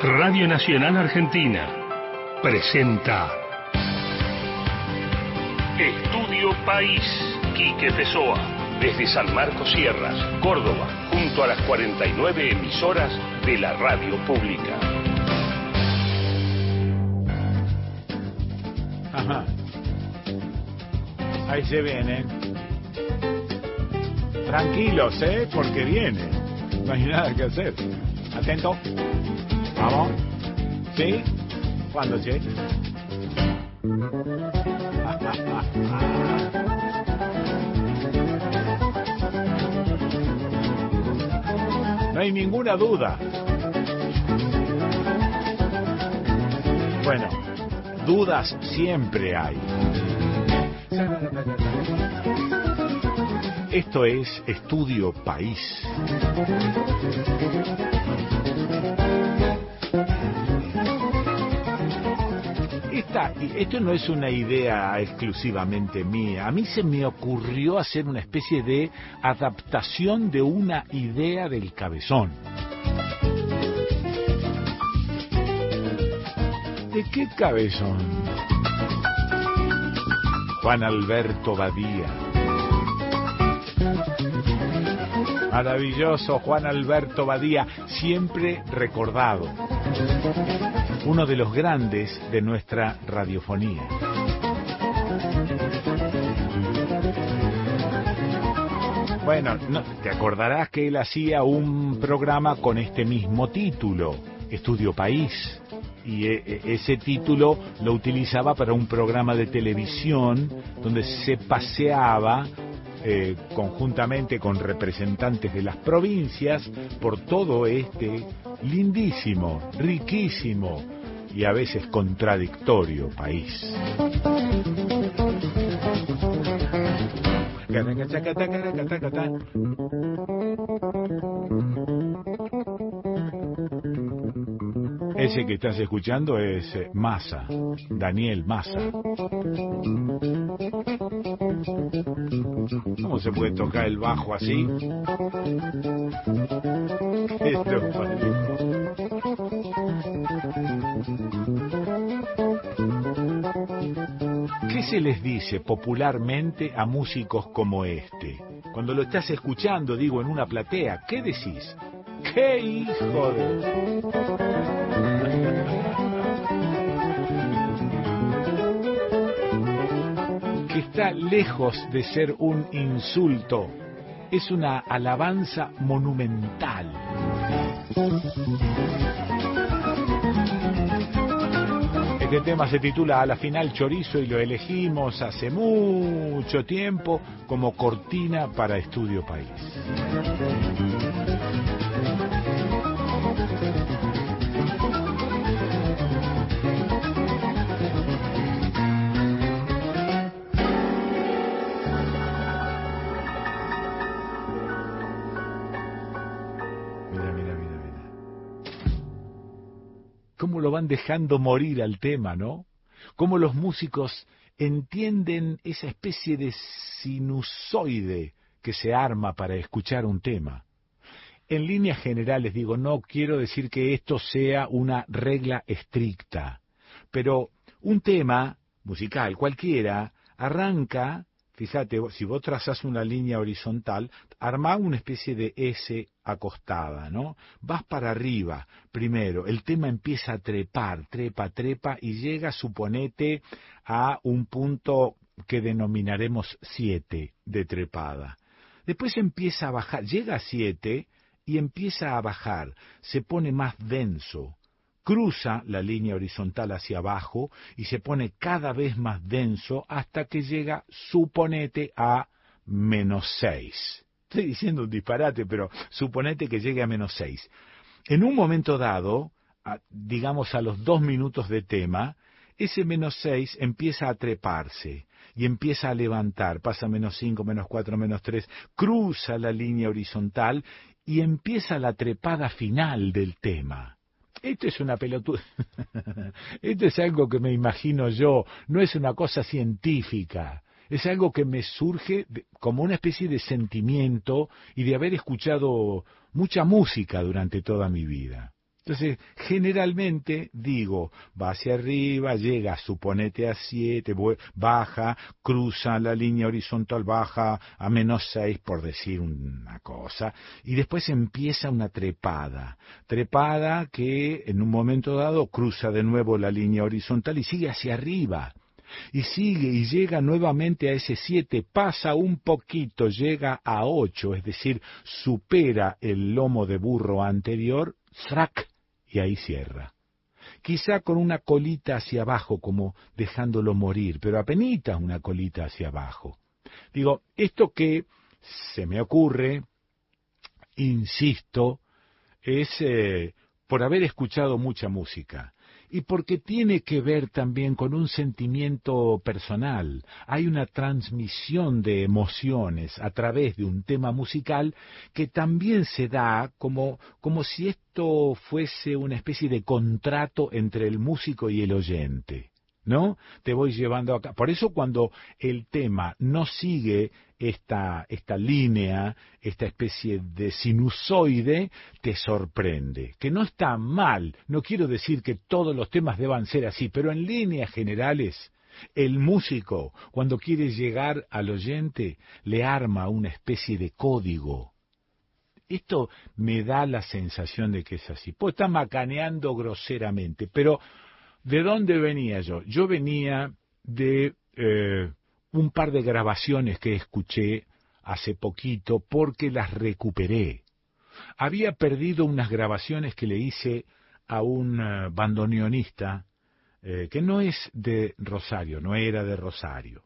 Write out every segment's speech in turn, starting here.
Radio Nacional Argentina presenta Estudio País, Quique Pessoa, desde San Marcos Sierras, Córdoba, junto a las 49 emisoras de la radio pública. Ajá. Ahí se viene. Tranquilos, ¿eh? Porque viene. No hay nada que hacer. Atento. Vamos. ¿Sí? ¿Cuándo, che? No hay ninguna duda. Bueno, dudas siempre hay. Esto es Estudio País. Esta, esto no es una idea exclusivamente mía. A mí se me ocurrió hacer una especie de adaptación de una idea del cabezón. ¿De qué cabezón? Juan Alberto Badía. Maravilloso Juan Alberto Badía, siempre recordado. Uno de los grandes de nuestra radiofonía. Bueno, no, te acordarás que él hacía un programa con este mismo título, Estudio País y e, ese título lo utilizaba para un programa de televisión donde se paseaba eh, conjuntamente con representantes de las provincias por todo este lindísimo, riquísimo y a veces contradictorio país. Ese que estás escuchando es eh, Massa, Daniel Massa. ¿Cómo se puede tocar el bajo así? ¿Qué se les dice popularmente a músicos como este? Cuando lo estás escuchando, digo, en una platea, ¿qué decís? ¡Qué hijo de... que está lejos de ser un insulto, es una alabanza monumental. Este tema se titula A la final chorizo y lo elegimos hace mucho tiempo como cortina para Estudio País. Cómo lo van dejando morir al tema, ¿no? Cómo los músicos entienden esa especie de sinusoide que se arma para escuchar un tema. En líneas generales digo, no quiero decir que esto sea una regla estricta, pero un tema musical cualquiera arranca Fíjate, si vos trazas una línea horizontal, armá una especie de S acostada, ¿no? Vas para arriba, primero, el tema empieza a trepar, trepa, trepa, y llega, suponete, a un punto que denominaremos 7 de trepada. Después empieza a bajar, llega a 7 y empieza a bajar, se pone más denso, cruza la línea horizontal hacia abajo y se pone cada vez más denso hasta que llega, suponete, a menos 6. Estoy diciendo un disparate, pero suponete que llegue a menos 6. En un momento dado, digamos a los dos minutos de tema, ese menos 6 empieza a treparse y empieza a levantar, pasa menos 5, menos 4, menos 3, cruza la línea horizontal y empieza la trepada final del tema. Esto es una pelotuda. Esto es algo que me imagino yo, no es una cosa científica. Es algo que me surge como una especie de sentimiento y de haber escuchado mucha música durante toda mi vida. Entonces, generalmente digo, va hacia arriba, llega, suponete a 7, baja, cruza la línea horizontal, baja a menos 6, por decir una cosa, y después empieza una trepada, trepada que en un momento dado cruza de nuevo la línea horizontal y sigue hacia arriba y sigue y llega nuevamente a ese 7, pasa un poquito, llega a 8, es decir, supera el lomo de burro anterior, ¡zrac! y ahí cierra. Quizá con una colita hacia abajo, como dejándolo morir, pero apenas una colita hacia abajo. Digo, esto que se me ocurre, insisto, es eh, por haber escuchado mucha música y porque tiene que ver también con un sentimiento personal. Hay una transmisión de emociones a través de un tema musical que también se da como, como si esto fuese una especie de contrato entre el músico y el oyente. ¿no? Te voy llevando acá. Por eso cuando el tema no sigue esta, esta línea, esta especie de sinusoide, te sorprende. Que no está mal, no quiero decir que todos los temas deban ser así, pero en líneas generales, el músico, cuando quiere llegar al oyente, le arma una especie de código. Esto me da la sensación de que es así. Pues está macaneando groseramente, pero ¿De dónde venía yo? Yo venía de eh, un par de grabaciones que escuché hace poquito porque las recuperé. Había perdido unas grabaciones que le hice a un eh, bandoneonista eh, que no es de Rosario, no era de Rosario.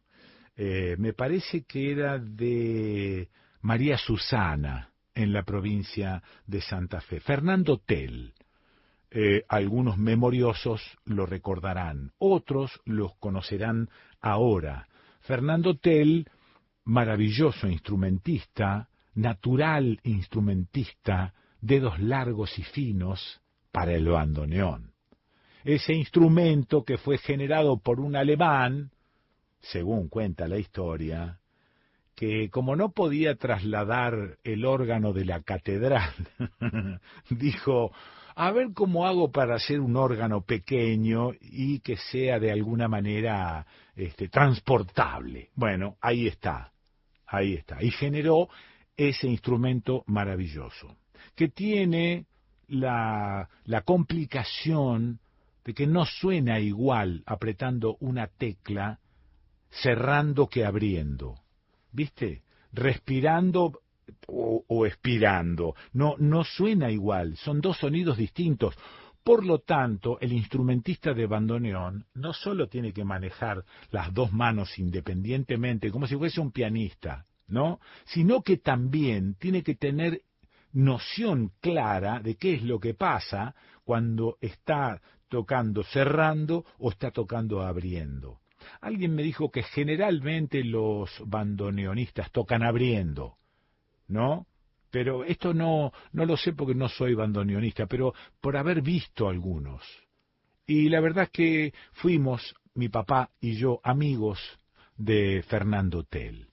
me parece que era de María Susana en la provincia de Santa Fe. Fernando Tell. Eh, algunos memoriosos lo recordarán, otros los conocerán ahora. Fernando Tell, maravilloso instrumentista, natural instrumentista, dedos largos y finos para el bandoneón. Ese instrumento que fue generado por un alemán, según cuenta la historia, que como no podía trasladar el órgano de la catedral, dijo, a ver cómo hago para hacer un órgano pequeño y que sea de alguna manera este, transportable. Bueno, ahí está, ahí está. Y generó ese instrumento maravilloso, que tiene la, la complicación de que no suena igual apretando una tecla cerrando que abriendo. ¿Viste? Respirando o, expirando. No, no suena igual, son dos sonidos distintos. Por lo tanto, el instrumentista de bandoneón no solo tiene que manejar las dos manos independientemente, como si fuese un pianista, ¿no? Sino que también tiene que tener noción clara de qué es lo que pasa cuando está tocando cerrando o está tocando abriendo. Alguien me dijo que generalmente los bandoneonistas tocan abriendo, ¿no? Pero esto no, no lo sé porque no soy bandoneonista, pero por haber visto algunos. Y la verdad es que fuimos, mi papá y yo, amigos de Fernando Tell.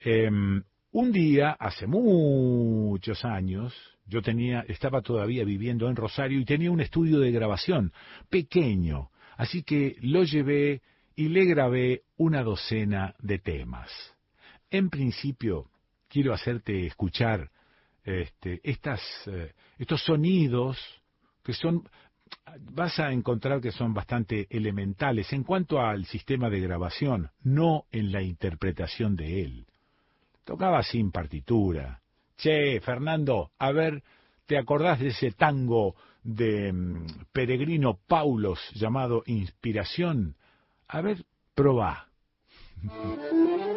Em, un día, hace muchos años, yo tenía, estaba todavía viviendo en Rosario y tenía un estudio de grabación pequeño, así que lo llevé y le grabé una docena de temas. En principio, quiero hacerte escuchar este, estas, eh, estos sonidos que son, vas a encontrar que son bastante elementales en cuanto al sistema de grabación, no en la interpretación de él. Tocaba sin partitura. Che, Fernando, a ver, ¿te acordás de ese tango de mm, Peregrino Paulos llamado Inspiración? A ver, probá.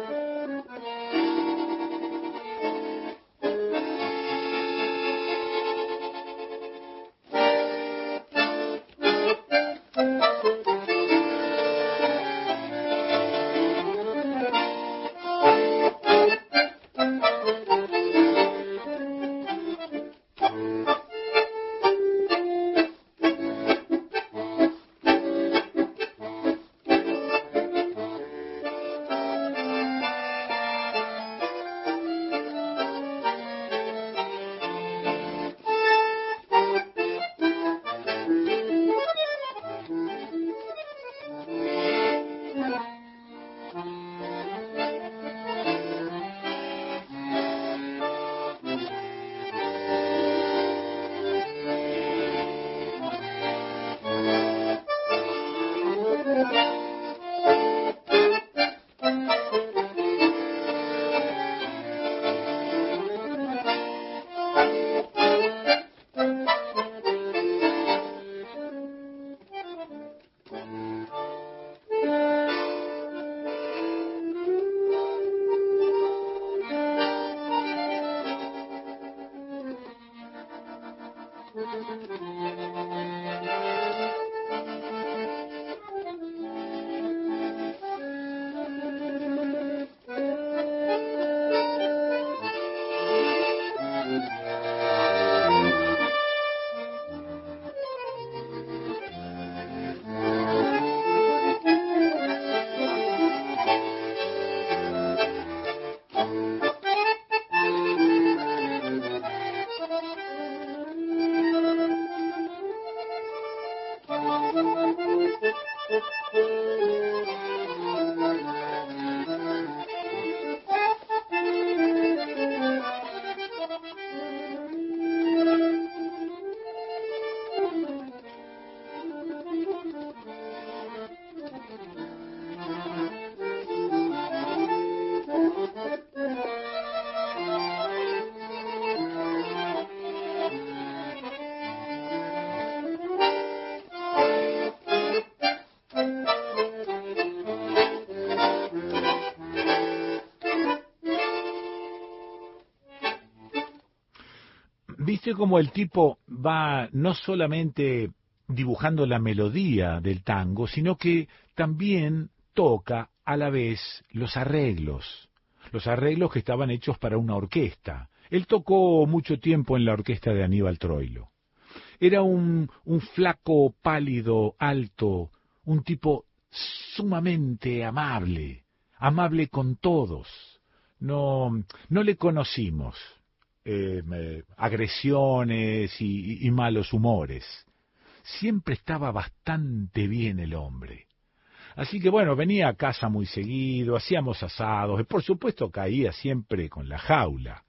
viste cómo el tipo va no solamente dibujando la melodía del tango, sino que también toca a la vez los arreglos, los arreglos que estaban hechos para una orquesta. Él tocó mucho tiempo en la orquesta de Aníbal Troilo. Era un, un flaco, pálido, alto, un tipo sumamente amable, amable con todos. No, no le conocimos eh, agresiones y, malos humores. Siempre estaba bastante bien el hombre. Así que bueno, venía a casa muy seguido, hacíamos asados, y por supuesto caía siempre con la jaula.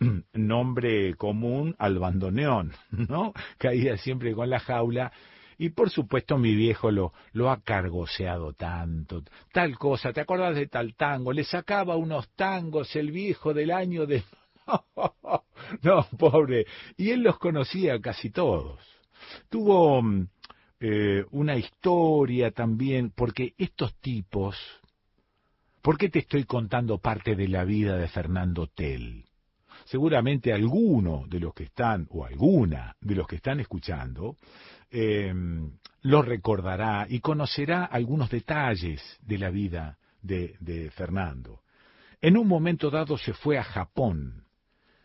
Nombre común al bandoneón, ¿no? Caía siempre con la jaula y por supuesto mi viejo lo, lo ha cargoseado tanto, tal cosa, ¿te acordás de tal tango? Le sacaba unos tangos el viejo del año de... no, pobre, y él los conocía casi todos. Tuvo mm, eh, una historia también, porque estos tipos... ¿Por qué te estoy contando parte de la vida de Fernando Tell? Seguramente alguno de los que están, o alguna de los que están escuchando, eh, lo recordará y conocerá algunos detalles de la vida de, de Fernando. En un momento dado se fue a Japón.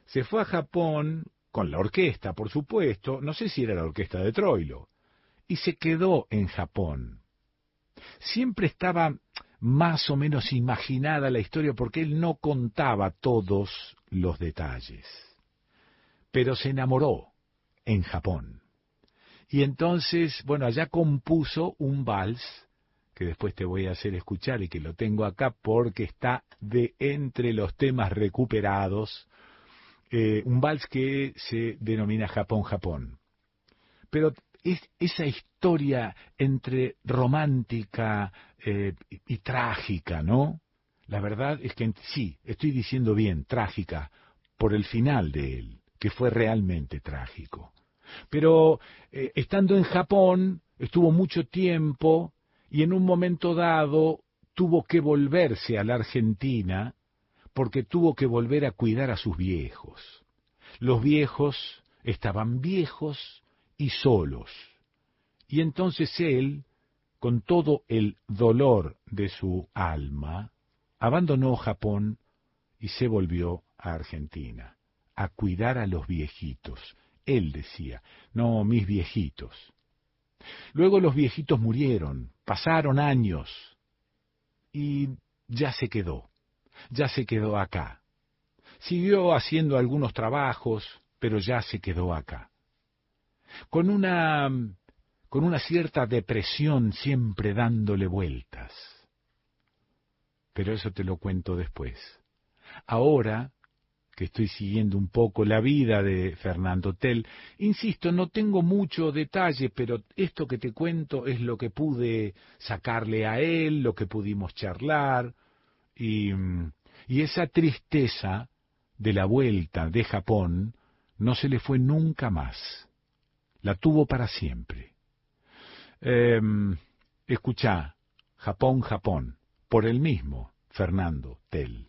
Se fue a Japón con la orquesta, por supuesto, no sé si era la orquesta de Troilo, y se quedó en Japón. Siempre estaba más o menos imaginada la historia porque él no contaba todos los detalles. Pero se enamoró en Japón. Y entonces, bueno, allá compuso un vals que después te voy a hacer escuchar y que lo tengo acá porque está de entre los temas recuperados, eh, un vals que se denomina Japón, Japón. Pero es esa historia entre romántica eh, y, trágica, ¿no? La verdad es que sí, estoy diciendo bien, trágica, por el final de él, que fue realmente trágico. Pero eh, estando en Japón, estuvo mucho tiempo y en un momento dado tuvo que volverse a la Argentina porque tuvo que volver a cuidar a sus viejos. Los viejos estaban viejos y solos. Y entonces él, con todo el dolor de su alma, abandonó Japón y se volvió a Argentina, a cuidar a los viejitos, él decía, no mis viejitos. Luego los viejitos murieron, pasaron años y ya se quedó, ya se quedó acá. Siguió haciendo algunos trabajos, pero ya se quedó acá. Con una con una cierta depresión siempre dándole vueltas. Pero eso te lo cuento después. Ahora que estoy siguiendo un poco la vida de Fernando Tell. Insisto, no tengo mucho detalle, pero esto que te cuento es lo que pude sacarle a él, lo que pudimos charlar, y, esa tristeza de la vuelta de Japón no se le fue nunca más. La tuvo para siempre. Eh, escucha, Japón, Japón, por el mismo Fernando Tell.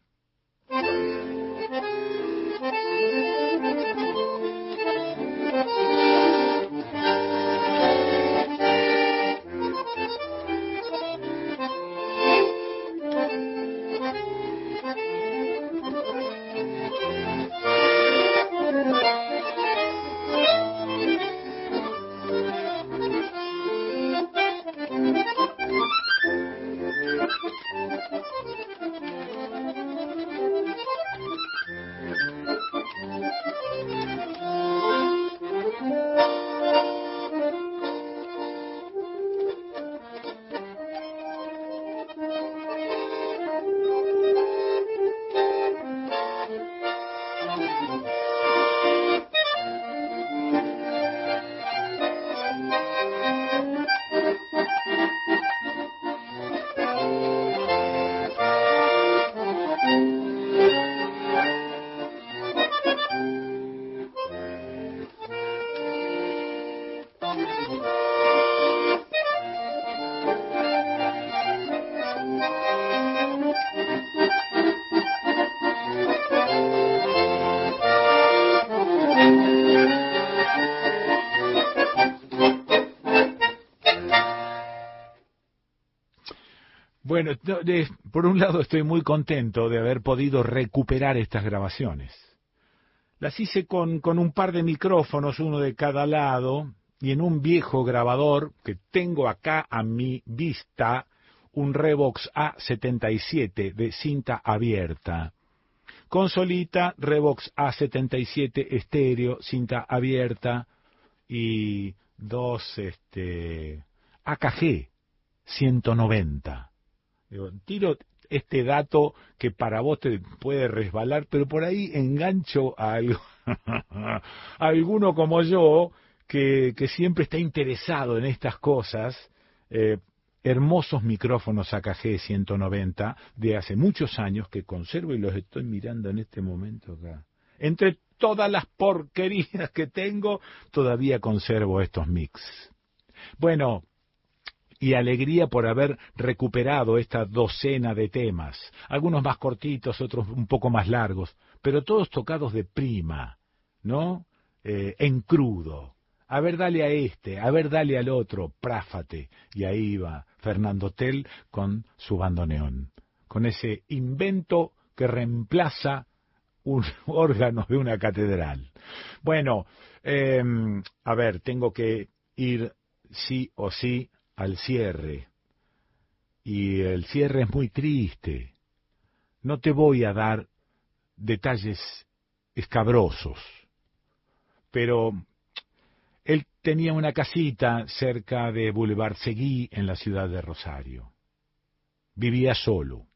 Thank you. Bueno, por un lado estoy muy contento de haber podido recuperar estas grabaciones. Las hice con, un par de micrófonos, uno de cada lado, y en un viejo grabador que tengo acá a mi vista, un Revox A77 de cinta abierta. Consolita Revox A77 estéreo, cinta abierta y dos este, AKG 190. Tiro este dato que para vos te puede resbalar, pero por ahí engancho a, algo, a alguno como yo que, que, siempre está interesado en estas cosas. Eh, hermosos micrófonos AKG 190 de hace muchos años que conservo y los estoy mirando en este momento acá. Entre todas las porquerías que tengo, todavía conservo estos mix. Bueno, y alegría por haber recuperado esta docena de temas, algunos más cortitos, otros un poco más largos, pero todos tocados de prima, ¿no? Eh, en crudo. A ver, dale a este, a ver, dale al otro, práfate. Y ahí va Fernando Tell con su bandoneón, con ese invento que reemplaza un órgano de una catedral. Bueno, eh, a ver, tengo que ir sí o sí al cierre. Y el cierre es muy triste. No te voy a dar detalles escabrosos, pero él tenía una casita cerca de Boulevard Seguí en la ciudad de Rosario. Vivía solo.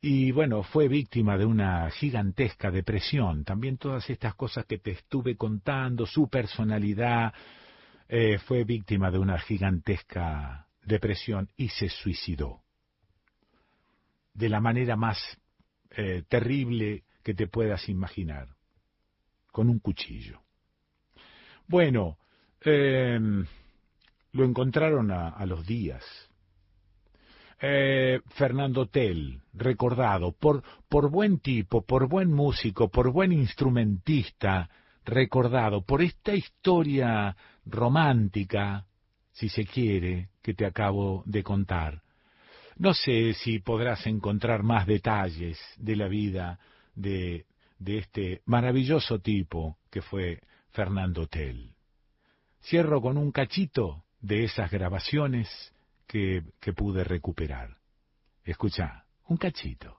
Y bueno, fue víctima de una gigantesca depresión. También todas estas cosas que te estuve contando, su personalidad, eh, fue víctima de una gigantesca depresión y se suicidó. De la manera más eh, terrible que te puedas imaginar, con un cuchillo. Bueno, em, lo encontraron a, los días. Eh, Fernando Tell, recordado por, por buen tipo, por buen músico, por buen instrumentista, recordado por esta historia romántica, si se quiere, que te acabo de contar. No sé si podrás encontrar más detalles de la vida de, de este maravilloso tipo que fue Fernando Tell. Cierro con un cachito de esas grabaciones que, que pude recuperar. Escucha, un cachito.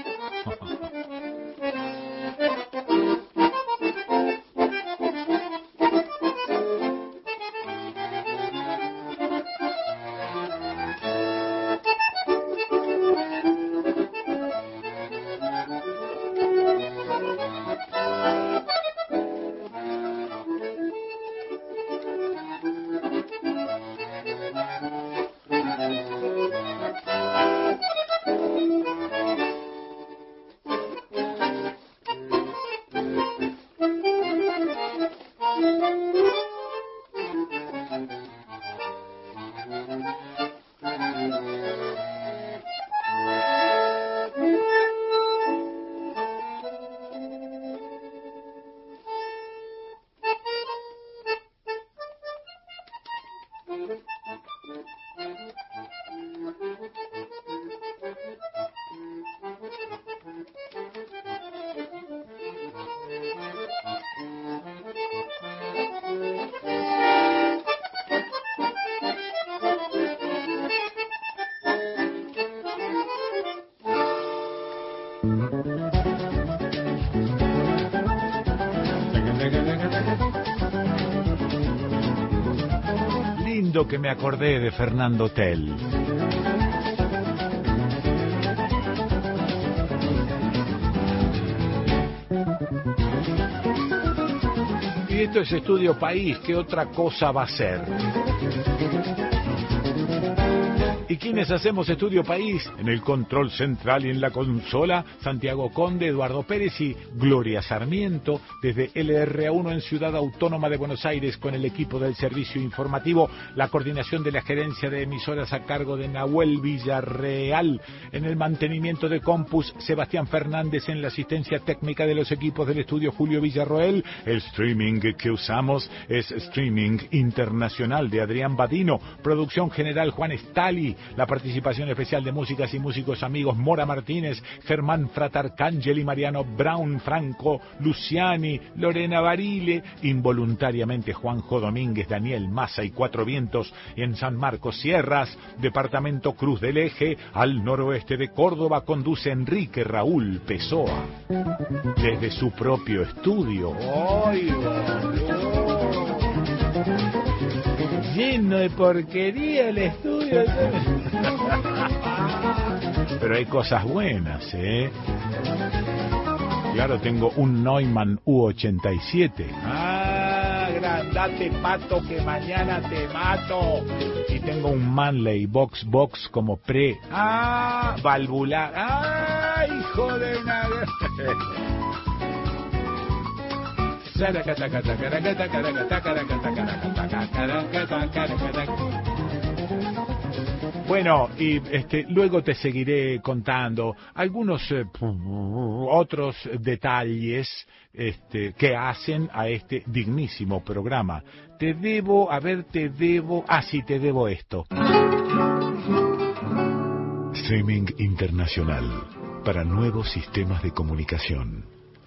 que me acordé de Fernando Tell. Y esto es Estudio País, ¿qué otra cosa va a ser? ¿Y quiénes hacemos Estudio País? En el control central y en la consola, Santiago Conde, Eduardo Pérez y Gloria Sarmiento, desde LRA1 en Ciudad Autónoma de Buenos Aires, con el equipo del servicio informativo, la coordinación de la gerencia de emisoras a cargo de Nahuel Villarreal, en el mantenimiento de Compus, Sebastián Fernández en la asistencia técnica de los equipos del estudio Julio Villarroel. El streaming que usamos es streaming internacional de Adrián Badino, producción general Juan Stali, la participación especial de músicas y músicos amigos Mora Martínez, Germán Fratarcangeli, Mariano Brown, Franco, Luciani, Lorena Barile, involuntariamente Juanjo Domínguez, Daniel Massa y Cuatro Vientos en San Marcos Sierras, Departamento Cruz del Eje, al noroeste de Córdoba, conduce Enrique Raúl Pessoa. Desde su propio estudio. Lleno de porquería el estudio. Pero hay cosas buenas, ¿eh? Claro, tengo un Neumann U87. ¡Ah! Grandate pato que mañana te mato. Y tengo un Manley Box Box como pre. ¡Ah! Valvular. ¡Ah! Hijo de una. Bueno, y este, luego te seguiré contando algunos eh, otros detalles este, que hacen a este dignísimo programa. Te debo, a ver, te debo, ah, sí, te debo esto. Streaming internacional para nuevos sistemas de comunicación.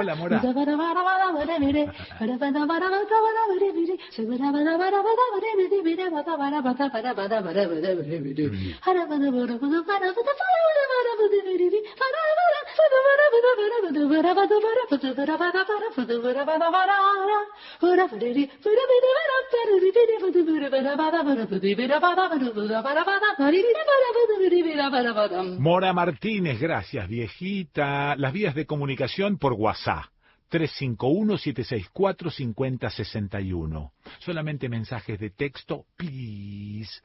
Hola, Mora. Mora Martínez, gracias, viejita. Las vías de comunicación por WhatsApp. 351-764-5061. Solamente mensajes de texto, please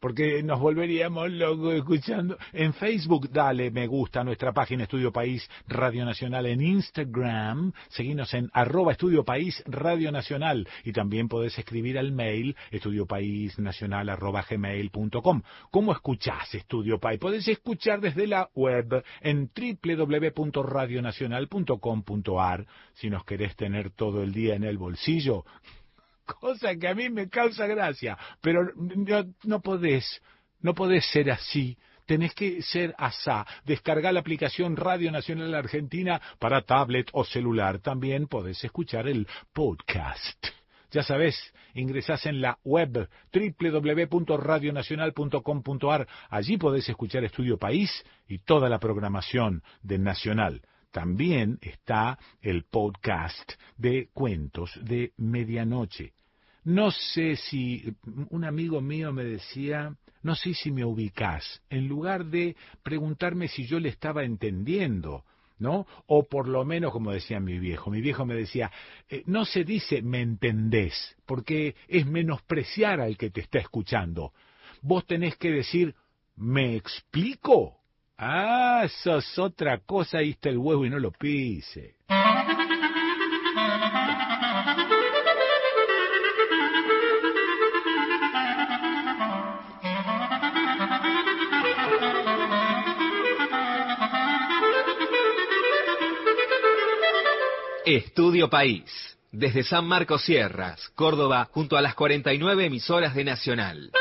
porque nos volveríamos locos escuchando. En Facebook, dale me gusta a nuestra página Estudio País Radio Nacional. En Instagram, seguimos en arroba Estudio País Radio Nacional. Y también podés escribir al mail estudiopaísnacional arroba gmail.com. ¿Cómo escuchás Estudio País? Podés escuchar desde la web en www.radionacional.com.ar. Si nos querés tener todo el día en el bolsillo, cosa que a mí me causa gracia, pero no, no podés, no podés ser así. Tenés que ser asá. Descargar la aplicación Radio Nacional Argentina para tablet o celular. También podés escuchar el podcast. Ya sabés, ingresás en la web www.radionacional.com.ar. Allí podés escuchar Estudio País y toda la programación de Nacional. También está el podcast de cuentos de medianoche. No sé si un amigo mío me decía, no sé si me ubicás, en lugar de preguntarme si yo le estaba entendiendo, ¿no? O por lo menos, como decía mi viejo, mi viejo me decía, eh, no se dice me entendés, porque es menospreciar al que te está escuchando. Vos tenés que decir, ¿me explico? Ah, eso es otra cosa, ahí está el huevo y no lo pise. Estudio País. Desde San Marcos Sierras, Córdoba, junto a las 49 emisoras de Nacional.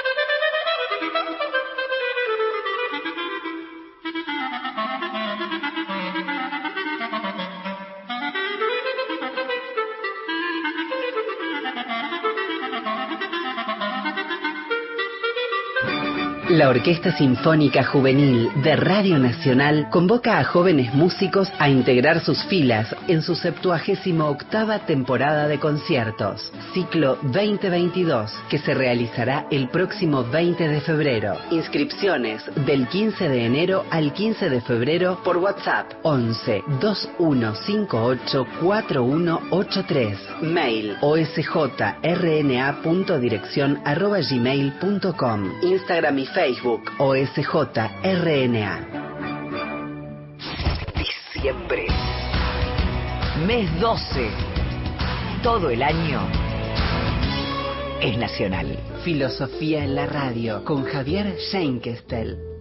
La Orquesta Sinfónica Juvenil de Radio Nacional convoca a jóvenes músicos a integrar sus filas en su 78 octava temporada de conciertos, ciclo 2022, que se realizará el próximo 20 de febrero. Inscripciones del 15 de enero al 15 de febrero por WhatsApp 11 2158 4183. Mail osjrna.dirección arroba gmail.com. Instagram y Facebook OSJRNA. Diciembre. Mes 12. Todo el año es nacional. Filosofía en la radio con Javier Schenkestel.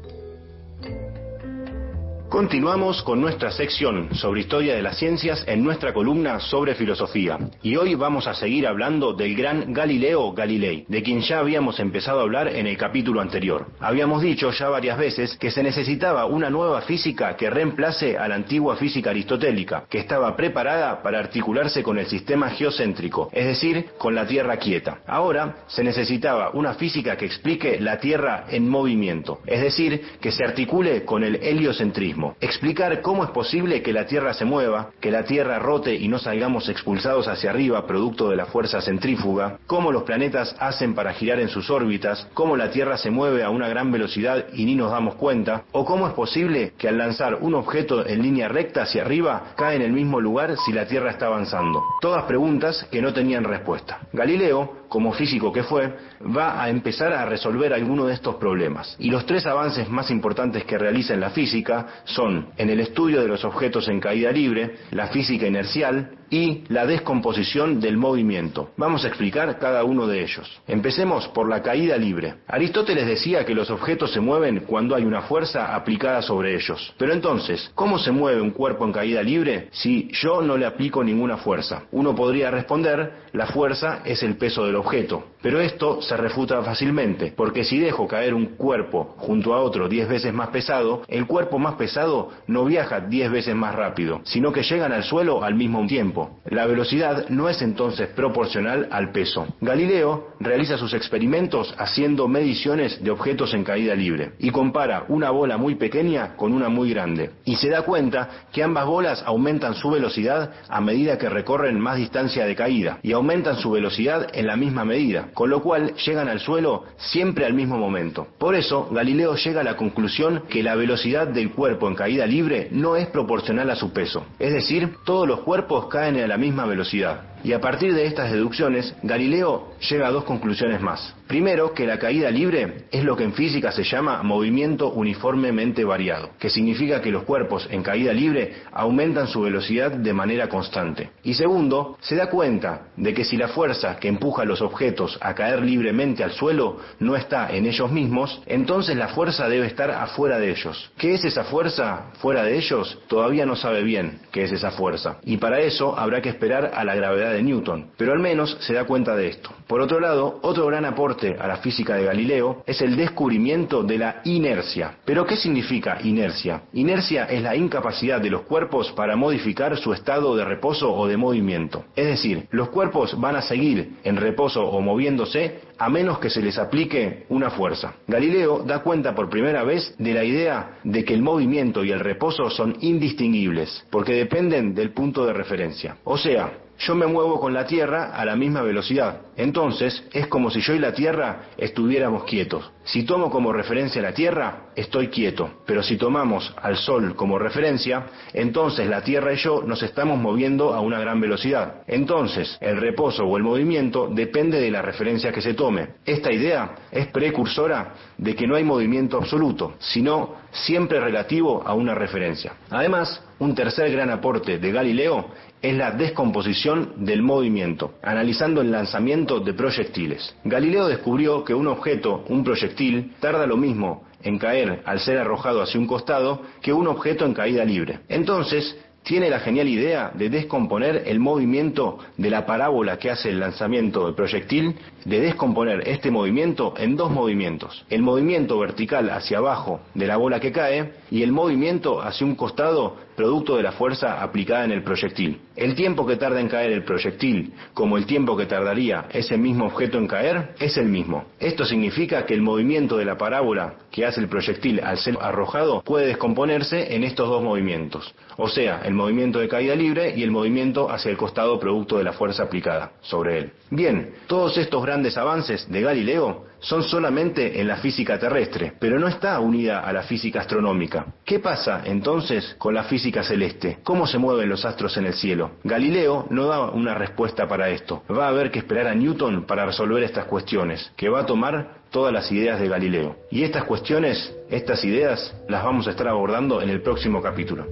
Continuamos con nuestra sección sobre historia de las ciencias en nuestra columna sobre filosofía. Y hoy vamos a seguir hablando del gran Galileo Galilei, de quien ya habíamos empezado a hablar en el capítulo anterior. Habíamos dicho ya varias veces que se necesitaba una nueva física que reemplace a la antigua física aristotélica, que estaba preparada para articularse con el sistema geocéntrico, es decir, con la Tierra quieta. Ahora se necesitaba una física que explique la Tierra en movimiento, es decir, que se articule con el heliocentrismo explicar cómo es posible que la Tierra se mueva, que la Tierra rote y no salgamos expulsados hacia arriba producto de la fuerza centrífuga, cómo los planetas hacen para girar en sus órbitas, cómo la Tierra se mueve a una gran velocidad y ni nos damos cuenta, o cómo es posible que al lanzar un objeto en línea recta hacia arriba cae en el mismo lugar si la Tierra está avanzando. Todas preguntas que no tenían respuesta. Galileo como físico que fue, va a empezar a resolver alguno de estos problemas. Y los tres avances más importantes que realiza en la física son en el estudio de los objetos en caída libre, la física inercial y la descomposición del movimiento. Vamos a explicar cada uno de ellos. Empecemos por la caída libre. Aristóteles decía que los objetos se mueven cuando hay una fuerza aplicada sobre ellos. Pero entonces, ¿cómo se mueve un cuerpo en caída libre si yo no le aplico ninguna fuerza? Uno podría responder, la fuerza es el peso del objeto. Pero esto se refuta fácilmente, porque si dejo caer un cuerpo junto a otro 10 veces más pesado, el cuerpo más pesado no viaja 10 veces más rápido, sino que llegan al suelo al mismo tiempo. La velocidad no es entonces proporcional al peso. Galileo realiza sus experimentos haciendo mediciones de objetos en caída libre y compara una bola muy pequeña con una muy grande y se da cuenta que ambas bolas aumentan su velocidad a medida que recorren más distancia de caída y aumentan su velocidad en la misma medida, con lo cual llegan al suelo siempre al mismo momento. Por eso, Galileo llega a la conclusión que la velocidad del cuerpo en caída libre no es proporcional a su peso. Es decir, todos los cuerpos caen a la misma velocidad. Y a partir de estas deducciones, Galileo llega a dos conclusiones más. Primero, que la caída libre es lo que en física se llama movimiento uniformemente variado, que significa que los cuerpos en caída libre aumentan su velocidad de manera constante. Y segundo, se da cuenta de que si la fuerza que empuja a los objetos a caer libremente al suelo no está en ellos mismos, entonces la fuerza debe estar afuera de ellos. ¿Qué es esa fuerza fuera de ellos? Todavía no sabe bien qué es esa fuerza. Y para eso habrá que esperar a la gravedad Newton, pero al menos se da cuenta de esto. Por otro lado, otro gran aporte a la física de Galileo es el descubrimiento de la inercia. ¿Pero qué significa inercia? Inercia es la incapacidad de los cuerpos para modificar su estado de reposo o de movimiento. Es decir, los cuerpos van a seguir en reposo o moviéndose a menos que se les aplique una fuerza. Galileo da cuenta por primera vez de la idea de que el movimiento y el reposo son indistinguibles, porque dependen del punto de referencia. O sea, yo me muevo con la Tierra a la misma velocidad. Entonces es como si yo y la Tierra estuviéramos quietos. Si tomo como referencia la Tierra, estoy quieto. Pero si tomamos al Sol como referencia, entonces la Tierra y yo nos estamos moviendo a una gran velocidad. Entonces el reposo o el movimiento depende de la referencia que se tome. Esta idea es precursora de que no hay movimiento absoluto, sino siempre relativo a una referencia. Además, un tercer gran aporte de Galileo es la descomposición del movimiento, analizando el lanzamiento de proyectiles. Galileo descubrió que un objeto, un proyectil, tarda lo mismo en caer al ser arrojado hacia un costado que un objeto en caída libre. Entonces, tiene la genial idea de descomponer el movimiento de la parábola que hace el lanzamiento del proyectil, de descomponer este movimiento en dos movimientos. El movimiento vertical hacia abajo de la bola que cae y el movimiento hacia un costado producto de la fuerza aplicada en el proyectil. El tiempo que tarda en caer el proyectil, como el tiempo que tardaría ese mismo objeto en caer, es el mismo. Esto significa que el movimiento de la parábola que hace el proyectil al ser arrojado puede descomponerse en estos dos movimientos, o sea, el movimiento de caída libre y el movimiento hacia el costado producto de la fuerza aplicada sobre él. Bien, todos estos grandes avances de Galileo son solamente en la física terrestre, pero no está unida a la física astronómica. ¿Qué pasa entonces con la física celeste? ¿Cómo se mueven los astros en el cielo? Galileo no da una respuesta para esto. Va a haber que esperar a Newton para resolver estas cuestiones, que va a tomar todas las ideas de Galileo. Y estas cuestiones, estas ideas, las vamos a estar abordando en el próximo capítulo.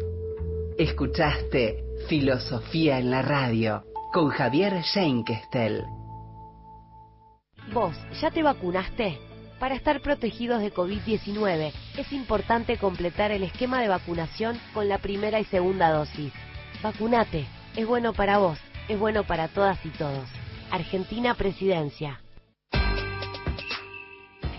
Escuchaste Filosofía en la Radio con Javier Schenkestel. ¿Vos ya te vacunaste? Para estar protegidos de COVID-19 es importante completar el esquema de vacunación con la primera y segunda dosis. Vacunate, es bueno para vos, es bueno para todas y todos. Argentina Presidencia.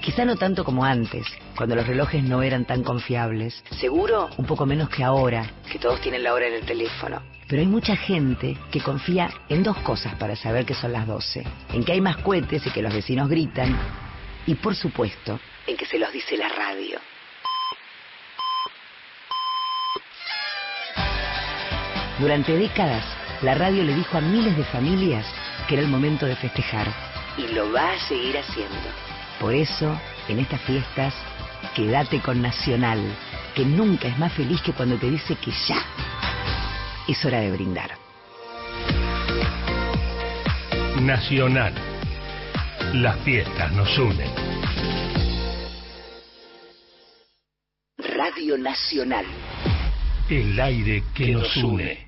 Quizá no tanto como antes, cuando los relojes no eran tan confiables. Seguro un poco menos que ahora, que todos tienen la hora en el teléfono. Pero hay mucha gente que confía en dos cosas para saber que son las 12. En que hay más cohetes y que los vecinos gritan. Y por supuesto, en que se los dice la radio. Durante décadas, la radio le dijo a miles de familias que era el momento de festejar. Y lo va a seguir haciendo. Por eso, en estas fiestas, quédate con Nacional, que nunca es más feliz que cuando te dice que ya es hora de brindar. Nacional. Las fiestas nos unen. Radio Nacional. El aire que nos une.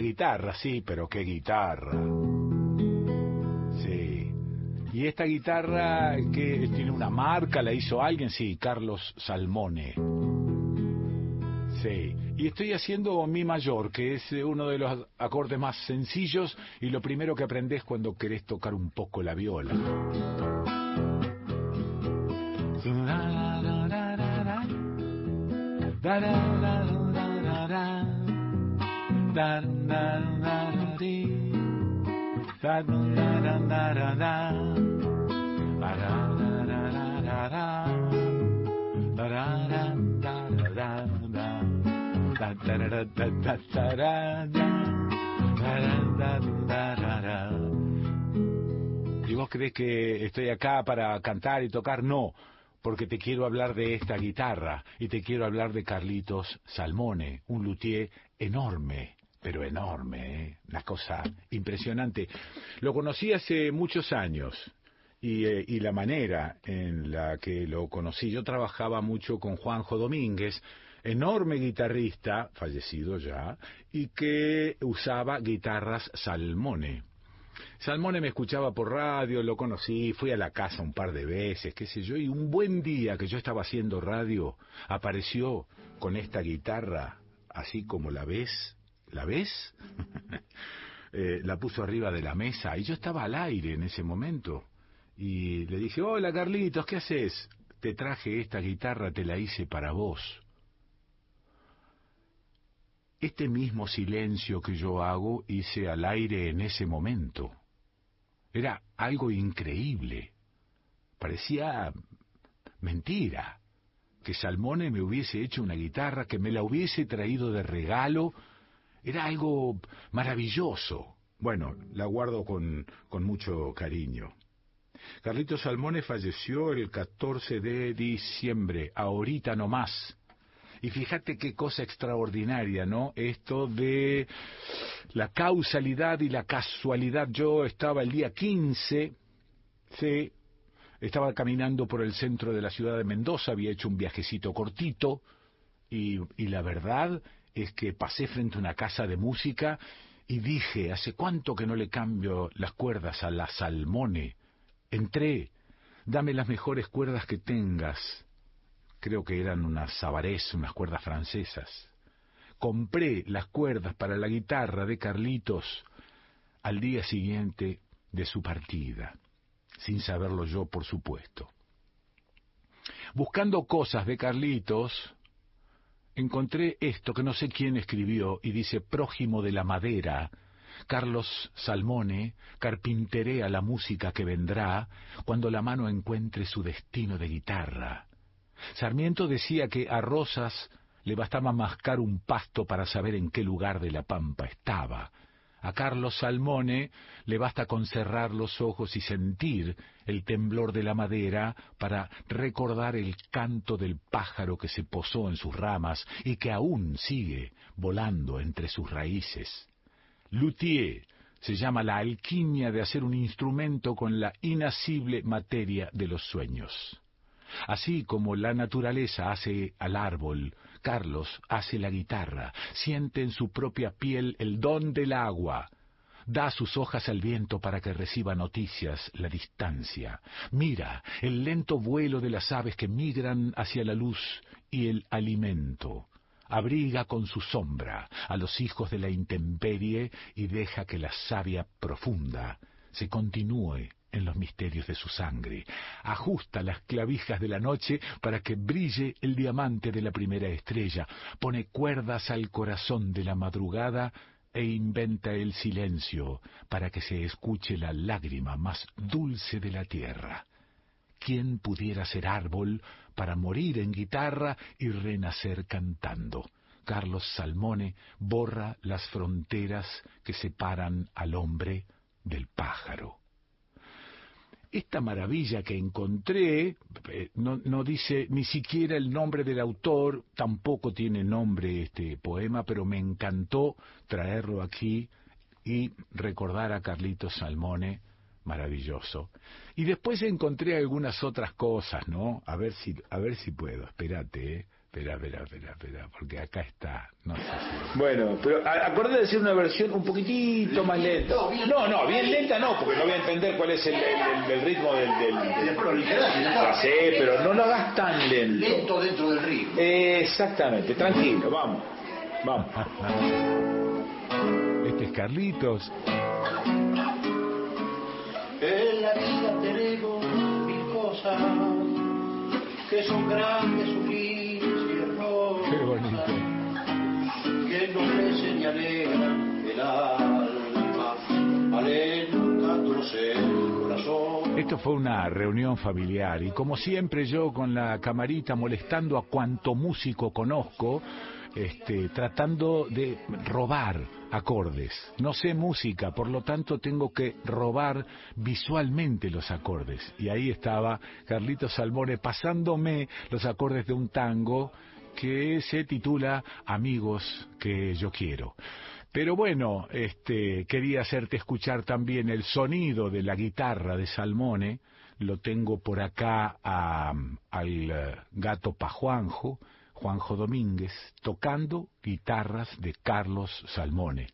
Guitarra, sí, pero qué guitarra. Sí. Y esta guitarra que tiene una marca, la hizo alguien, sí, Carlos Salmone. Sí. Y estoy haciendo mi mayor, que es eh, uno de los acordes más sencillos y lo primero que aprendes cuando querés tocar un poco la viola. ¿Y vos crees que estoy acá para cantar y tocar? No, porque te quiero hablar de esta guitarra y te quiero hablar de Carlitos Salmone, un luthier enorme, pero enorme, ¿eh? una cosa impresionante. Lo conocí hace muchos años y, eh, y la manera en la que lo conocí, yo trabajaba mucho con Juanjo Domínguez enorme guitarrista, fallecido ya, y que usaba guitarras Salmone. Salmone me escuchaba por radio, lo conocí, fui a la casa un par de veces, qué sé yo, y un buen día que yo estaba haciendo radio, apareció con esta guitarra, así como la ves, ¿la ves? Eh, la puso arriba de la mesa y yo estaba al aire en ese momento. Y le dije, hola Carlitos, ¿qué haces? Te traje esta guitarra, te la hice para vos. Este mismo silencio que yo hago hice al aire en ese momento. Era algo increíble. Parecía mentira que Salmone me hubiese hecho una guitarra, que me la hubiese traído de regalo. Era algo maravilloso. Bueno, la guardo con, con mucho cariño. Carlito Salmone falleció el 14 de diciembre, ahorita no más. Y fíjate qué cosa extraordinaria, ¿no? Esto de la causalidad y la casualidad. Yo estaba el día 15, sí, estaba caminando por el centro de la ciudad de Mendoza, había hecho un viajecito cortito, y la verdad es que pasé frente a una casa de música y dije, ¿hace cuánto que no le cambio las cuerdas a la Salmone? Entré, dame las mejores cuerdas que tengas. Creo que eran unas sabarés, unas cuerdas francesas. Compré las cuerdas para la guitarra de Carlitos al día siguiente de su partida, sin saberlo yo, por supuesto. Buscando cosas de Carlitos, encontré esto que no sé quién escribió y dice prójimo de la madera, Carlos Salmone carpinterea la música que vendrá cuando la mano encuentre su destino de guitarra. Sarmiento decía que a Rosas le bastaba mascar un pasto para saber en qué lugar de la pampa estaba. A Carlos Salmone le basta con cerrar los ojos y sentir el temblor de la madera para recordar el canto del pájaro que se posó en sus ramas y que aún sigue volando entre sus raíces. Luthier se llama la alquimia de hacer un instrumento con la inasible materia de los sueños. Así como la naturaleza hace al árbol, Carlos hace la guitarra, siente en su propia piel el don del agua, da sus hojas al viento para que reciba noticias la distancia, mira el lento vuelo de las aves que migran hacia la luz y el alimento, abriga con su sombra a los hijos de la intemperie y deja que la savia profunda se continúe en los misterios de su sangre. Ajusta las clavijas de la noche para que brille el diamante de la primera estrella. Pone cuerdas al corazón de la madrugada e inventa el silencio para que se escuche la lágrima más dulce de la tierra. ¿Quién pudiera ser árbol para morir en guitarra y renacer cantando? Carlos Salmone borra las fronteras que separan al hombre del pájaro. Esta maravilla que encontré eh, no, no, dice ni siquiera el nombre del autor, tampoco tiene nombre este poema, pero me encantó traerlo aquí y recordar a Carlitos Salmone, maravilloso. Y después encontré algunas otras cosas, ¿no? A ver si, a ver si puedo, espérate, ¿eh? Espera, espera, espera, espera, porque acá está. No sé si... Bueno, pero acordé de hacer una versión un poquitito más lenta. No, no, bien lenta no, porque no voy a entender cuál es el, el, el ritmo del... del... Ya sé, pero no lo hagas tan lento. Lento dentro del ritmo. Exactamente, tranquilo, vamos. Vamos. Este es Carlitos. En la vida tenemos mil cosas que son grandes. Qué bonito. Que ennoblecen y alegran el alma, alentándose el corazón. Esto fue una reunión familiar y como siempre yo con la camarita molestando a cuanto músico conozco, este, tratando de robar acordes. No sé música, por lo tanto tengo que robar visualmente los acordes. Y ahí estaba Carlito Salmone pasándome los acordes de un tango que se titula Amigos que yo quiero. Pero bueno, este, quería hacerte escuchar también el sonido de la guitarra de Salmone. Lo tengo por acá a, al gato Pajuanjo, Juanjo Domínguez, tocando guitarras de Carlos Salmone.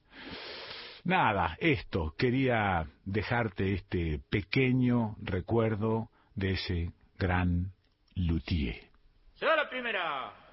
Nada, esto, quería dejarte este pequeño recuerdo de ese gran luthier. ¡Se va la primera!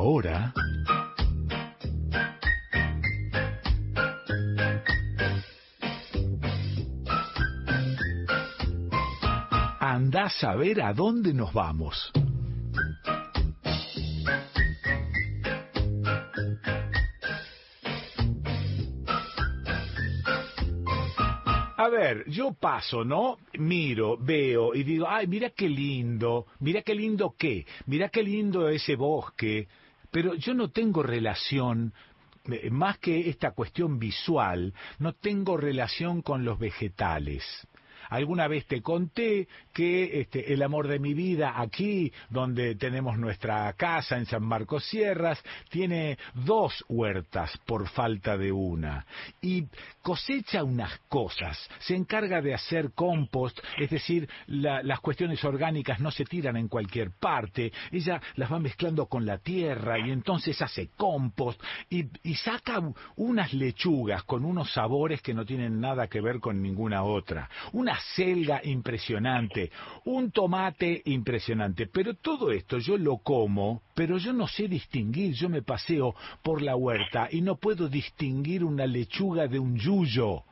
Ahora... Anda a saber a dónde nos vamos. A ver, yo paso, ¿no? Miro, veo y digo, ay, mira qué lindo, mira qué lindo qué, mira qué lindo ese bosque, pero yo no tengo relación, eh, más que esta cuestión visual, no tengo relación con los vegetales. Alguna vez te conté que este, el amor de mi vida aquí, donde tenemos nuestra casa en San Marcos Sierras, tiene dos huertas por falta de una. Y cosecha unas cosas, se encarga de hacer compost, es decir, la- las cuestiones orgánicas no se tiran en cualquier parte, ella las va mezclando con la tierra y entonces hace compost y, y saca unas lechugas con unos sabores que no tienen nada que ver con ninguna otra, una selga impresionante, un tomate impresionante, pero todo esto yo lo como, pero yo no sé distinguir, yo me paseo por la huerta y no puedo distinguir una lechuga de un jujo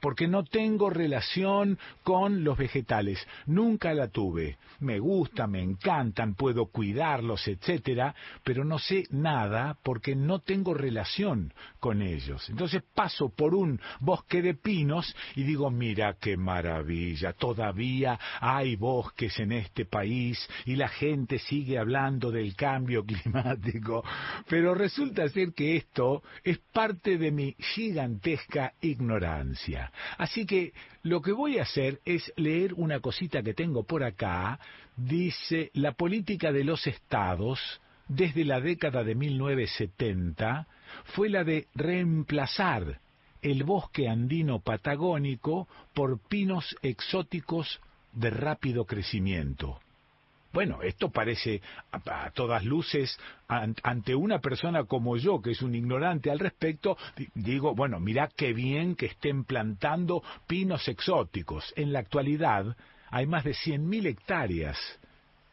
porque no tengo relación con los vegetales. Nunca la tuve. Me gustan, me encantan, puedo cuidarlos, etcétera, pero no sé nada porque no tengo relación con ellos. Entonces paso por un bosque de pinos y digo, mira qué maravilla, todavía hay bosques en este país y la gente sigue hablando del cambio climático, pero resulta ser que esto es parte de mi gigantesca ignorancia. Así que lo que voy a hacer es leer una cosita que tengo por acá. Dice, la política de los estados desde la década de 1970 fue la de reemplazar el bosque andino patagónico por pinos exóticos de rápido crecimiento. Bueno, esto parece a, todas luces an- ante una persona como yo, que es un ignorante al respecto, di- digo, bueno, mira qué bien que estén plantando pinos exóticos. En la actualidad hay más de 100.000 hectáreas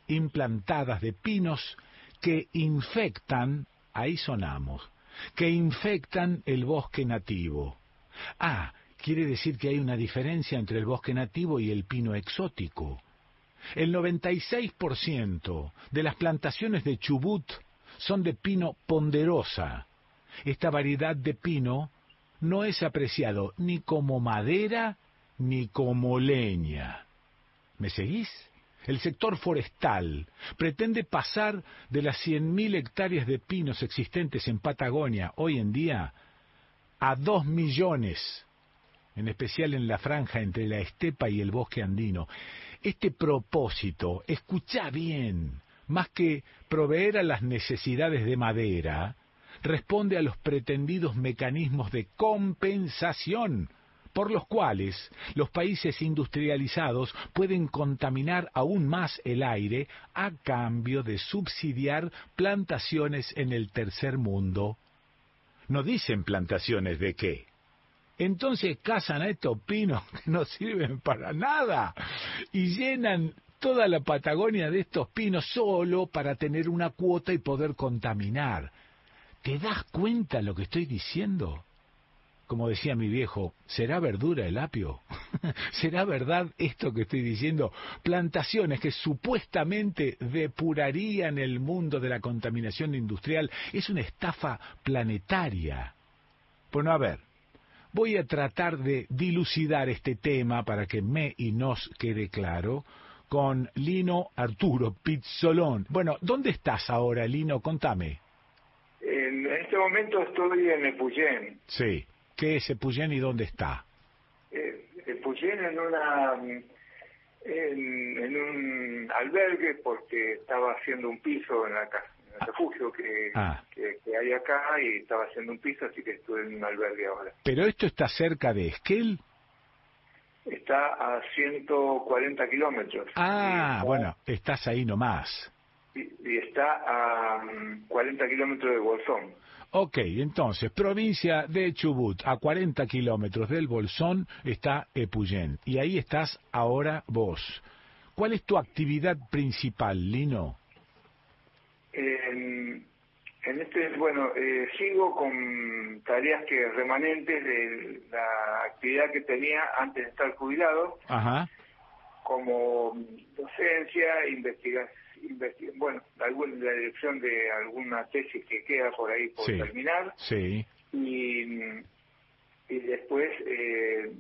implantadas de pinos que infectan, ahí sonamos, que infectan el bosque nativo. Ah, quiere decir que hay una diferencia entre el bosque nativo y el pino exótico. El 96% de las plantaciones de Chubut son de pino ponderosa. Esta variedad de pino no es apreciado ni como madera ni como leña. ¿Me seguís? El sector forestal pretende pasar de las 100.000 hectáreas de pinos existentes en Patagonia hoy en día a 2 millones en especial en la franja entre la estepa y el bosque andino. Este propósito, escucha bien, más que proveer a las necesidades de madera, responde a los pretendidos mecanismos de compensación por los cuales los países industrializados pueden contaminar aún más el aire a cambio de subsidiar plantaciones en el tercer mundo. No dicen plantaciones de qué. Entonces cazan a estos pinos que no sirven para nada y llenan toda la Patagonia de estos pinos solo para tener una cuota y poder contaminar. ¿Te das cuenta lo que estoy diciendo? Como decía mi viejo, ¿será verdura el apio? ¿Será verdad esto que estoy diciendo? Plantaciones que supuestamente depurarían el mundo de la contaminación industrial es una estafa planetaria. Bueno, a ver, voy a tratar de dilucidar este tema para que me y nos quede claro con Lino Arturo Pizzolón. Bueno, ¿dónde estás ahora, Lino? Contame. En este momento estoy en Epuyén. Sí. ¿Qué es Epuyén y dónde está? Eh, Epuyén en una en, en un albergue porque estaba haciendo un piso en la casa refugio que, Ah. que, que hay acá y estaba haciendo un piso así que estuve en un albergue ahora ¿Pero esto está cerca de Esquel? está a 140 kilómetros Ah, bueno, estás ahí nomás. y, y está a mm, 40 kilómetros de Bolsón Ok, entonces, provincia de Chubut, a 40 kilómetros del Bolsón está Epuyén. Y ahí estás ahora vos. ¿Cuál es tu actividad principal, Lino? En, en este, bueno, eh, sigo con tareas que remanentes de la actividad que tenía antes de estar jubilado, Ajá, como docencia, investigación, bueno, alguna, la dirección de alguna tesis que queda por ahí por Sí. terminar, sí. y, y después eh,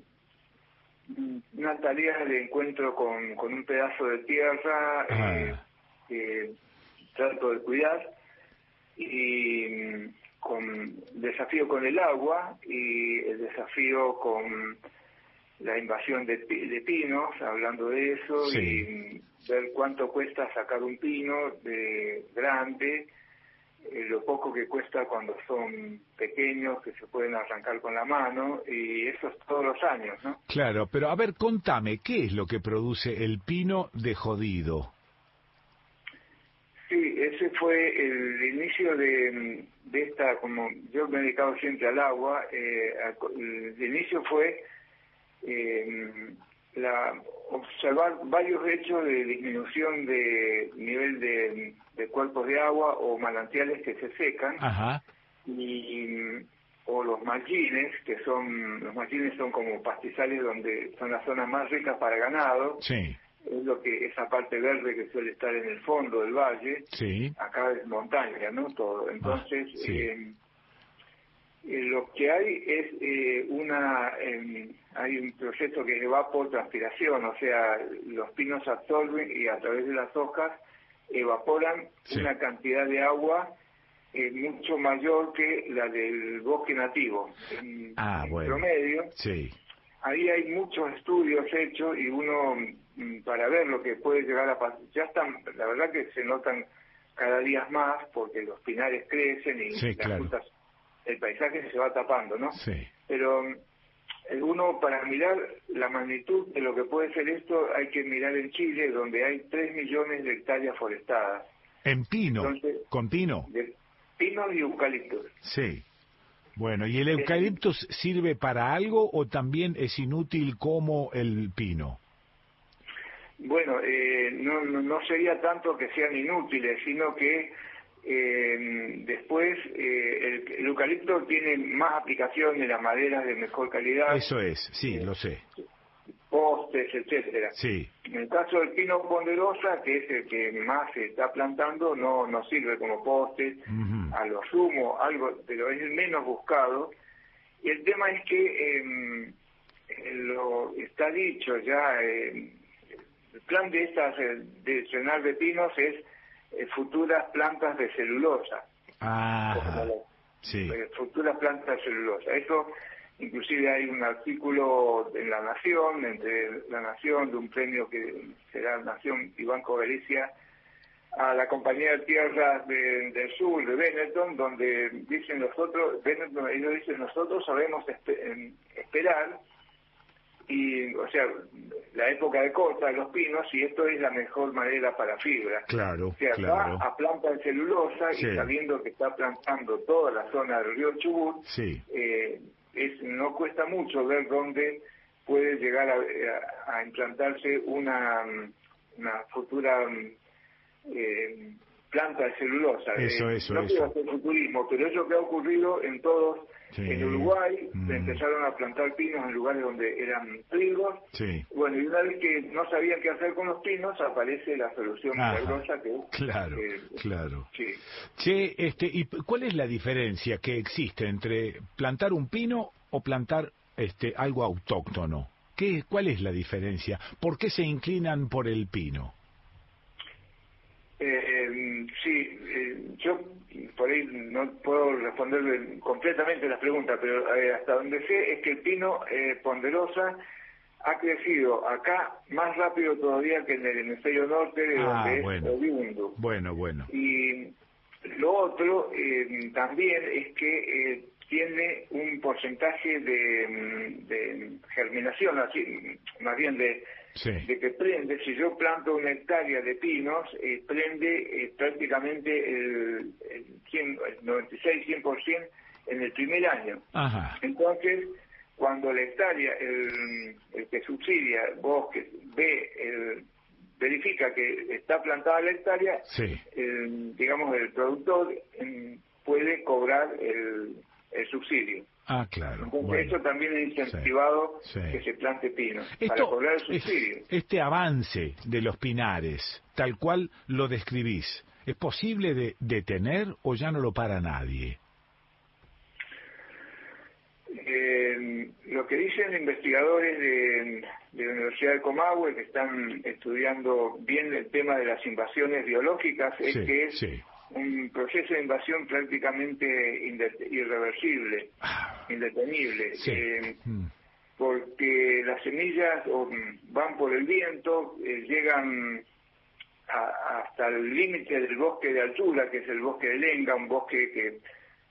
una tarea de encuentro con, con un pedazo de tierra eh, Ah. Trato de cuidar y con desafío con el agua y el desafío con la invasión de, de pinos, hablando de eso, Sí. y ver cuánto cuesta sacar un pino de grande, eh, lo poco que cuesta cuando son pequeños, que se pueden arrancar con la mano, y eso es todos los años, ¿no? Claro, pero a ver, contame, ¿qué es lo que produce el pino de jodido? Ese fue el inicio de, de esta, como yo me he dedicado siempre al agua, eh, a- el inicio fue eh, la, observar varios hechos de disminución de nivel de, de cuerpos de agua o manantiales que se secan Ajá, y o los margines, que son, los margines son como pastizales donde son las zonas más ricas para ganado, sí, es lo que esa parte verde que suele estar en el fondo del valle, sí, acá es montaña, ¿no? Todo. Entonces, Ah, sí. eh, eh, lo que hay es eh, una, eh, hay un proceso que es evapotranspiración, o sea, los pinos absorben y a través de las hojas evaporan Sí. una cantidad de agua eh, mucho mayor que la del bosque nativo. En, Ah, en bueno. promedio, sí, ahí hay muchos estudios hechos y uno para ver lo que puede llegar a pasar, ya están, la verdad que se notan cada día más porque los pinares crecen y Sí, las claro. frutas- el paisaje se va tapando, ¿no? sí. Pero eh, uno para mirar la magnitud de lo que puede ser esto hay que mirar en Chile donde hay 3 millones de hectáreas forestadas, En pino, Entonces- con pino, de pinos y eucaliptos. sí. Bueno, ¿y el eucaliptus sirve para algo o también es inútil como el pino? Bueno, eh, no, no, sería tanto que sean inútiles, sino que eh, después eh, el, el eucalipto tiene más aplicación en las maderas de mejor calidad, Eso es, sí, lo sé, postes, etcétera. sí, En el caso del pino ponderosa, que es el que más se está plantando, no, no sirve como poste, Ujú. a lo sumo, algo, pero es el menos buscado. Y el tema es que eh, lo está dicho ya, eh, el plan de estas eh, de cenar de pinos es eh, futuras plantas de celulosa, las sí, eh, futuras plantas de celulosa. Eso inclusive hay un artículo en La Nación, entre La Nación, de un premio que será Nación y Banco Galicia, a la compañía de tierras de- del sur, de Benetton, donde dicen nosotros, Benetton, ellos dicen nosotros sabemos espe- em, esperar, y o sea, la época de corta de los pinos, y esto es la mejor madera para fibra. Claro, O sea, claro. va a planta de celulosa Sí. y sabiendo que está plantando toda la zona del río Chubut, Sí. eh, es, no cuesta mucho ver dónde puede llegar a, a- a implantarse una, una futura eh, planta de celulosa. Eso, Eh, eso, no eso. quiero hacer futurismo, pero es lo que ha ocurrido en todos. Sí. En Uruguay Mm. empezaron a plantar pinos en lugares donde eran trigos. Sí. Bueno, y una vez que no sabían qué hacer con los pinos, aparece la solución Ajá. milagrosa que es Claro, eh, claro. sí. Che, este, ¿y cuál es la diferencia que existe entre plantar un pino o plantar este algo autóctono? ¿Qué, ¿Cuál es la diferencia? ¿Por qué se inclinan por el pino? Eh, sí, eh, yo por ahí no puedo responder completamente las preguntas, pero eh, hasta donde sé es que el pino eh, ponderosa ha crecido acá más rápido todavía que en el hemisferio norte, de Ah, donde bueno. es oriundo. Bueno, bueno. Y lo otro eh, también es que eh, tiene un porcentaje de, mm, de germinación, así, más bien de, Sí. de que prende, si yo planto una hectárea de pinos, eh, prende eh, prácticamente el, el, 100, el 96-100% en el primer año. Ajá. Entonces, cuando la hectárea, el, el que subsidia bosques, ve, el, verifica que está plantada la hectárea, Sí. digamos, el productor em, puede cobrar el, el subsidio. Ah, claro. Entonces, Bueno. eso también es incentivado Sí. que se plante pino, para cobrar el es- subsidio. este avance de los pinares, tal cual lo describís, ¿es posible de detener o ya no lo para nadie? Eh, lo que dicen investigadores de, de la Universidad de Comahue que están estudiando bien el tema de las invasiones biológicas es Sí, que es. Un proceso de invasión prácticamente irreversible, indetenible, Sí. eh, Mm. porque las semillas mm, van por el viento, eh, llegan a- hasta el límite del bosque de altura, que es el bosque de Lenga, un bosque que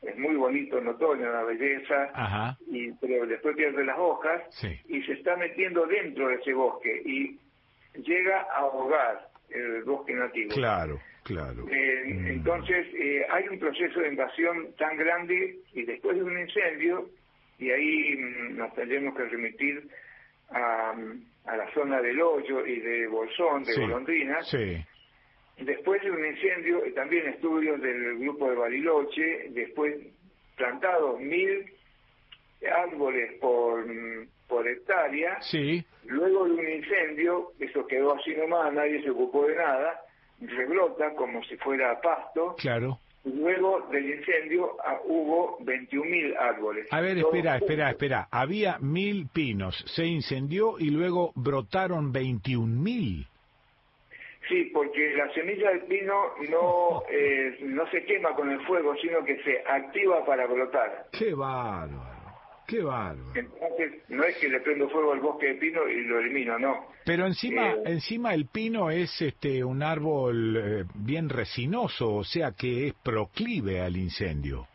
es muy bonito en otoño, una belleza, Ajá. y, pero después pierde las hojas Sí. y se está metiendo dentro de ese bosque y llega a ahogar el bosque nativo. Claro, claro. Eh, Mm. Entonces, eh, hay un proceso de invasión tan grande y después de un incendio, y ahí mm, nos tendremos que remitir a, a la zona del hoyo y de Bolsón, de Sí, Golondrinas, Sí. Después de un incendio, y también estudios del grupo de Bariloche, después plantados mil árboles por, mm, por hectárea, Sí. luego de un incendio, eso quedó así nomás, nadie se ocupó de nada, rebrota como si fuera pasto, Claro. y luego del incendio ah, hubo 21.000 árboles. A ver, espera, espera, espera. Había mil pinos, se incendió y luego brotaron 21 mil. Sí, porque la semilla del pino no, eh, no se quema con el fuego, sino que se activa para brotar. ¡Qué bárbaro! ¡Qué bárbaro! Entonces, no es que le prendo fuego al bosque de pino y lo elimino, no. Pero encima, Eh, encima el pino es este un árbol eh, bien resinoso, o sea que es proclive al incendio.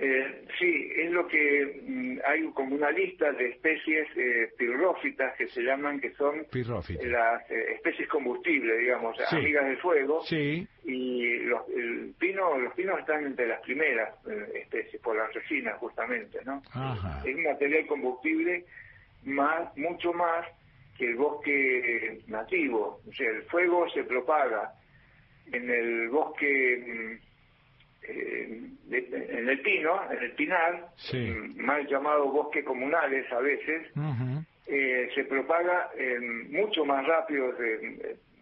Eh, sí, es lo que mm, hay como una lista de especies eh, pirrófitas que se llaman, que son Pirrófita. las eh, especies combustibles, digamos, Sí. amigas del fuego. Sí. Y los, el pino, los pinos están entre las primeras eh, especies, por las resinas justamente, ¿no? Ajá. Es un material combustible más, mucho más que el bosque nativo. O sea, el fuego se propaga en el bosque, mm, eh, de- en el pino, en el pinar, Sí. mm, mal llamado bosque comunales a veces, eh, se propaga eh, mucho más rápido,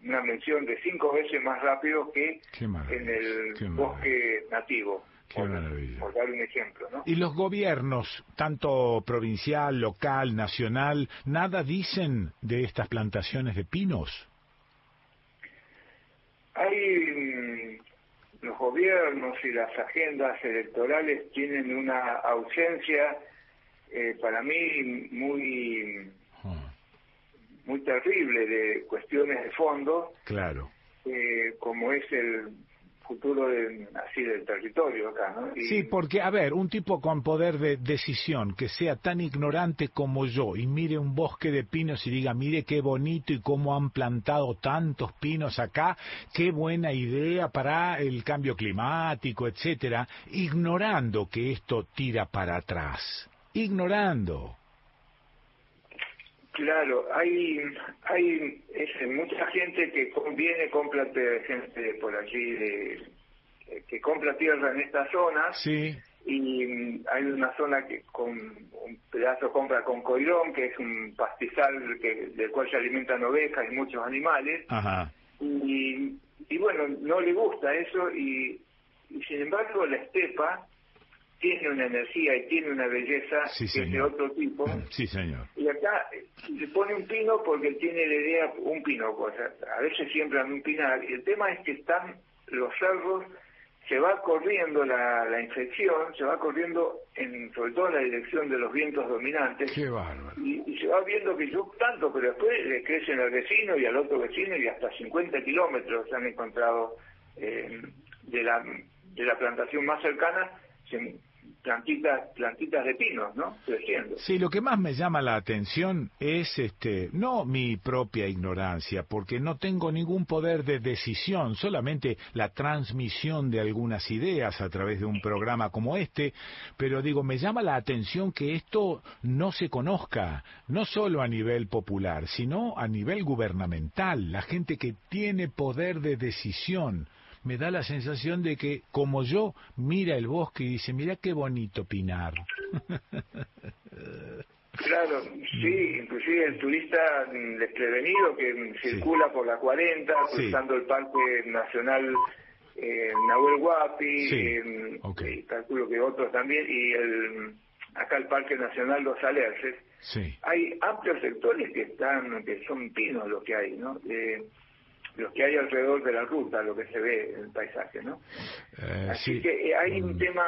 una mención de cinco veces más rápido que en el bosque nativo, Qué maravilla. por dar un ejemplo, ¿no? Y los gobiernos, tanto provincial, local, nacional, nada dicen de estas plantaciones de pinos. Hay mm, los gobiernos y las agendas electorales tienen una ausencia eh, para mí muy muy terrible de cuestiones de fondo, claro. eh, como es el futuro de- así del territorio acá, Sí, porque, a ver, un tipo con poder de decisión que sea tan ignorante como yo y mire un bosque de pinos y diga, mire qué bonito y cómo han plantado tantos pinos acá, qué buena idea para el cambio climático, etcétera, ignorando que esto tira para atrás. Ignorando. Claro, hay hay es, mucha gente que viene, compra te- gente por allí, de, que compra tierra en esta zona. Sí, y mm, hay una zona que con un pedazo compra con coirón, que es un pastizal que, del cual se alimentan ovejas y muchos animales, ajá. y, y bueno, no le gusta eso y, y sin embargo la estepa tiene una energía y tiene una belleza Sí, que es de otro tipo. Sí, señor. Y acá se pone un pino porque tiene la idea, un pino, o sea, a veces siembran un pinar, y el tema es que están los cerros, se va corriendo la, la infección, se va corriendo en, sobre todo en la dirección de los vientos dominantes, Qué bárbaro. y, y se va viendo que yo tanto, pero después le crecen al vecino y al otro vecino y hasta 50 kilómetros se han encontrado eh, de la de la plantación más cercana, se- plantitas plantitas de pinos, ¿no? Creciendo. Sí, lo que más me llama la atención es este, no mi propia ignorancia, porque no tengo ningún poder de decisión, solamente la transmisión de algunas ideas a través de un programa como este, pero digo, me llama la atención que esto no se conozca, no solo a nivel popular, sino a nivel gubernamental, la gente que tiene poder de decisión me da la sensación de que, como yo, mira el bosque y dice, mira qué bonito pinar. Claro, sí, inclusive el turista mm, desprevenido que mm, circula por la 40, Sí. cruzando el Parque Nacional eh, Nahuel Huapi, Sí, eh, calculo que otros también, y el acá el Parque Nacional Los Alerces, hay amplios sectores que están, que son pinos lo que hay, ¿no? Eh, los que hay alrededor de la ruta, lo que se ve en el paisaje, ¿no? Eh, Así sí. que eh, hay un tema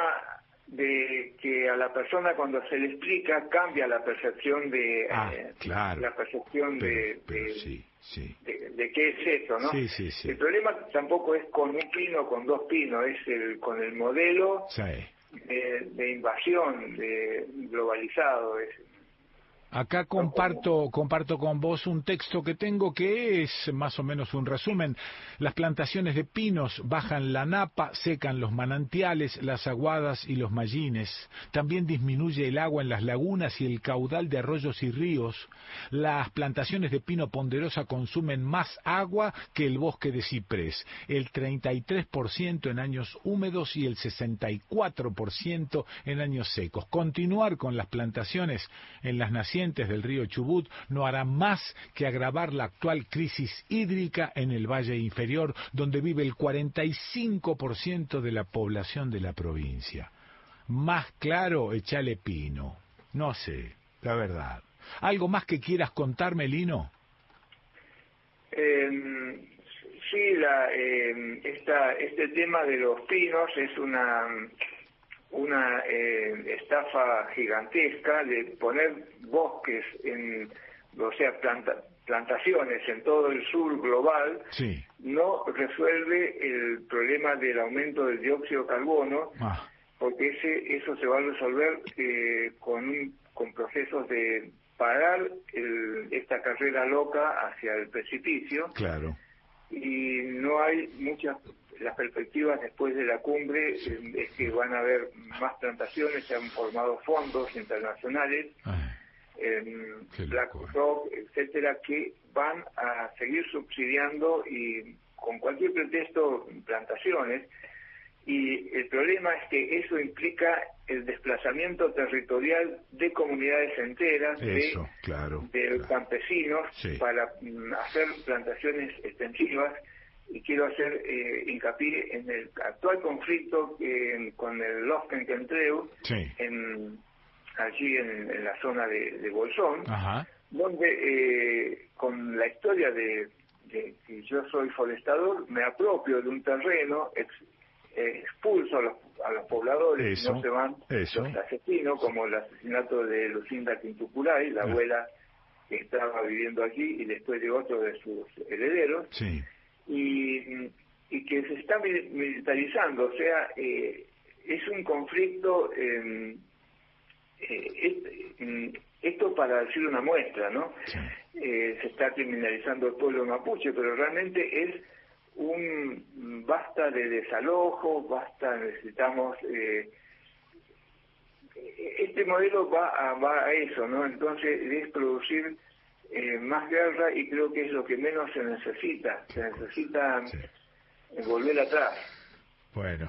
de que a la persona cuando se le explica cambia la percepción de Ah, eh, claro. la percepción Pero, de, pero de, sí, sí. de- de qué es eso, ¿no? Sí, sí, sí. El problema tampoco es con un pino con dos pinos, es el con el modelo de, de invasión de globalizado, es Acá comparto, comparto con vos un texto que tengo que es más o menos un resumen. Las plantaciones de pinos bajan la napa, secan los manantiales, las aguadas y los mallines. También disminuye el agua en las lagunas y el caudal de arroyos y ríos. Las plantaciones de pino ponderosa consumen más agua que el bosque de ciprés, el 33% en años húmedos y el 64% en años secos. Continuar con las plantaciones en las nacientes del río Chubut no hará más que agravar la actual crisis hídrica en el valle inferior, donde vive el 45% de la población de la provincia. Más claro, echale pino. No sé, la verdad. ¿Algo más que quieras contarme, Lino? Eh, sí, la, eh, este tema de los pinos es una una eh, estafa gigantesca de poner bosques en, o sea, planta- plantaciones en todo el sur global, Sí. no resuelve el problema del aumento del dióxido de carbono, Ah, porque ese eso se va a resolver eh, con un- con procesos de parar el- esta carrera loca hacia el precipicio claro. y no hay muchas las perspectivas después de la cumbre eh, es que van a haber más plantaciones se han formado fondos internacionales Qué BlackRock etcétera que van a seguir subsidiando y con cualquier pretexto plantaciones y el problema es que eso implica el desplazamiento territorial de comunidades enteras de claro. de claro. campesinos Sí. para mm, hacer plantaciones extensivas y quiero hacer eh, hincapié en el actual conflicto eh, con el Lofkenkentreu Sí. en allí en, en la zona de, de Bolsón Ajá. donde eh, con la historia de, de que yo soy forestador me apropio de un terreno ex- expulso a los, a los pobladores, Eso, no se van eso. los asesinos, como el asesinato de Lucinda Quintuculay, la Ah. abuela que estaba viviendo aquí y después de otro de sus herederos, Sí, y, y que se está mi- militarizando, o sea, eh, es un conflicto, eh, eh, mm, esto para decir una muestra, ¿no? Eh, se está criminalizando el pueblo mapuche, pero realmente es un basta de desalojo, basta, necesitamos... Eh, este modelo va a, va a eso, ¿no? Entonces es producir eh, más guerra y creo que es lo que menos se necesita. Se necesita eh, volver atrás. bueno.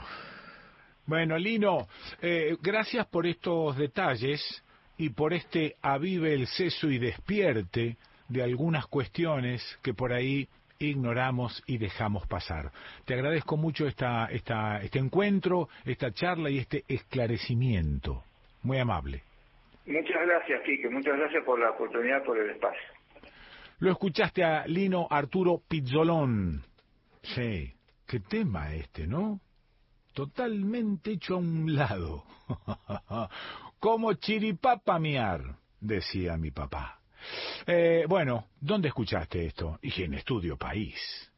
Bueno, Lino, eh, gracias por estos detalles y por este avive el seso y despierte de algunas cuestiones que por ahí ignoramos y dejamos pasar. Te agradezco mucho esta, esta, este encuentro, esta charla y este esclarecimiento. Muy amable. Muchas gracias, Quique. Muchas gracias por la oportunidad, por el espacio. Lo escuchaste a Lino Arturo Pizzolón. Sí, qué tema este, ¿no? Totalmente hecho a un lado. Como chiripapa miar, decía mi papá. Eh, bueno, ¿dónde escuchaste esto? Dije, en Estudio País.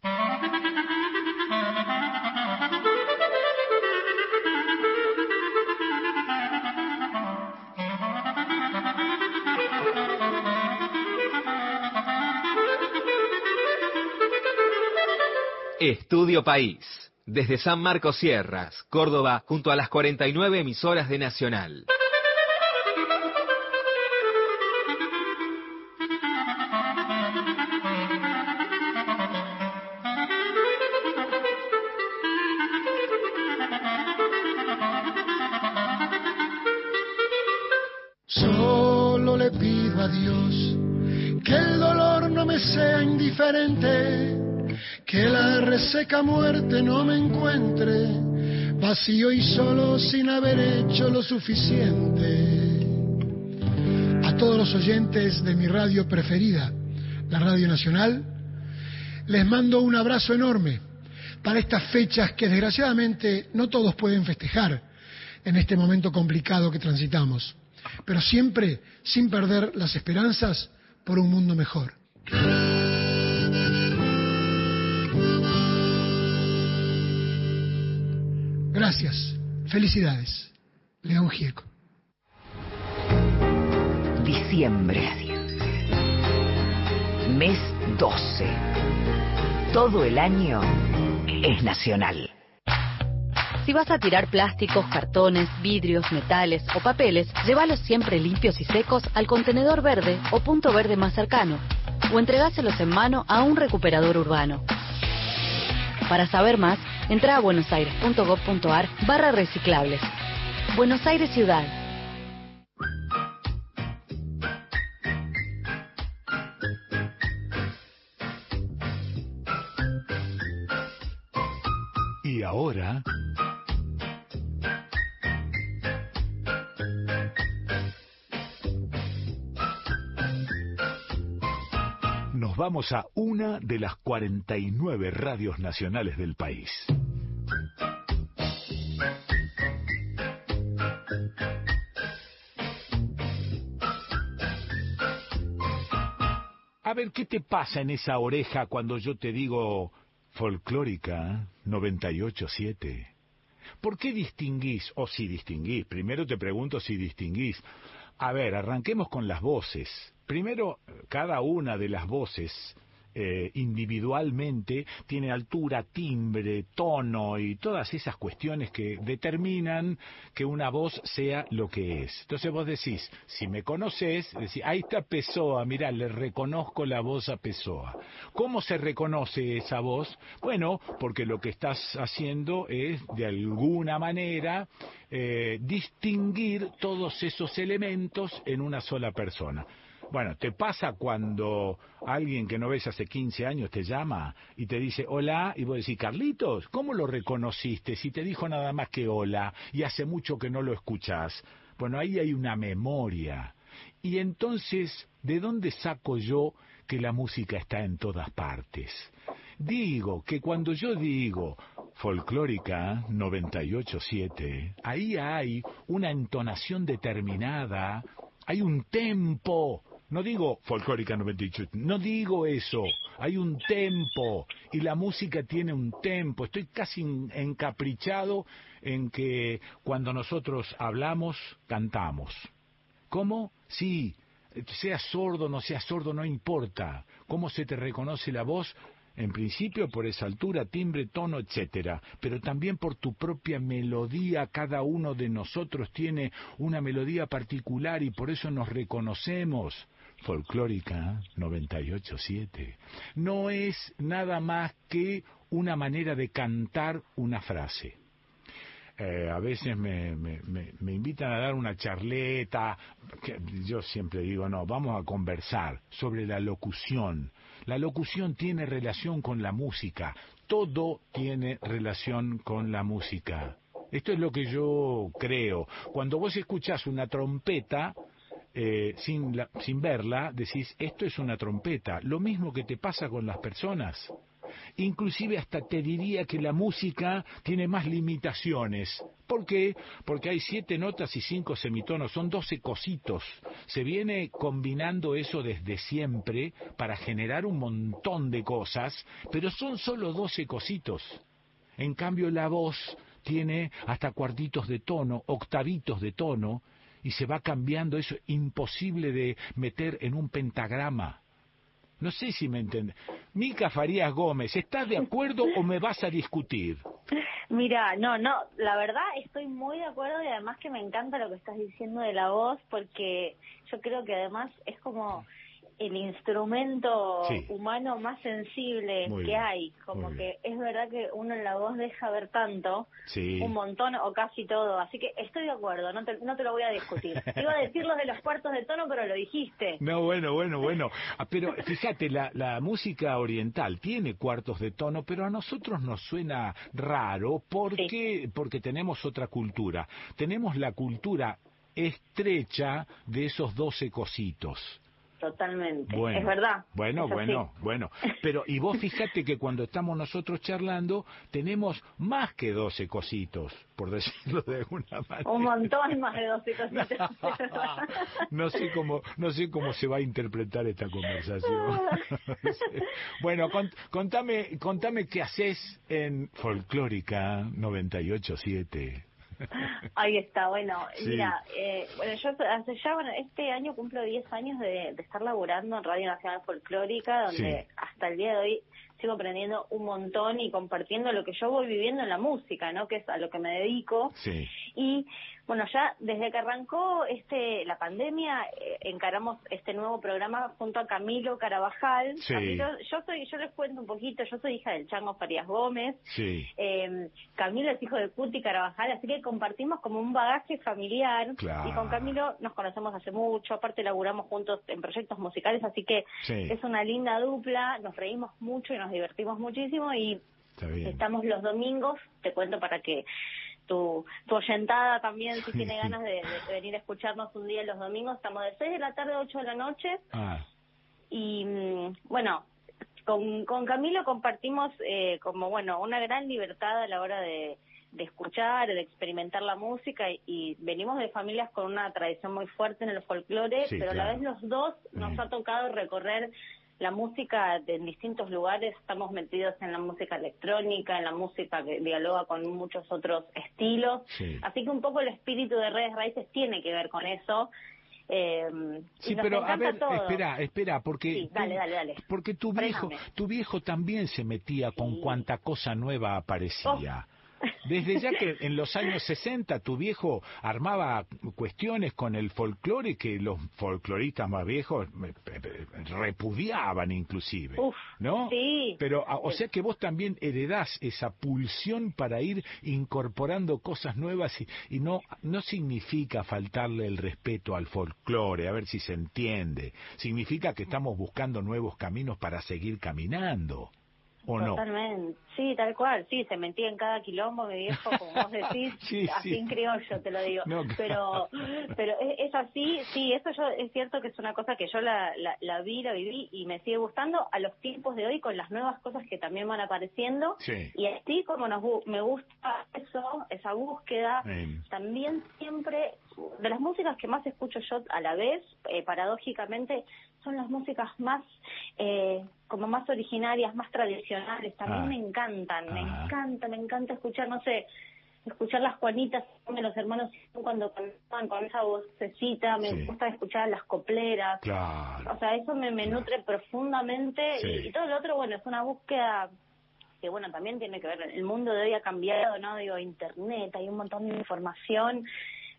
Estudio País. Desde San Marcos Sierras, Córdoba, junto a las 49 emisoras de Nacional. La reseca muerte no me encuentre vacío y solo sin haber hecho lo suficiente. A todos los oyentes de mi radio preferida, la Radio Nacional, les mando un abrazo enorme para estas fechas que desgraciadamente no todos pueden festejar en este momento complicado que transitamos, pero siempre sin perder las esperanzas por un mundo mejor. Gracias. Felicidades. León Gieco. Diciembre. Mes 12. Todo el año es nacional. Si vas a tirar plásticos, cartones, vidrios, metales o papeles, llévalos siempre limpios y secos al contenedor verde o punto verde más cercano, o entregáselos en mano a un recuperador urbano. Para saber más, entra a buenosaires.gov.ar barra reciclables. Buenos Aires Ciudad. Nos vamos a una de las 49 radios nacionales del país. A ver, ¿qué te pasa en esa oreja cuando yo te digo folclórica 98.7? ¿Por qué distinguís, o si distinguís? Primero te pregunto si distinguís. A ver, arranquemos con las voces. Primero, cada una de las voces eh, individualmente tiene altura, timbre, tono y todas esas cuestiones que determinan que una voz sea lo que es. Entonces vos decís, si me conoces, decís, ahí está Pessoa, mirá, le reconozco la voz a Pessoa. ¿Cómo se reconoce esa voz? Bueno, porque lo que estás haciendo es, de alguna manera, eh, distinguir todos esos elementos en una sola persona. Bueno, ¿te pasa cuando alguien que no ves hace 15 años te llama y te dice hola y vos decís, Carlitos, ¿cómo lo reconociste si te dijo nada más que hola y hace mucho que no lo escuchás? Bueno, ahí hay una memoria. Y entonces, ¿de dónde saco yo que la música está en todas partes? Digo que cuando yo digo folclórica 987, ahí hay una entonación determinada, hay un tempo. No digo folclórica 98, no digo eso. Hay un tempo y la música tiene un tempo. Estoy casi en- encaprichado en que cuando nosotros hablamos, cantamos. ¿Cómo? Sí, seas sordo, no seas sordo, no importa. ¿Cómo se te reconoce la voz? En principio por esa altura, timbre, tono, etcétera, pero también por tu propia melodía. Cada uno de nosotros tiene una melodía particular y por eso nos reconocemos. Folclórica 987. No es nada más que una manera de cantar una frase. Eh, a veces me, me, me- me invitan a dar una charleta, que yo siempre digo, no, vamos a conversar sobre la locución. La locución tiene relación con la música, todo tiene relación con la música. Esto es lo que yo creo. Cuando vos escuchás una trompeta, eh, sin, la- sin verla, decís, esto es una trompeta. Lo mismo que te pasa con las personas. Inclusive hasta te diría que la música tiene más limitaciones. ¿Por qué? Porque hay siete notas y cinco semitonos, son doce cositos. Se viene combinando eso desde siempre para generar un montón de cosas, pero son solo doce cositos. En cambio la voz tiene hasta cuartitos de tono, octavitos de tono, y se va cambiando eso imposible de meter en un pentagrama. No sé si me entiende. Mica Farías Gómez, ¿estás de acuerdo o me vas a discutir? Mira, no, no, la verdad estoy muy de acuerdo y además que me encanta lo que estás diciendo de la voz porque yo creo que además es como el instrumento Sí. humano más sensible Muy que bien, hay, como que es verdad que uno en la voz deja ver tanto, Sí. un montón o casi todo, así que estoy de acuerdo, no te, no te lo voy a discutir. Iba a decir los de los cuartos de tono, pero lo dijiste. No, bueno, bueno, bueno. Ah, Pero fíjate, la, la música oriental tiene cuartos de tono, pero a nosotros nos suena raro porque, porque tenemos otra cultura. Tenemos la cultura estrecha de esos doce cositos. Totalmente, Bueno, es verdad. Bueno, es así. bueno, bueno. Pero, y vos fíjate que cuando estamos nosotros charlando, tenemos más que 12 cositos, por decirlo de alguna manera. Un montón más de 12 cositas. No sé cómo, no sé cómo se va a interpretar esta conversación. bueno, cont- contame, contame qué haces en Folclórica 987. Ahí está, bueno, Sí. mira, eh, bueno, yo hace ya, bueno, este año cumplo 10 años de, de estar laburando en Radio Nacional Folclórica, donde Sí. hasta el día de hoy sigo aprendiendo un montón y compartiendo lo que yo voy viviendo en la música, ¿no? Que es a lo que me dedico. Sí. Y bueno, ya desde que arrancó este la pandemia eh, encaramos este nuevo programa junto a Camilo Carabajal. Sí. Camilo, yo soy, yo les cuento un poquito, yo soy hija del Chango Farías Gómez. Sí. Eh, Camilo es hijo de Cuti Carabajal, así que compartimos como un bagaje familiar. Claro. Y con Camilo nos conocemos hace mucho, aparte laburamos juntos en proyectos musicales, así que Sí. es una linda dupla, nos reímos mucho y nos divertimos muchísimo y estamos los domingos, te cuento para que tu, tu oyentada también, si tiene ganas de, de venir a escucharnos un día los domingos, estamos de 6 de la tarde a 8 de la noche. Ah, y mm, bueno, con, con Camilo compartimos eh, como, bueno, una gran libertad a la hora de, de escuchar, de experimentar la música. Y, y venimos de familias con una tradición muy fuerte en el folclore, Sí, pero a la vez los dos nos Mm. ha tocado recorrer la música en distintos lugares, estamos metidos en la música electrónica, en la música que dialoga con muchos otros estilos, Sí. así que un poco el espíritu de Redes Raíces tiene que ver con eso. Eh, Sí, pero a ver, todo. espera, espera, porque Sí, tu- dale, dale, dale. porque tu viejo, tu viejo también se metía con cuanta cosa nueva aparecía. Desde ya que en los años 60 tu viejo armaba cuestiones con el folclore que los folcloristas más viejos eh, eh, repudiaban inclusive, Uf, ¿no? sí. Pero, a- o sea que vos también heredás esa pulsión para ir incorporando cosas nuevas y, y no, no significa faltarle el respeto al folclore, a ver si se entiende. Significa que estamos buscando nuevos caminos para seguir caminando. ¿O no? Totalmente, sí, tal cual, sí, se metía en cada quilombo, mi viejo, como vos decís, Sí, así sí. en criollo te lo digo, No, pero pero es, es así, sí, eso yo es cierto que es una cosa que yo la, la, la vi, la viví y me sigue gustando a los tiempos de hoy con las nuevas cosas que también van apareciendo Sí. y así como nos me gusta eso, esa búsqueda, también siempre de las músicas que más escucho yo a la vez, eh, paradójicamente, son las músicas más eh, como más originarias, más tradicionales. También Ah. me encantan, me encanta, me encanta escuchar, no sé, escuchar las Juanitas de los hermanos cuando cantaban con esa vocecita, me Sí. gusta escuchar las copleras. Claro. O sea, eso me, me nutre profundamente Sí. y, y todo lo otro, bueno, es una búsqueda que, bueno, también tiene que ver, el mundo de hoy ha cambiado, ¿no? Digo, internet, hay un montón de información,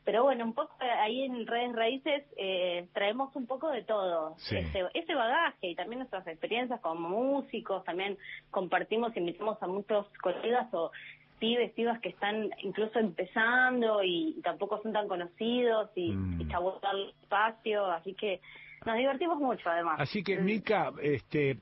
pero bueno, un poco ahí en Redes Raíces eh, traemos un poco de todo, Sí. ese, ese bagaje y también nuestras experiencias como músicos, también compartimos, invitamos a muchos colegas o pibes, pibas que están incluso empezando y, tampoco son tan conocidos y, Mm. y el espacio, así que nos divertimos mucho además. Así que, Mica, este,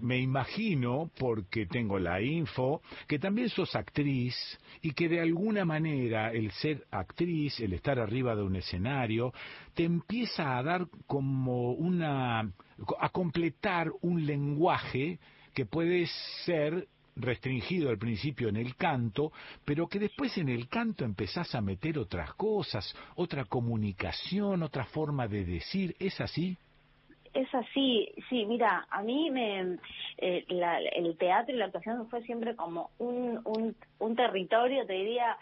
me imagino, porque tengo la info, que también sos actriz y que de alguna manera el ser actriz, el estar arriba de un escenario, te empieza a dar como una, a completar un lenguaje que puede ser restringido al principio en el canto, pero que después en el canto empezás a meter otras cosas, otra comunicación, otra forma de decir, ¿es así? Es así, sí, mira, a mí me, eh, la- el teatro y la actuación fue siempre como un, un, un territorio, te diría,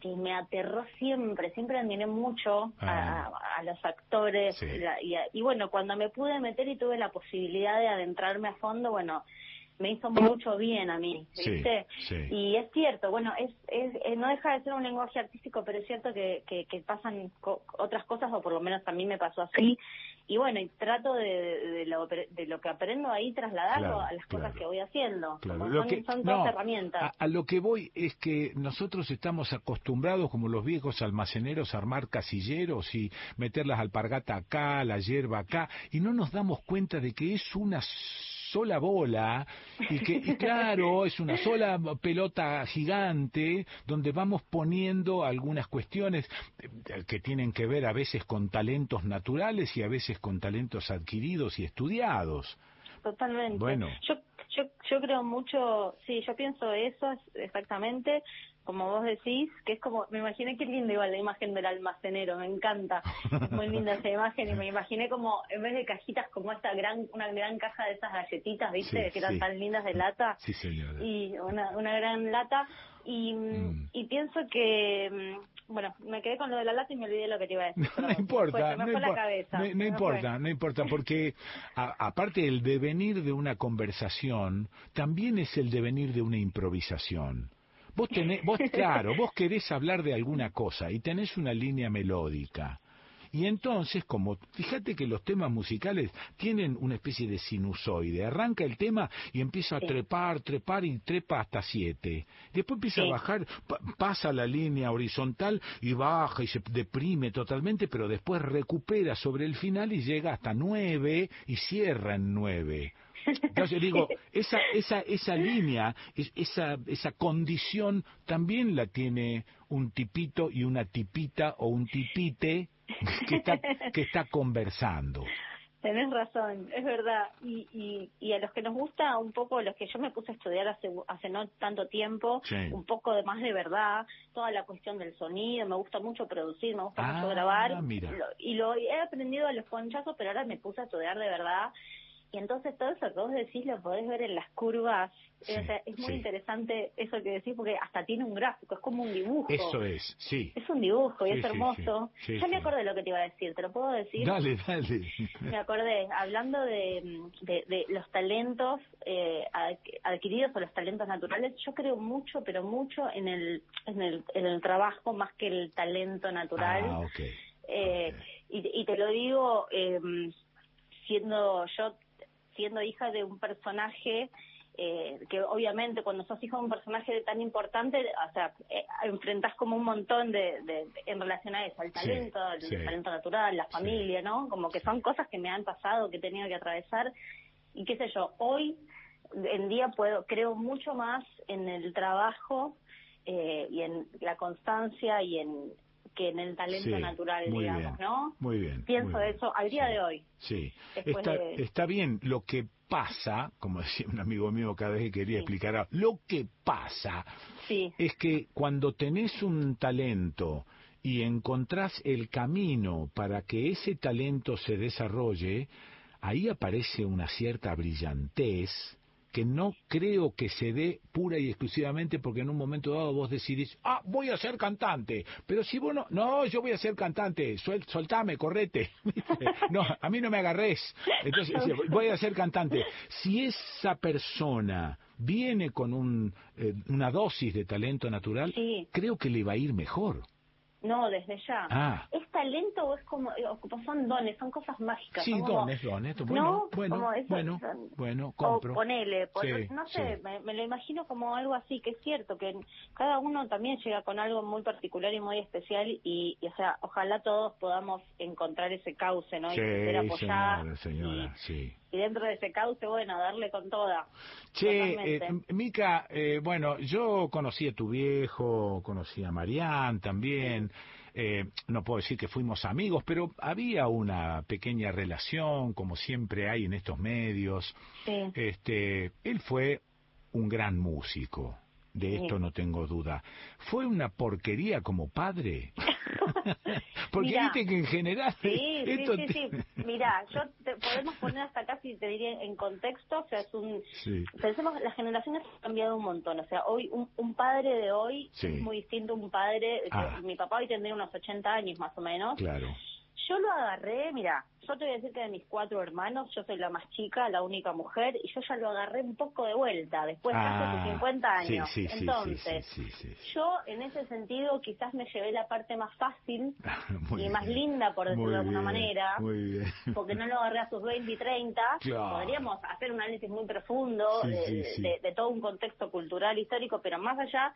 que me aterró siempre, siempre admiré mucho a, a los actores Sí. la- y, a- y bueno, cuando me pude meter y tuve la posibilidad de adentrarme a fondo, bueno, me hizo mucho bien a mí, ¿viste? sí. Y es cierto, bueno, es, es, eh, no deja de ser un lenguaje artístico, pero es cierto que, que, que pasan co- otras cosas, o por lo menos a mí me pasó así. Y bueno, y trato de, lo, de lo que aprendo ahí trasladarlo Claro, a las cosas que voy haciendo. Claro, Como lo son, que- son no, todas herramientas. A, a lo que voy es que nosotros estamos acostumbrados, como los viejos almaceneros, a armar casilleros y meter las alpargatas acá, la hierba acá, y no nos damos cuenta de que es una sola bola y que y claro es una sola pelota gigante donde vamos poniendo algunas cuestiones eh, que tienen que ver a veces con talentos naturales y a veces con talentos adquiridos y estudiados Totalmente. Bueno. Yo, yo, yo creo mucho, sí, yo pienso eso es exactamente como vos decís, que es como, me imaginé qué linda igual la imagen del almacenero, me encanta, muy linda esa imagen y me imaginé como, en vez de cajitas, como esta gran, una gran caja de esas galletitas, ¿viste? Sí, que eran sí. tan lindas de lata sí señora y una, una gran lata y, Mm. y pienso que, mm, bueno, me quedé con lo de la lata y me olvidé lo que te iba a decir. no importa, no, fue la impor- cabeza, no- importa, no importa, porque a- aparte el devenir de una conversación también es el devenir de una improvisación. Vos tenés, vos claro, vos querés hablar de alguna cosa y tenés una línea melódica. Y entonces, como fíjate que los temas musicales tienen una especie de sinusoide, arranca el tema y empieza a trepar, trepar y trepa hasta siete. Después empieza Sí. a bajar, pa- pasa la línea horizontal y baja y se deprime totalmente, pero después recupera sobre el final y llega hasta nueve y cierra en nueve. Entonces digo, esa, esa, esa línea, es- esa, esa condición también la tiene un tipito y una tipita o un tipite que está, que está conversando. Tenés razón, es verdad. Y, y, y a los que nos gusta un poco, los que yo me puse a estudiar hace, hace no tanto tiempo, Sí. un poco de más de verdad, toda la cuestión del sonido, me gusta mucho producir, me gusta Ah, mucho grabar. mira. Lo- y lo he aprendido a los ponchazos, pero ahora me puse a estudiar de verdad. Y entonces todo eso que vos decís lo podés ver en las curvas. Sí, o sea, es muy sí. interesante eso que decís porque hasta tiene un gráfico, es como un dibujo. Eso es, sí. Es un dibujo y Sí, es hermoso. ya me acordé de lo que te iba a decir, ¿te lo puedo decir? Dale, dale. Me acordé, hablando de, de, de los talentos eh, adqu- adquiridos o los talentos naturales, yo creo mucho, pero mucho en el, en el, en el trabajo más que el talento natural. Ah, ok. Eh, y, y te lo digo eh, siendo yo siendo hija de un personaje eh, que obviamente cuando sos hijo de un personaje tan importante, o sea, eh, enfrentás como un montón de, de- en relación a eso, al Sí, talento, al sí. talento natural, la familia, ¿no? Como que son cosas que me han pasado, que he tenido que atravesar y qué sé yo, hoy en día puedo creo mucho más en el trabajo eh, y en la constancia y en que en el talento Sí, natural, digamos, bien, ¿no? Muy bien. Pienso muy bien. eso al día de hoy. Sí, está, de- está bien. Lo que pasa, como decía un amigo mío cada vez que quería explicar, algo, lo que pasa Sí. es que cuando tenés un talento y encontrás el camino para que ese talento se desarrolle, ahí aparece una cierta brillantez que no creo que se dé pura y exclusivamente porque en un momento dado vos decidís, ah, voy a ser cantante, pero si vos no, no, yo voy a ser cantante, suel- soltame, correte, no, a mí no me agarrés, entonces voy a ser cantante. Si esa persona viene con un, eh, una dosis de talento natural, creo que le va a ir mejor. No, desde ya. Ah. ¿Es talento o es como, eh, o son dones, son cosas mágicas? Sí, como- dones, dones, bueno, ¿No? bueno, Como eso, bueno, son- bueno, O compro. ponele, pon- Sí, no sé, sí. me, me lo imagino como algo así, que es cierto, que cada uno también llega con algo muy particular y muy especial y, y, o sea, ojalá todos podamos encontrar ese cauce, ¿no? y Sí, poder apoyar señora, señora, sí. Y dentro de ese cauce, bueno, darle con toda. Che, eh, Mica, eh, bueno, yo conocí a tu viejo, conocí a Marián también. eh, no puedo decir que fuimos amigos, pero había una pequeña relación, como siempre hay en estos medios. Sí. Este, él fue un gran músico, de Sí. esto no tengo duda. ¿Fue una porquería como padre? Porque Mira. viste que en general Sí, esto sí, sí, te- sí. Mira, yo te, podemos poner hasta acá, si te diría en contexto, o sea, es un... Sí. Pensemos, las generaciones han cambiado un montón, o sea, hoy un, un padre de hoy es muy distinto a un padre, Ah. mi papá hoy tendría unos 80 años más o menos. Claro. Yo lo agarré, mira, yo te voy a decir que de mis cuatro hermanos, yo soy la más chica, la única mujer, y yo ya lo agarré un poco de vuelta, después de Ah, hace sus 50 años. sí, sí, Entonces, sí, yo en ese sentido quizás me llevé la parte más fácil y más linda, por decirlo de alguna bien, manera, porque no lo agarré a sus 20 y 30. Claro. Podríamos hacer un análisis muy profundo de, de- de todo un contexto cultural, histórico, pero más allá,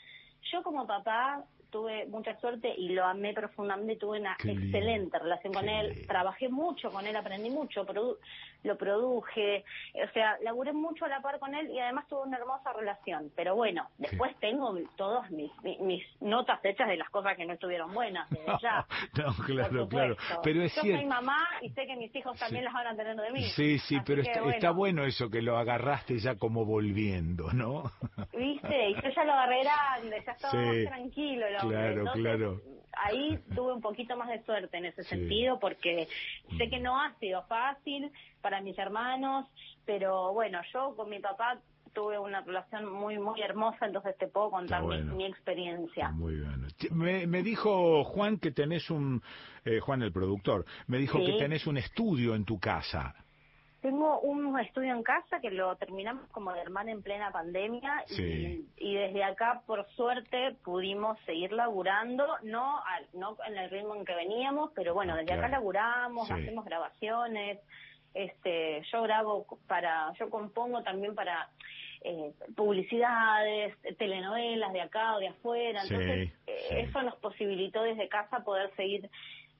yo como papá tuve mucha suerte y lo amé profundamente, tuve una Qué lindo, excelente relación con él, trabajé mucho con él, aprendí mucho, produ- lo produje, o sea, laburé mucho a la par con él y además tuve una hermosa relación. Pero bueno, después tengo todas mis, mis, mis notas hechas de las cosas que no estuvieron buenas, desde ya. No, claro, claro. Pero es Yo cierto. soy mamá y sé que mis hijos también las van a tener de mí. Sí, sí, Así pero que, está, bueno, está bueno eso que lo agarraste ya como volviendo, ¿no? ¿Viste? Y yo ya lo agarré grande, ya estaba Sí. más tranquilo hombre. Claro, Entonces, claro. Ahí tuve un poquito más de suerte en ese sentido porque sé que no ha sido fácil para mis hermanos, pero bueno, yo con mi papá tuve una relación muy muy hermosa, entonces te puedo contar mi- bueno. mi, experiencia. Muy. Che, Me, me dijo Juan que tenés un, eh, Juan el productor, me dijo Sí. que tenés un estudio en tu casa. Tengo un estudio en casa que lo terminamos como de hermana en plena pandemia Sí. y, y desde acá, por suerte, pudimos seguir laburando, no al- no en el ritmo en que veníamos, pero bueno, desde acá laburamos, Sí. hacemos grabaciones, este, yo grabo para, yo compongo también para eh, publicidades, telenovelas de acá o de afuera, Sí, entonces eh, sí. eso nos posibilitó desde casa poder seguir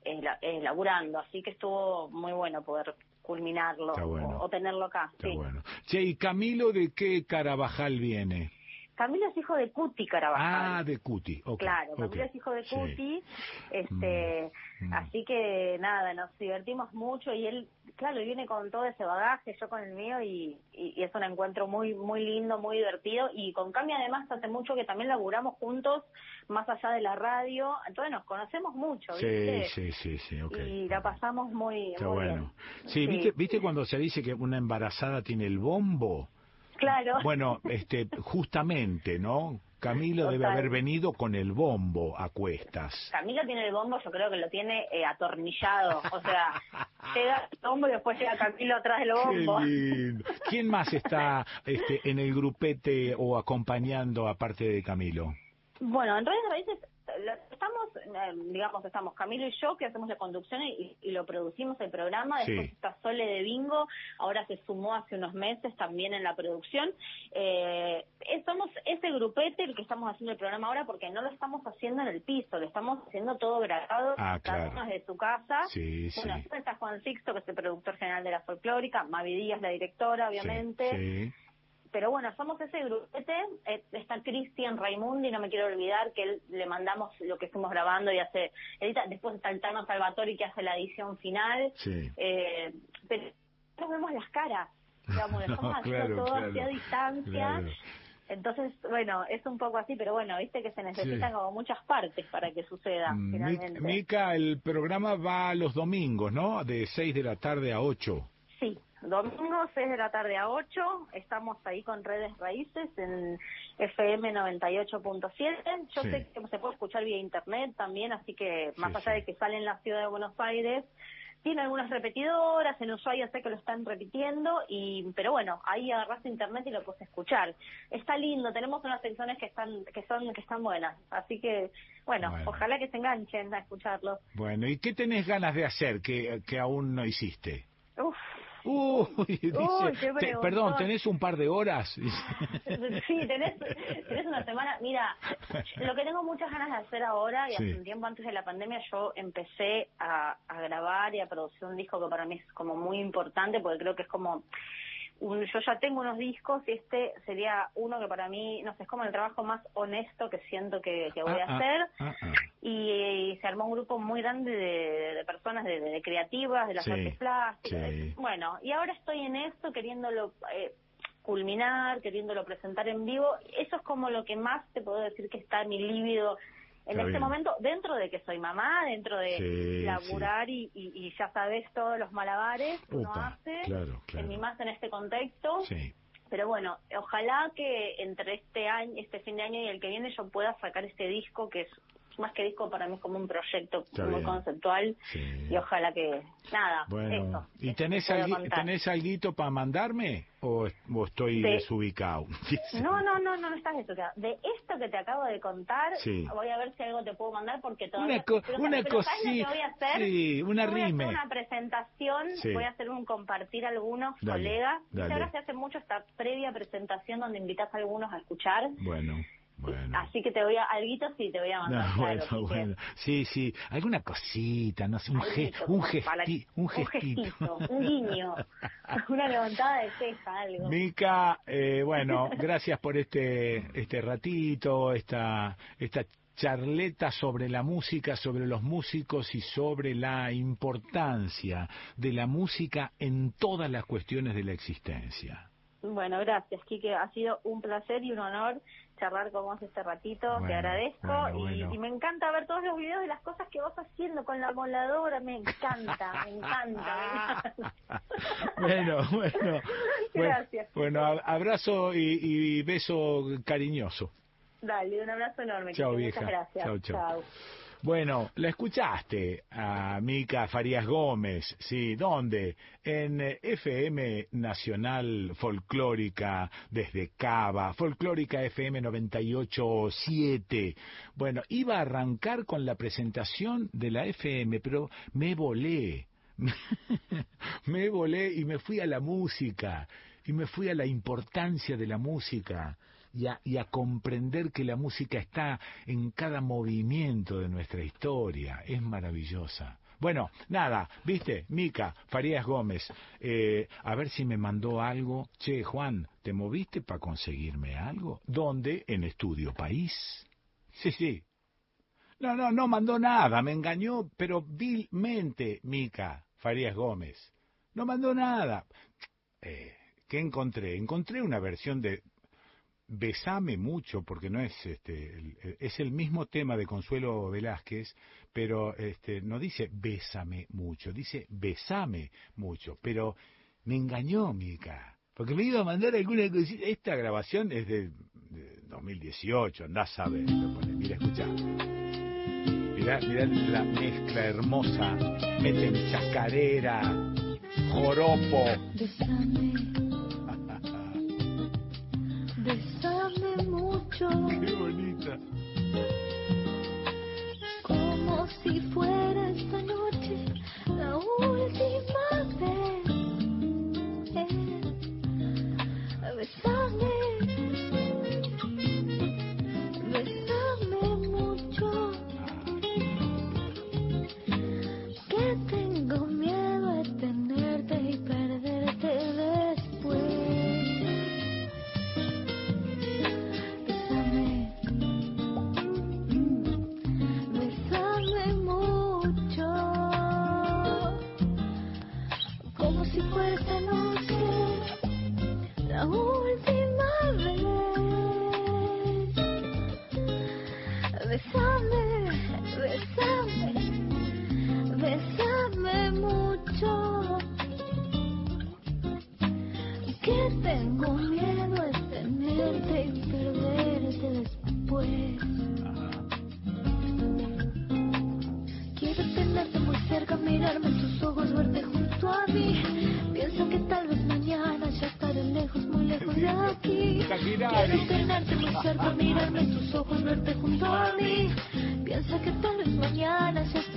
eh, la- eh, laburando, así que estuvo muy bueno poder culminarlo bueno. o, o tenerlo acá. Está sí. bueno. Che, ¿y Camilo de qué Carabajal viene? Camilo es hijo de Cuti Carabajal. Ah, de Cuti. ok, Claro, Camilo es hijo de Sí. Cuti, este, Mm. así que nada, nos divertimos mucho y él, claro, viene con todo ese bagaje, yo con el mío y, y, y es un encuentro muy muy lindo, muy divertido y con Cami además hace mucho que también laburamos juntos, más allá de la radio, entonces nos conocemos mucho, Sí, ¿viste? sí, sí, sí, ok. Y la pasamos muy, Está muy bueno. bien. Sí, ¿viste, ¿viste cuando se dice que una embarazada tiene el bombo? Claro. Bueno, este, justamente, ¿no? Camilo debe haber venido con el bombo a cuestas. Camilo tiene el bombo, yo creo que lo tiene eh, atornillado. O sea, llega el bombo y después llega Camilo atrás del bombo. Qué lindo. ¿Quién más está este, en el grupete o acompañando aparte de Camilo? Bueno, en redes raíces estamos, eh, digamos, estamos Camilo y yo que hacemos la conducción y, y lo producimos el programa. Después Sí. está Sole de Bingo, ahora se sumó hace unos meses también en la producción. Eh, eh, somos ese grupete el que estamos haciendo el programa ahora porque no lo estamos haciendo en el piso, lo estamos haciendo todo grabado, Ah, cada claro. desde su casa. Sí, Bueno, sí. está Juan Sixto, que es el productor general de la folclórica, Mavi Díaz, la directora, obviamente. Pero bueno, somos ese grupete, eh, está Cristian Raimundi, no me quiero olvidar que él, le mandamos lo que fuimos grabando y hace, edita, después está el Tano Salvatori que hace la edición final, Sí. eh, pero nos vemos las caras, digamos, No, estamos haciendo claro, todo claro, así a distancia, claro. entonces, bueno, es un poco así, pero bueno, viste que se necesitan Sí. como muchas partes para que suceda, finalmente. Mica, el programa va los domingos, ¿no? De 6 de la tarde a 8. Sí, domingo 6 de la tarde a 8, estamos ahí con Redes Raíces en FM 98.7. Yo Sí. sé que se puede escuchar vía internet también, así que más Sí, allá de que sale en la ciudad de Buenos Aires, tiene algunas repetidoras, en Ushuaia sé que lo están repitiendo, y pero bueno, ahí agarras internet y lo puedes escuchar. Está lindo, tenemos unas secciones que están que son que están buenas, así que bueno, Bueno. ojalá que se enganchen a escucharlo. Bueno, ¿y qué tenés ganas de hacer que, que aún no hiciste? Uf, Uy, dice, Uy, qué te- preguntón. perdón, ¿tenés un par de horas? Sí, tenés, tenés una semana. Mira, lo que tengo muchas ganas de hacer ahora, y Sí. hace un tiempo antes de la pandemia, yo empecé a, a grabar y a producir un disco que para mí es como muy importante, porque creo que es como. Un, yo ya tengo unos discos y este sería uno que para mí, no sé, es como el trabajo más honesto que siento que, que voy Ah, a ah, hacer. ah, ah. Y, y se armó un grupo muy grande de, de personas de, de creativas, de las Sí, artes plásticas. sí. Bueno, y ahora estoy en esto queriéndolo eh, culminar, queriéndolo presentar en vivo. Eso es como lo que más te puedo decir que está mi líbido en Está este bien. momento, dentro de que soy mamá, dentro de Sí, laburar y, y, y ya sabes todos los malabares que uno hace, claro, claro. en mi más en este contexto. Sí. Pero bueno, ojalá que entre este año, este fin de año y el que viene yo pueda sacar este disco que es más que disco para mí es como un proyecto Está muy bien. conceptual Sí. y ojalá que nada, Bueno, eso. ¿y tenés, contar. tenés alguito para mandarme o, o estoy desubicado? No, no, no, no, no estás desubicado. De esto que te acabo de contar, Sí. voy a ver si algo te puedo mandar porque todavía... Una co- una pero ¿sabes lo que cosita, voy a hacer? sí, una voy a hacer rime. una presentación, voy a hacer un compartir algunos Dale, colegas. Viste, dale. Ahora se hace mucho esta previa presentación donde invitas a algunos a escuchar. Bueno, bueno. Así que te voy a... Alguito sí te voy a mandar, No, bueno, bueno. Sí, sí. Alguna cosita, no sé, un, ge- un, gesti- un un gestito. gestito, un guiño, una levantada de ceja, algo. Mica, eh, bueno, gracias por este este ratito, esta esta charleta sobre la música, sobre los músicos y sobre la importancia de la música en todas las cuestiones de la existencia. Bueno, gracias, Quique. Ha sido un placer y un honor charlar con vos este ratito. Te agradezco bueno, y, bueno. y me encanta ver todos los videos de las cosas que vas haciendo con la moladora. Me encanta, me encanta. Bueno, bueno. Gracias. Bueno, ab- abrazo y, y beso cariñoso. Dale, un abrazo enorme. Chao, vieja. Muchas gracias. Chao, chao. Bueno, la escuchaste a Mica Farías Gómez, sí, ¿dónde? En eh, FM Nacional Folclórica desde Cava, Folclórica FM 98.7. Bueno, iba a arrancar con la presentación de la FM, pero me volé. me volé y me fui a la música, y me fui a la importancia de la música y a, y a comprender que la música está en cada movimiento de nuestra historia. Es maravillosa. Bueno, nada, viste, Mica, Farías Gómez, eh, a ver si me mandó algo. Che, Juan, ¿te moviste para conseguirme algo? ¿Dónde? En Estudio País. Sí, sí. No, no, no mandó nada, me engañó, pero vilmente, Mica, Farías Gómez. No mandó nada. Eh, ¿Qué encontré? Encontré una versión de Besame mucho, porque no es este, es el mismo tema de Consuelo Velázquez, pero este, no dice bésame mucho, dice besame mucho, pero me engañó Mica, porque me iba a mandar alguna cosita. Esta grabación es de, de 2018, andás a ver, mira, escucha. Mirá, mirá la mezcla hermosa, meten chacarera, joropo. Bésame mucho, Qué bonita. como si fuera esta noche la última vez. Bésame, mirarme en tus ojos, verte junto a mí. Pienso que tal vez mañana ya estaré lejos, muy lejos de aquí. Quiero tenerte muy cerca, mirarme en tus ojos, verte junto a mí. Piensa que tal vez mañana ya estaré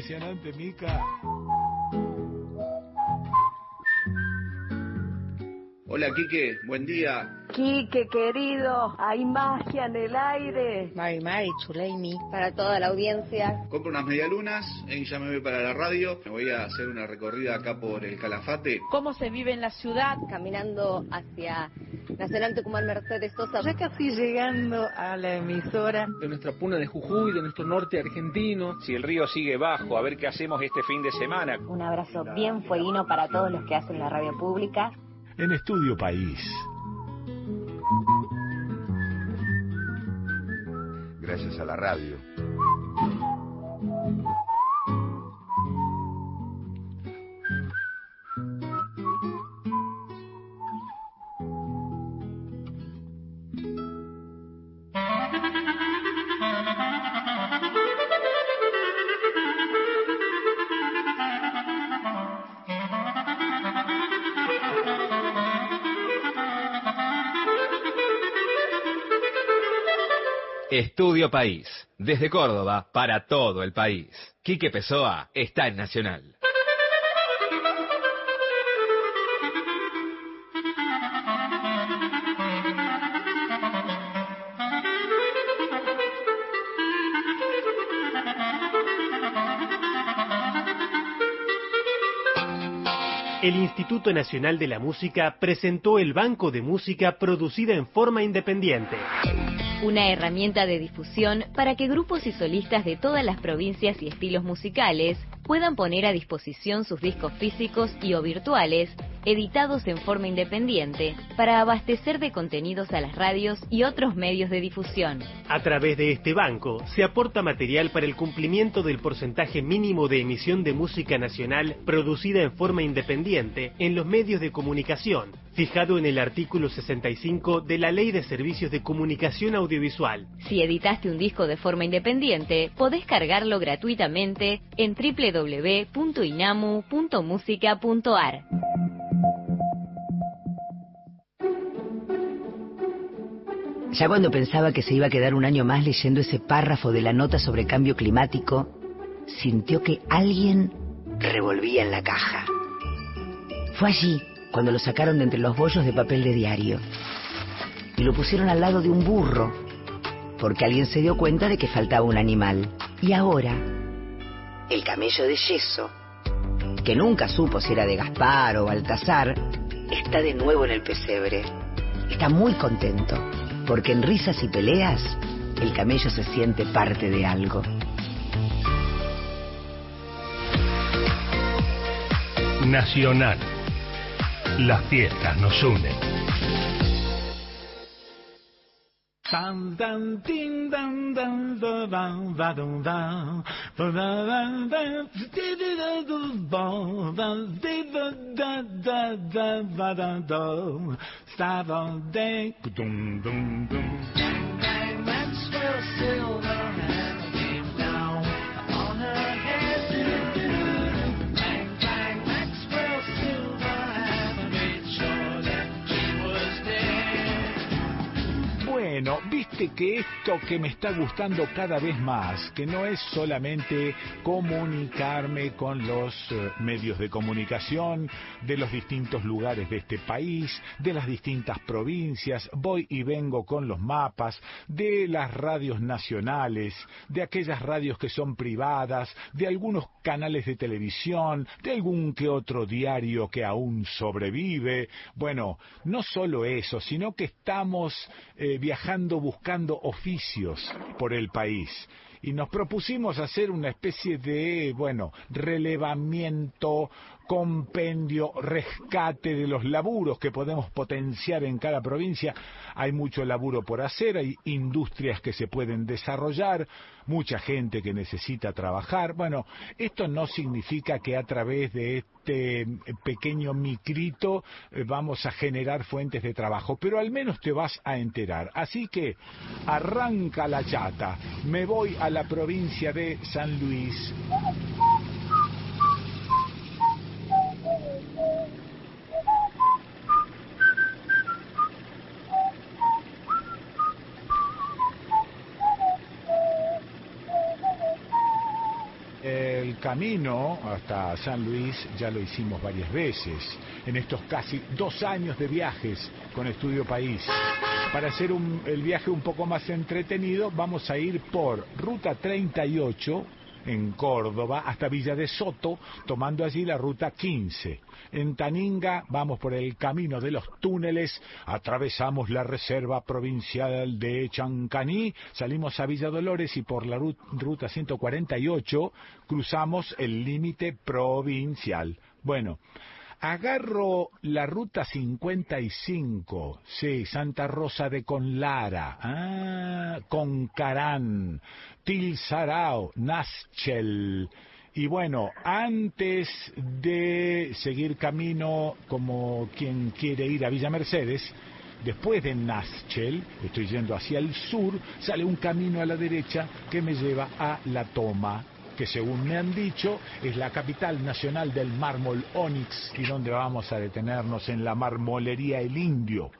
Impresionante, Mica. Hola Quique, buen día. Quique, querido, hay magia en el aire. Mari Mari, Chuleimi, para toda la audiencia. Compro unas medialunas y ya me voy para la radio. Me voy a hacer una recorrida acá por el Calafate. ¿Cómo se vive en la ciudad? Caminando hacia Nacional Tucumán Mercedes Sosa. Ya casi llegando a la emisora. de nuestra puna de Jujuy, de nuestro norte argentino. Si el río sigue bajo, a ver qué hacemos este fin de semana. Un abrazo bien fueguino para todos los que hacen la radio pública. En Estudio País. Gracias a la radio. Estudio País, desde Córdoba para todo el país. Quique Pessoa está en Nacional. El Instituto Nacional de la Música presentó el Banco de Música producida en forma independiente. Una herramienta de difusión para que grupos y solistas de todas las provincias y estilos musicales puedan poner a disposición sus discos físicos y o virtuales, editados en forma independiente, para abastecer de contenidos a las radios y otros medios de difusión. A través de este banco se aporta material para el cumplimiento del porcentaje mínimo de emisión de música nacional producida en forma independiente en los medios de comunicación, fijado en el artículo 65 de la Ley de Servicios de Comunicación Audiovisual. Si editaste un disco de forma independiente, podés cargarlo gratuitamente en Ya cuando pensaba que se iba a quedar un año más leyendo ese párrafo de la nota sobre cambio climático, sintió que alguien revolvía en la caja. Fue allí cuando lo sacaron de entre los bollos de papel de diario y lo pusieron al lado de un burro, porque alguien se dio cuenta de que faltaba un animal. Y ahora, el camello de yeso, que nunca supo si era de Gaspar o Baltasar, está de nuevo en el pesebre. Está muy contento, porque en risas y peleas, el camello se siente parte de algo. Nacional. Las fiestas nos unen. Bueno, viste que esto que me está gustando cada vez más, que no es solamente comunicarme con los eh, medios de comunicación de los distintos lugares de este país, de las distintas provincias, voy y vengo con los mapas, de las radios nacionales, de aquellas radios que son privadas, de algunos canales de televisión, de algún que otro diario que aún sobrevive. Bueno, no solo eso, sino que estamos eh, viajando buscando oficios por el país. Y nos propusimos hacer una especie de, bueno, relevamiento, compendio, rescate de los laburos que podemos potenciar en cada provincia. Hay mucho laburo por hacer, hay industrias que se pueden desarrollar, mucha gente que necesita trabajar. Bueno, esto no significa que a través de este pequeño micrito eh, vamos a generar fuentes de trabajo, pero al menos te vas a enterar. Así que arranca la chata, me voy a la provincia de San Luis. El camino hasta San Luis ya lo hicimos varias veces, en estos casi dos años de viajes con Estudio País. Para hacer un- el viaje un poco más entretenido, vamos a ir por Ruta 38 en Córdoba hasta Villa de Soto, tomando allí la Ruta 15. En Taninga vamos por el camino de los túneles, atravesamos la Reserva Provincial de Chancaní, salimos a Villa Dolores y por la ru- Ruta 148 cruzamos el límite provincial. Bueno, Agarro la ruta 55, sí, Santa Rosa de Conlara, ah, Concarán, Tilsarao, Naschel. Y bueno, antes de seguir camino como quien quiere ir a Villa Mercedes, después de Naschel, estoy yendo hacia el sur, sale un camino a la derecha que me lleva a La Toma, que según me han dicho es la capital nacional del mármol ónix y donde vamos a detenernos en la marmolería El Indio.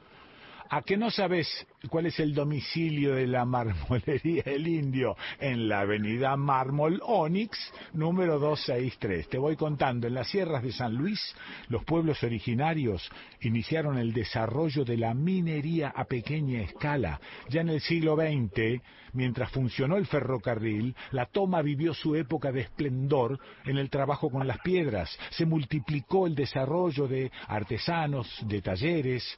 ¿A que no sabes cuál es el domicilio de la marmolería El Indio? En la avenida Mármol Onix, número 263. Te voy contando, en las sierras de San Luis, los pueblos originarios iniciaron el desarrollo de la minería a pequeña escala. Ya en el siglo XX, mientras funcionó el ferrocarril, la toma vivió su época de esplendor en el trabajo con las piedras. Se multiplicó el desarrollo de artesanos, de talleres,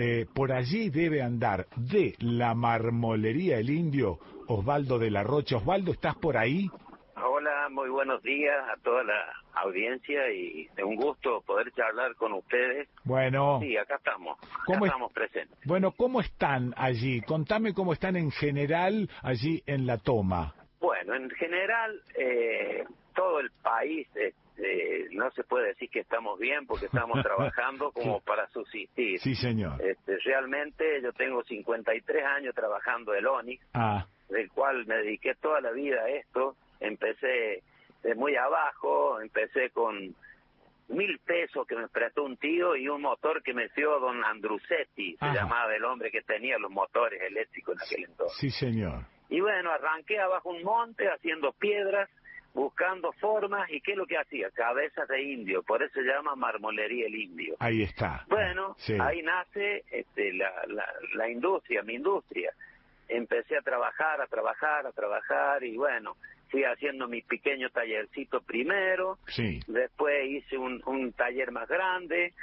eh, por allí debe andar de la marmolería El Indio, Osvaldo de la Rocha. Osvaldo, ¿estás por ahí? Hola, muy buenos días a toda la audiencia y es un gusto poder charlar con ustedes. Bueno, Sí, acá estamos, acá ¿Cómo es- estamos presentes. bueno, ¿cómo están allí? Contame cómo están en general allí en la toma. Bueno, en general, eh, todo el país, eh, no se puede decir que estamos bien porque estamos trabajando como para subsistir. Sí, señor. Este, realmente yo tengo 53 años trabajando el ONIX, Ah, del cual me dediqué toda la vida a esto. Empecé de muy abajo, empecé con mil pesos que me prestó un tío y un motor que me dio don Andrusetti, se Ajá. llamaba el hombre que tenía los motores eléctricos en aquel entonces. Sí, señor. Y bueno, arranqué abajo un monte haciendo piedras, buscando formas, y ¿qué es lo que hacía? Cabezas de indio, por eso se llama marmolería el indio. Ahí está. Bueno, Sí. ahí nace este, la, la, la industria, mi industria. Empecé a trabajar, a trabajar, a trabajar y bueno, fui haciendo mi pequeño tallercito primero, Sí. después hice un, un taller más grande,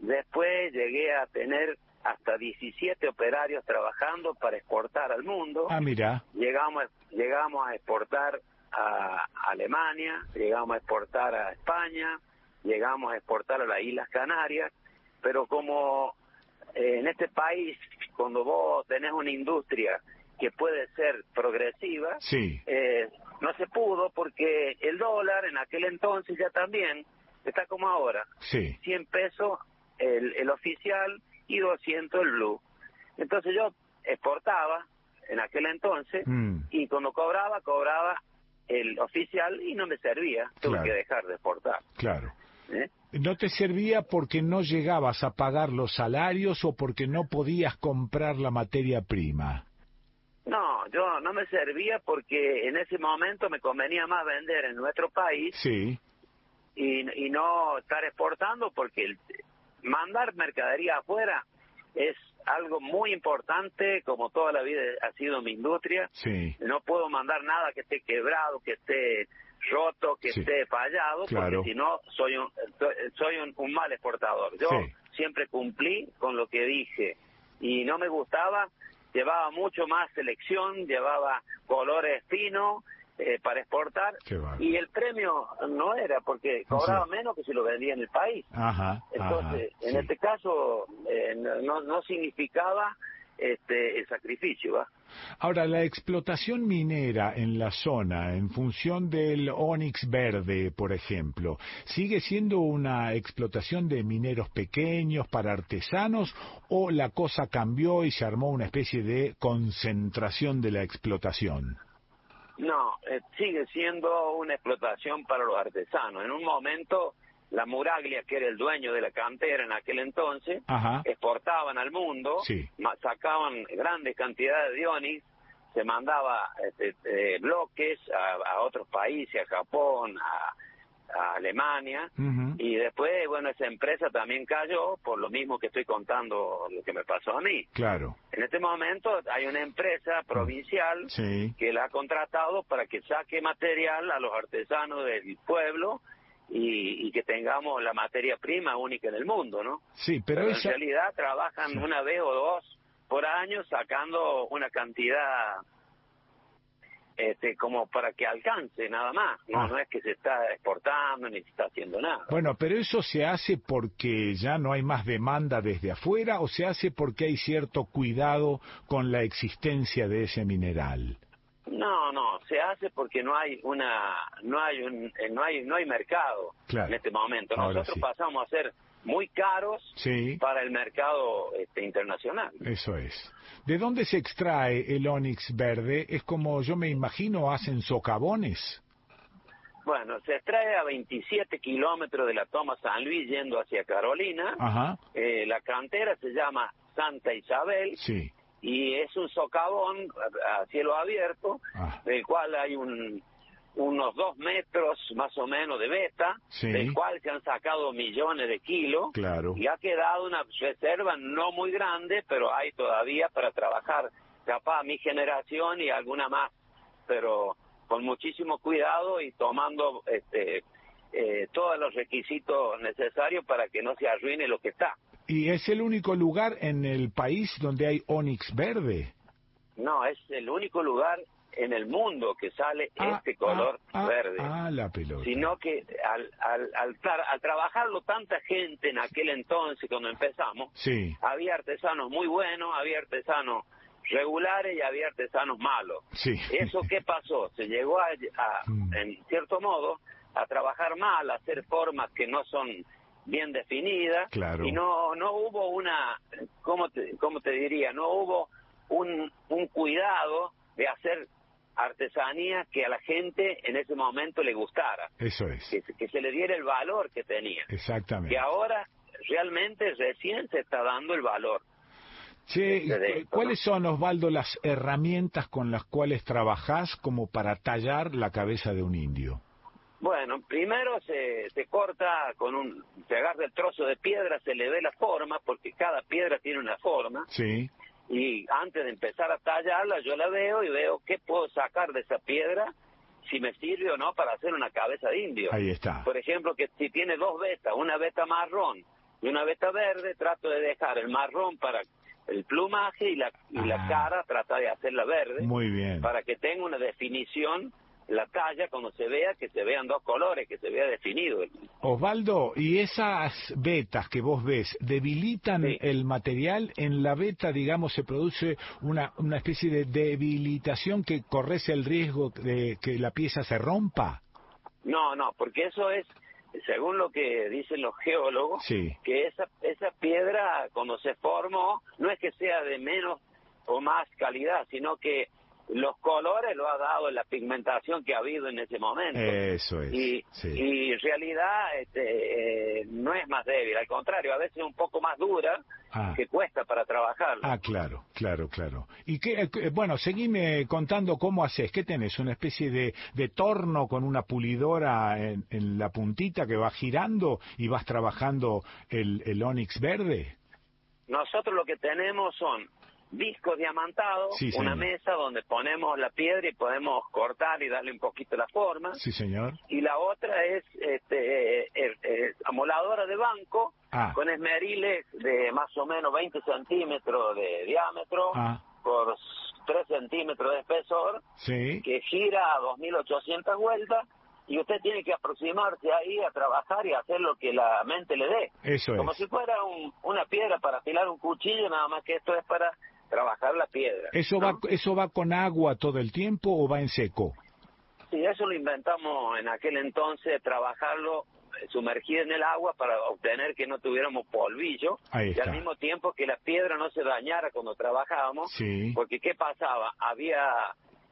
después llegué a tener hasta 17 operarios trabajando para exportar al mundo. Ah, mira. Llegamos, llegamos a exportar a Alemania, llegamos a exportar a España, llegamos a exportar a las Islas Canarias, pero como eh, en este país, cuando vos tenés una industria que puede ser progresiva, Sí. eh, no se pudo porque el dólar en aquel entonces ya también está como ahora, Sí. 100 pesos el, el oficial y 200 el blue. Entonces yo exportaba en aquel entonces Mm, y cuando cobraba, cobraba el oficial y no me servía, tuve Claro. que dejar de exportar. claro. ¿eh? ¿No te servía porque no llegabas a pagar los salarios o porque no podías comprar la materia prima? No, yo no me servía porque en ese momento me convenía más vender en nuestro país Sí. y, y no estar exportando porque el- mandar mercadería afuera es algo muy importante, como toda la vida ha sido mi industria. Sí. No puedo mandar nada que esté quebrado, que esté roto, que Sí. esté fallado, Claro. porque si no soy un, soy un, un mal exportador. Yo Sí. siempre cumplí con lo que dije y no me gustaba, llevaba mucho más selección, llevaba colores finos eh, para exportar y el premio no era porque cobraba Sí. menos que si lo vendía en el país. Ajá. Entonces, ajá, en sí. este caso eh, no, no significaba este el sacrificio, ¿va? Ahora, la explotación minera en la zona, en función del ónix verde, por ejemplo, ¿sigue siendo una explotación de mineros pequeños para artesanos o la cosa cambió y se armó una especie de concentración de la explotación? No, eh, sigue siendo una explotación para los artesanos. En un momento, la Muraglia, que era el dueño de la cantera en aquel entonces, Ajá. exportaban al mundo, Sí. sacaban grandes cantidades de onix, se mandaba este, eh, bloques a, a otros países, a Japón, a, a Alemania, y después, bueno, esa empresa también cayó por lo mismo que estoy contando lo que me pasó a mí. Claro. En este momento hay una empresa provincial Sí. que la ha contratado para que saque material a los artesanos del pueblo y, y que tengamos la materia prima única en el mundo, ¿no? Sí, pero, en esa... realidad trabajan una vez o dos por año sacando una cantidad este como para que alcance nada más no Ah. no es que se está exportando ni se está haciendo nada Bueno, pero eso se hace porque ya no hay más demanda desde afuera o se hace porque hay cierto cuidado con la existencia de ese mineral. no no se hace porque no hay una no hay un eh, no hay no hay mercado Claro. en este momento nosotros sí. pasamos a ser muy caros Sí. para el mercado este, internacional Eso es. ¿De dónde se extrae el ónix verde? Es como yo me imagino hacen socavones. bueno se extrae a 27 kilómetros de la toma San Luis yendo hacia Carolina Ajá. Eh, la cantera se llama Santa Isabel Sí. y es un socavón a, a cielo abierto, Ah. del cual hay un, unos dos metros más o menos de beta, Sí. del cual se han sacado millones de kilos Claro. y ha quedado una reserva no muy grande, pero hay todavía para trabajar, capaz mi generación y alguna más, pero con muchísimo cuidado y tomando este eh, todos los requisitos necesarios para que no se arruine lo que está. ¿Y es el único lugar en el país donde hay ónix verde? No, es el único lugar en el mundo que sale Ah, este color ah, verde. Ah, la pelota. Sino que al, al, al, al trabajarlo tanta gente en aquel entonces, cuando empezamos, Sí. había artesanos muy buenos, había artesanos regulares y había artesanos malos. Sí. ¿Eso qué pasó? Se llegó a, a, Mm. en cierto modo, a trabajar mal, a hacer formas que no son bien definidas Claro. y no no hubo una, ¿cómo te, cómo te diría? No hubo un, un cuidado de hacer artesanía que a la gente en ese momento le gustara, Eso es. que, que se le diera el valor que tenía. Exactamente. Que ahora realmente recién se está dando el valor. Che, ¿y de cu- esto, ¿cuáles son, Osvaldo, las herramientas con las cuales trabajás como para tallar la cabeza de un indio? Bueno, primero se, se corta con un, se agarra el trozo de piedra, se le ve la forma, porque cada piedra tiene una forma, Sí. Y antes de empezar a tallarla yo la veo y veo qué puedo sacar de esa piedra, si me sirve o no para hacer una cabeza de indio. Ahí está. Por ejemplo, que si tiene dos vetas, una veta marrón y una veta verde, trato de dejar el marrón para el plumaje y la, y la cara trata de hacerla verde. Muy bien. para que tenga una definición la talla cuando se vea que se vean dos colores que se vea definido Osvaldo, ¿y esas vetas que vos ves debilitan el material? En la veta, digamos, se produce una, una especie de debilitación que corres el riesgo de que la pieza se rompa. no no porque eso es según lo que dicen los geólogos Sí. que esa esa piedra cuando se formó no es que sea de menos o más calidad sino que los colores lo ha dado la pigmentación que ha habido en ese momento Eso es. y, sí. y en realidad este, eh, no es más débil, al contrario, a veces es un poco más dura Ah. que cuesta para trabajar. Ah, claro, claro, claro. Y qué, eh, bueno, seguime contando cómo haces. ¿Qué tenés? ¿Una especie de, de torno con una pulidora en, en la puntita que va girando y vas trabajando el, el onix verde? Nosotros lo que tenemos son discos diamantados, Sí, una mesa donde ponemos la piedra y podemos cortar y darle un poquito la forma. Sí, señor. Y la otra es este, eh, eh, eh, amoladora de banco Ah. con esmeriles de más o menos 20 centímetros de diámetro Ah. por 3 centímetros de espesor Sí. que gira a 2.800 vueltas y usted tiene que aproximarse ahí a trabajar y hacer lo que la mente le dé. Eso Como es. si fuera un- una piedra para afilar un cuchillo, nada más que esto es para trabajar la piedra. ¿Eso va, ¿Eso va con agua todo el tiempo o va en seco? Sí, eso lo inventamos en aquel entonces, trabajarlo eh, sumergido en el agua para obtener que no tuviéramos polvillo y al mismo tiempo que la piedra no se dañara cuando trabajábamos, Sí. porque ¿qué pasaba? Había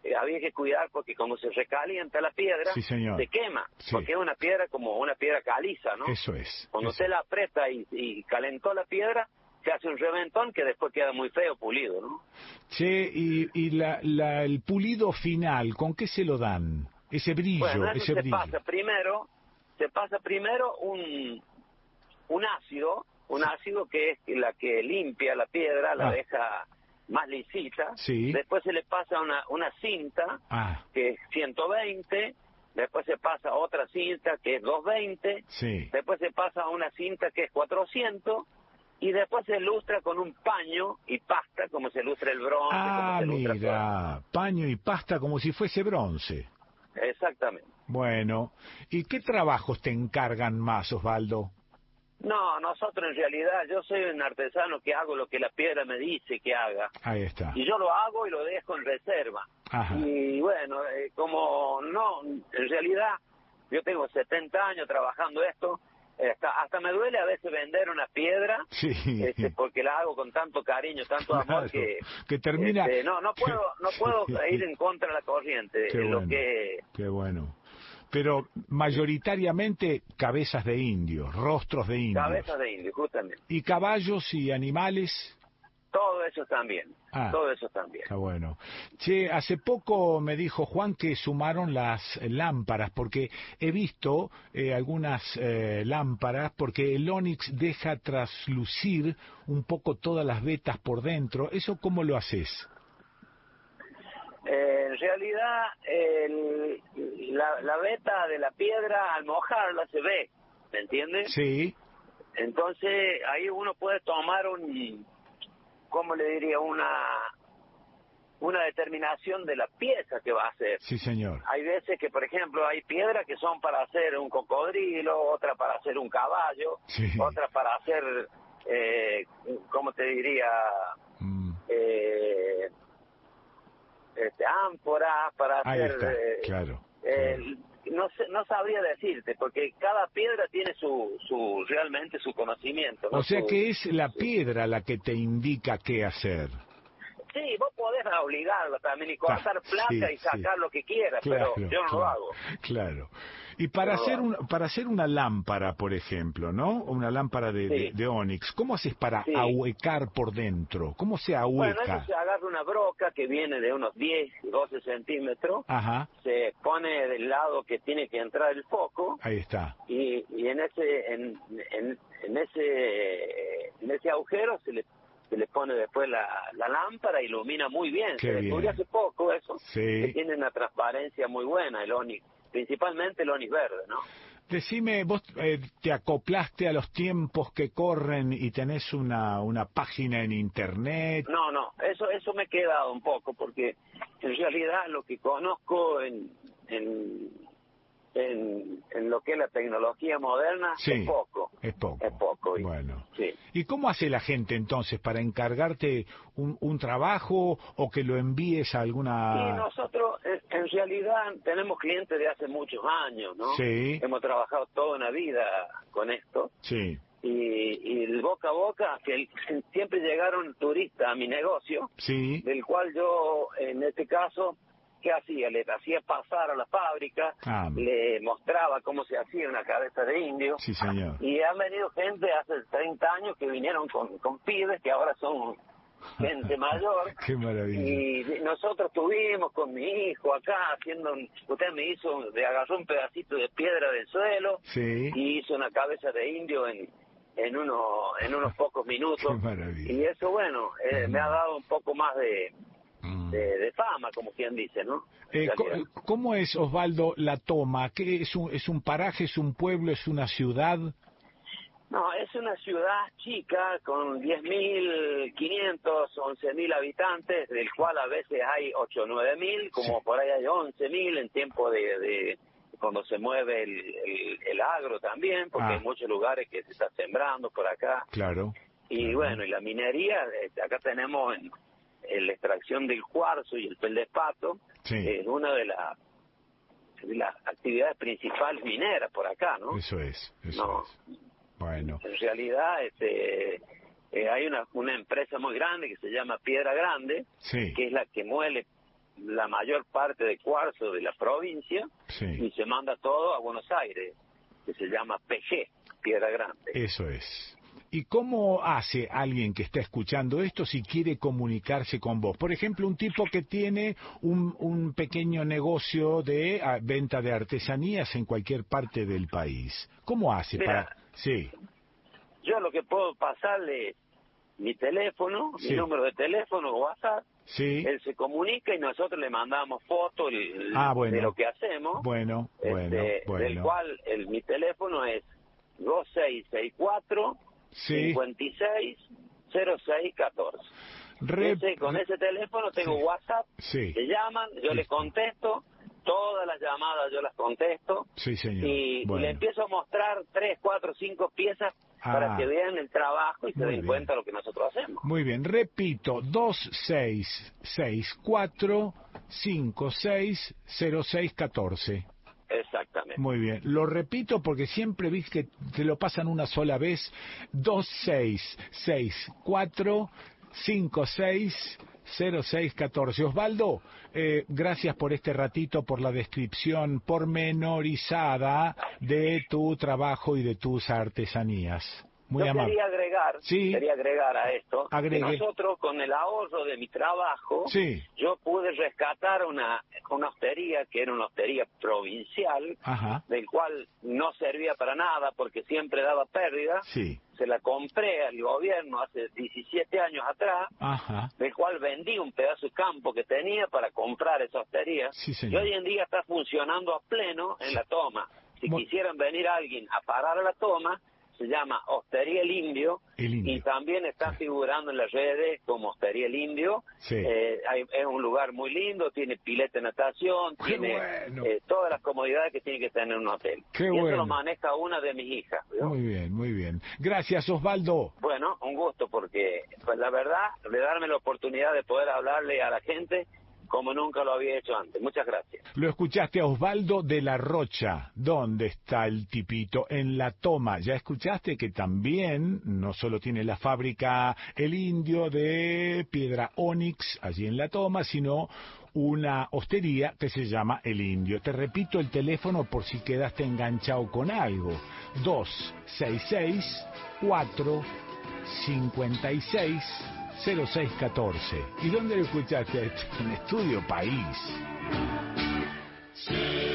eh, había que cuidar porque como se recalienta la piedra, Sí, se quema, Sí. porque es una piedra como una piedra caliza, ¿no? Eso es. Cuando eso. usted la aprieta y, y calentó la piedra, se hace un reventón que después queda muy feo pulido, ¿no? Che, y, y la, la- el pulido final, ¿con qué se lo dan? Ese brillo, Bueno, eso ese se brillo. pasa primero, se pasa primero un, un ácido, un ácido que es la que limpia la piedra, la Ah. deja más lisita. Sí. Después se le pasa una, una cinta Ah, que es 120, después se pasa otra cinta que es 220, sí. después se pasa una cinta que es 400 y después se lustra con un paño y pasta como se lustra el bronce, Ah, como se lustra mira, paño y pasta como si fuese bronce. Exactamente. Bueno, ¿y qué trabajos te encargan más, Osvaldo? No, nosotros en realidad, yo soy un artesano que hago lo que la piedra me dice que haga. Ahí está. Y yo lo hago y lo dejo en reserva. Ajá. Y bueno, eh, como no, en realidad, yo tengo 70 años trabajando esto, hasta, hasta me duele a veces vender una piedra, Sí. este, porque la hago con tanto cariño, tanto amor que... que termina- este, no, no puedo, no puedo ir en contra de la corriente. Qué lo bueno. que Qué bueno. Pero mayoritariamente cabezas de indios, rostros de indios. cabezas de indio, justamente. ¿Y caballos y animales? Todo eso también. Ah. Todo eso también. Está bueno. Che, hace poco me dijo Juan que sumaron las lámparas, porque he visto eh, algunas eh, lámparas, porque el Onix deja traslucir un poco todas las vetas por dentro. ¿Eso cómo lo haces? Eh, en realidad, el- la, la veta de la piedra al mojarla se ve, ¿me entiendes? Sí, Entonces ahí uno puede tomar un, ¿cómo le diría? Una una determinación de la pieza que va a hacer. sí, señor. Hay veces que, por ejemplo, hay piedras que son para hacer un cocodrilo, otra para hacer un caballo, Sí. otra para hacer, eh, ¿cómo te diría? Mm. Eh, este, ánforas, para Ahí hacer... está, eh, claro. eh, no sé, no sabría decirte, porque cada piedra tiene su, su realmente su conocimiento. ¿no? O sea que es la piedra la que te indica qué hacer. Sí, vos podés obligarlo también y cortar plata sí, y sacar sí. lo que quieras, Claro, pero yo no lo hago. Claro. Y para hacer un, para hacer una lámpara, por ejemplo, ¿no? Una lámpara de, Sí. de ónix, ¿cómo haces para Sí. ahuecar por dentro? ¿Cómo se Bueno, ahueca? eso se agarra una broca que viene de unos 10, 12 centímetros, Ajá, se pone del lado que tiene que entrar el foco ahí está. y, y en ese en, en, en ese en ese agujero se le se le pone después la, la lámpara ilumina muy bien. Qué se descubrió hace poco eso, Sí. que tiene una transparencia muy buena el onix, principalmente el onix verde, ¿no? Decime, vos eh, te acoplaste a los tiempos que corren y tenés una, una página en internet. No, no, eso eso me he quedado un poco porque en realidad lo que conozco en en, en, en lo que es la tecnología moderna Sí. es poco, Es poco. es poco. y- Bueno. sí. ¿Y cómo hace la gente entonces para encargarte un, un trabajo o que lo envíes a Y alguna... nosotros en, en realidad tenemos clientes de hace muchos años, ¿no? Sí. Hemos trabajado toda una vida con esto Sí, y, y el boca a boca, que el- siempre llegaron turistas a mi negocio, sí, del cual yo en este caso, ¿qué hacía? Le hacía pasar a la fábrica, Ah. le mostraba cómo se hacía una cabeza de indio. sí señor. Y han venido gente hace 30 años que vinieron con, con pibes que ahora son gente mayor. Qué maravilla. Y nosotros tuvimos con mi hijo acá haciendo, un- usted me hizo, le agarró un pedacito de piedra del suelo Sí, y hizo una cabeza de indio en, en, uno, en unos pocos minutos. qué maravilla. Y eso, bueno, eh, me ha dado un poco más de. De, de fama, como quien dice, ¿no? Eh. ¿Cómo es, Osvaldo, la toma? ¿Qué es un, ¿Es un paraje, es un pueblo, es una ciudad? No, es una ciudad chica con 10.500, 11.000 habitantes, del cual a veces hay 8 o 9.000, como por ahí hay 11.000 en tiempo de, de cuando se mueve el, el, el agro también, porque Ah. hay muchos lugares que se está sembrando por acá. Claro. Y bueno, y la minería, este, acá tenemos en, en la extracción del cuarzo y el peldespato, Sí. es una de, las de las actividades principales mineras por acá, ¿no? Eso es, eso No. es. Bueno, En realidad, este, eh, hay una, una empresa muy grande que se llama Piedra Grande, sí, que es la que muele la mayor parte de cuarzo de la provincia sí, y se manda todo a Buenos Aires, que se llama PG, Piedra Grande. eso es. ¿Y cómo hace alguien que está escuchando esto si quiere comunicarse con vos? Por ejemplo, un tipo que tiene un, un pequeño negocio de ah, venta de artesanías en cualquier parte del país. ¿Cómo hace Mira. para...? Sí, Yo lo que puedo pasarle mi teléfono, Sí. mi número de teléfono, WhatsApp, sí. él se comunica y nosotros le mandamos fotos Ah, bueno. de lo que hacemos. Bueno, bueno, este, bueno. del cual el, mi teléfono es 2664 Sí. 56 0614. Re- Ese- con ese teléfono tengo Sí. WhatsApp, Sí, te llaman, yo les contesto, todas las llamadas yo las contesto sí, señor. y, y Bueno. le empiezo a mostrar tres, cuatro, cinco piezas para Ah. que vean el trabajo y se Muy den bien. cuenta lo que nosotros hacemos. Muy bien, repito, 2664560614. Muy bien, lo repito porque siempre vi que te lo pasan una sola vez. 2664560614. Osvaldo, eh, gracias por este ratito, por la descripción pormenorizada de tu trabajo y de tus artesanías. Muy Yo amable. quería agregar, Sí. quería agregar a esto, que nosotros con el ahorro de mi trabajo, Sí. yo pude rescatar una, una hostería que era una hostería provincial, Ajá. del cual no servía para nada porque siempre daba pérdida. Sí. Se la compré al gobierno hace 17 años atrás, Ajá. del cual vendí un pedazo de campo que tenía para comprar esa hostería. Y hoy en día está funcionando a pleno en la toma. Si quisieran venir alguien a parar a la toma, se llama Hostería El Indio, El Indio. y también está figurando en las redes como Hostería El Indio. Sí. Eh, hay- es un lugar muy lindo, tiene pileta de natación, Qué tiene bueno. eh, todas las comodidades que tiene que tener un hotel. Qué y eso lo maneja una de mis hijas. Muy bien, muy bien. Gracias, Osvaldo. Bueno, un gusto porque, pues la verdad, de darme la oportunidad de poder hablarle a la gente como nunca lo había hecho antes. Muchas gracias. Lo escuchaste a Osvaldo de la Rocha. ¿Dónde está el tipito? En la toma. Ya escuchaste que también no solo tiene la fábrica El Indio de Piedra Onix allí en la toma, sino una hostería que se llama El Indio. Te repito el teléfono por si quedaste enganchado con algo. 266 4 56 0614. ¿Y dónde lo escuchaste? En Estudio País.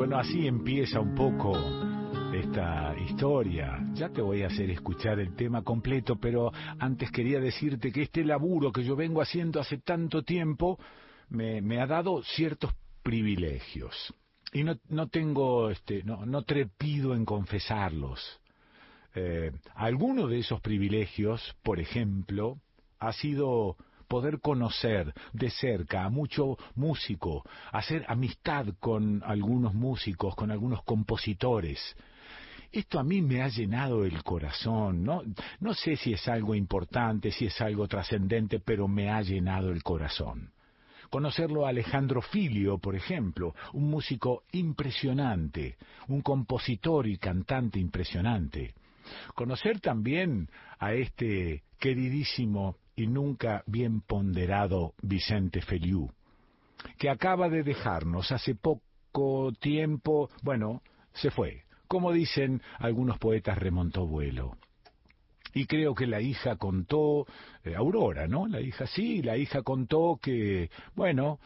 Bueno, así empieza un poco esta historia. Ya te voy a hacer escuchar el tema completo, pero antes quería decirte que este laburo que yo vengo haciendo hace tanto tiempo me, me ha dado ciertos privilegios. Y no, no tengo, este, no, no trepido en confesarlos. Eh, alguno de esos privilegios, por ejemplo, ha sido poder conocer de cerca a mucho músico, hacer amistad con algunos músicos, con algunos compositores. Esto a mí me ha llenado el corazón, ¿no? No sé si es algo importante, si es algo trascendente, pero me ha llenado el corazón. Conocerlo a Alejandro Filio, por ejemplo, un músico impresionante, un compositor y cantante impresionante. Conocer también a este queridísimo y nunca bien ponderado Vicente Feliú, que acaba de dejarnos hace poco tiempo, bueno, se fue. Como dicen algunos poetas, remontó vuelo. Y creo que la hija contó, eh, Aurora, ¿no? La hija sí, la hija contó que, bueno,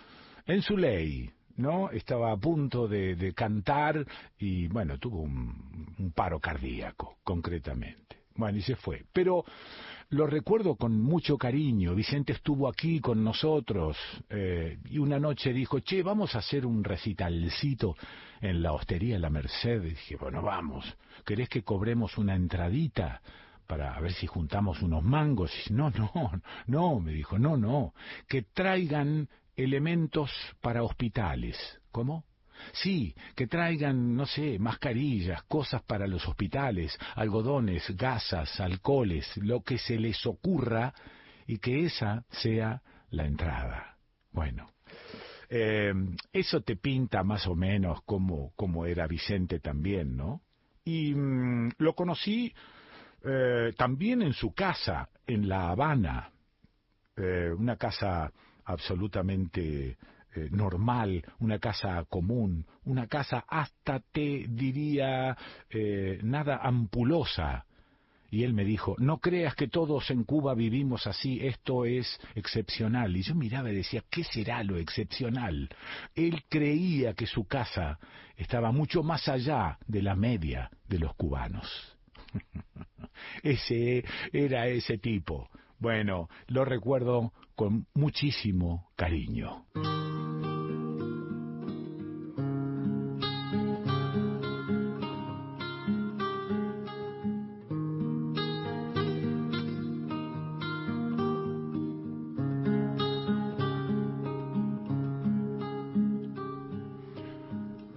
en su ley, ¿no? Estaba a punto de, cantar y, bueno, tuvo un paro cardíaco, concretamente. Bueno, y se fue. Pero lo recuerdo con mucho cariño. Vicente estuvo aquí con nosotros eh, y una noche dijo, che, vamos a hacer un recitalcito en la hostería La Merced. Y dije, bueno, vamos. ¿Querés que cobremos una entradita? para ver si juntamos unos mangos. No, no, no, me dijo, no, no, que traigan elementos para hospitales. ¿Cómo? Sí, que traigan, no sé, mascarillas, cosas para los hospitales, algodones, gasas, alcoholes, lo que se les ocurra y que esa sea la entrada. Bueno, eh, eso te pinta más o menos como, como era Vicente también, ¿no? Y mm, lo conocí eh, también en su casa, en La Habana, eh, una casa absolutamente eh, normal, una casa común, una casa hasta te diría eh, nada ampulosa. Y él me dijo, no creas que todos en Cuba vivimos así, esto es excepcional. Y yo miraba y decía, ¿qué será lo excepcional? Él creía que su casa estaba mucho más allá de la media de los cubanos. ese era ese tipo. Bueno, lo recuerdo con muchísimo cariño.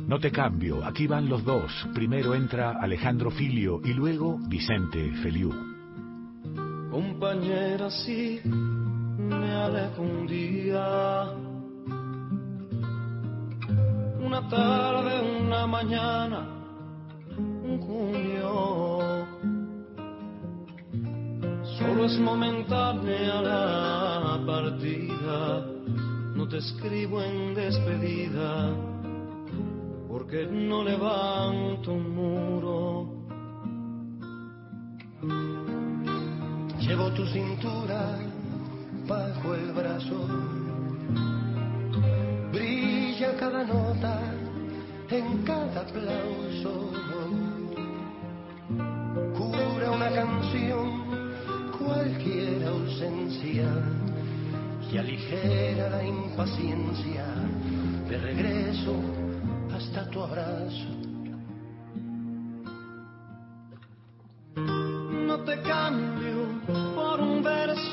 No te cambio, aquí van los dos. Primero entra Alejandro Filio y luego Vicente Feliú. Compañera, sí, me alejo un día. Una tarde, una mañana, un junio. Solo es momentánea la partida. No te escribo en despedida porque no levanto un muro. Llevo tu cintura bajo el brazo, brilla cada nota en cada aplauso, cura una canción cualquier ausencia y aligera la impaciencia. De regreso hasta tu abrazo.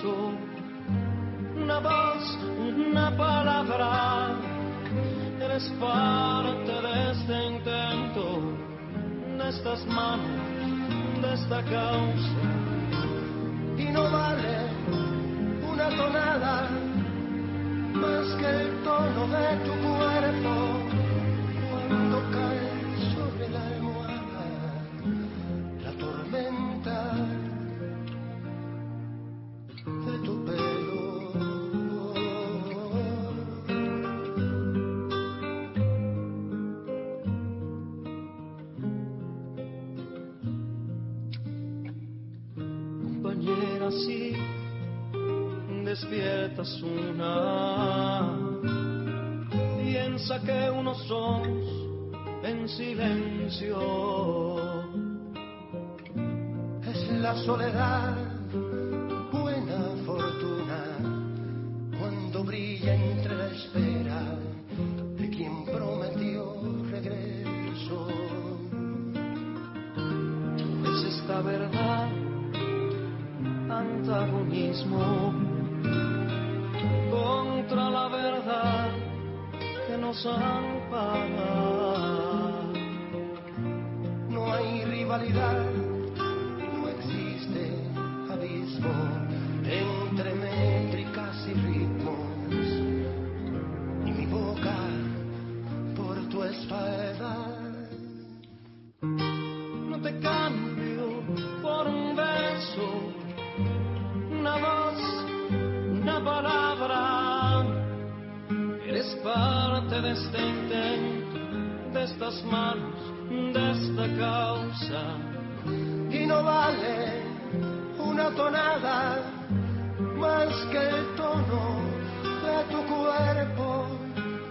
Una voz, una palabra. Eres parte de este intento, de estas manos, de esta causa. y no vale una tonada más que el tono de tu cuerpo cuando cae soledad, vale una tonada más que el tono de tu cuerpo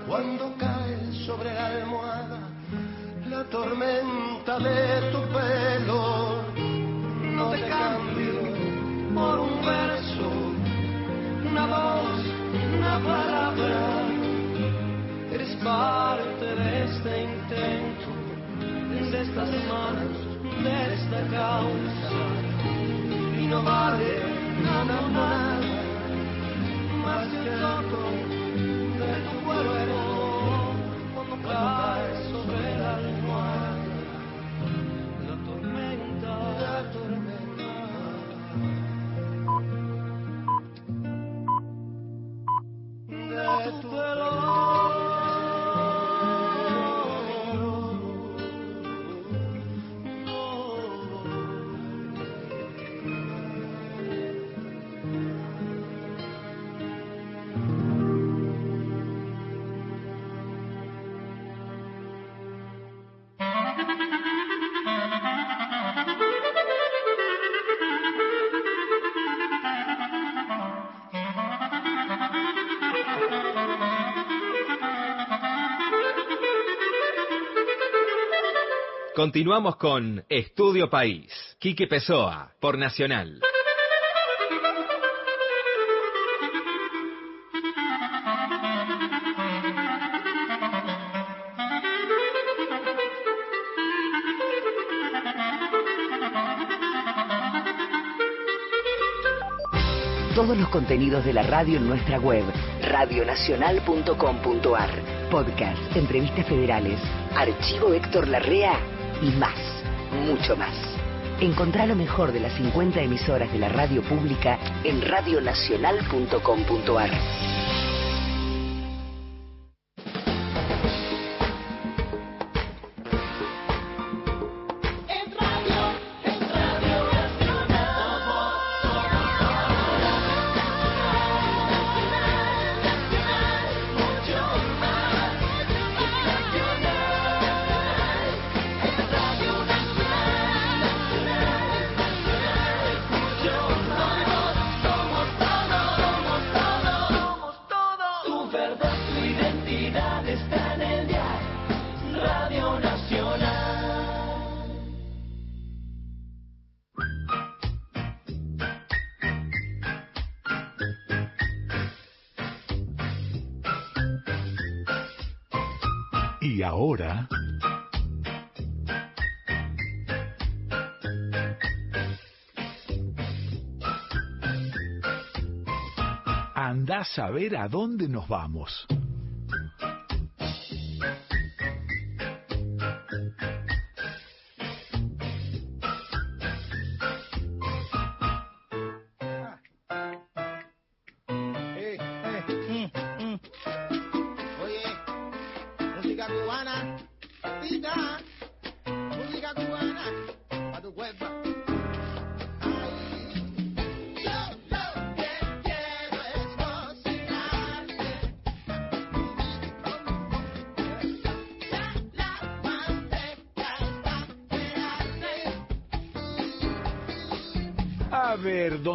cuando cae sobre la almohada la tormenta de tu pelo. No te cambio por un verso, una voz, una palabra. Eres parte de este intento, de estas manos, de esta causa. Y no vale nada, nada más que el tono de tu cuerpo Continuamos con Estudio País. Quique Pessoa, por Nacional. Todos los contenidos de la radio en nuestra web, radionacional.com.ar. Podcast, entrevistas federales, archivo Héctor Larrea y más, mucho más. Encontrá lo mejor de las 50 emisoras de la radio pública en radionacional.com.ar. ver a dónde nos vamos.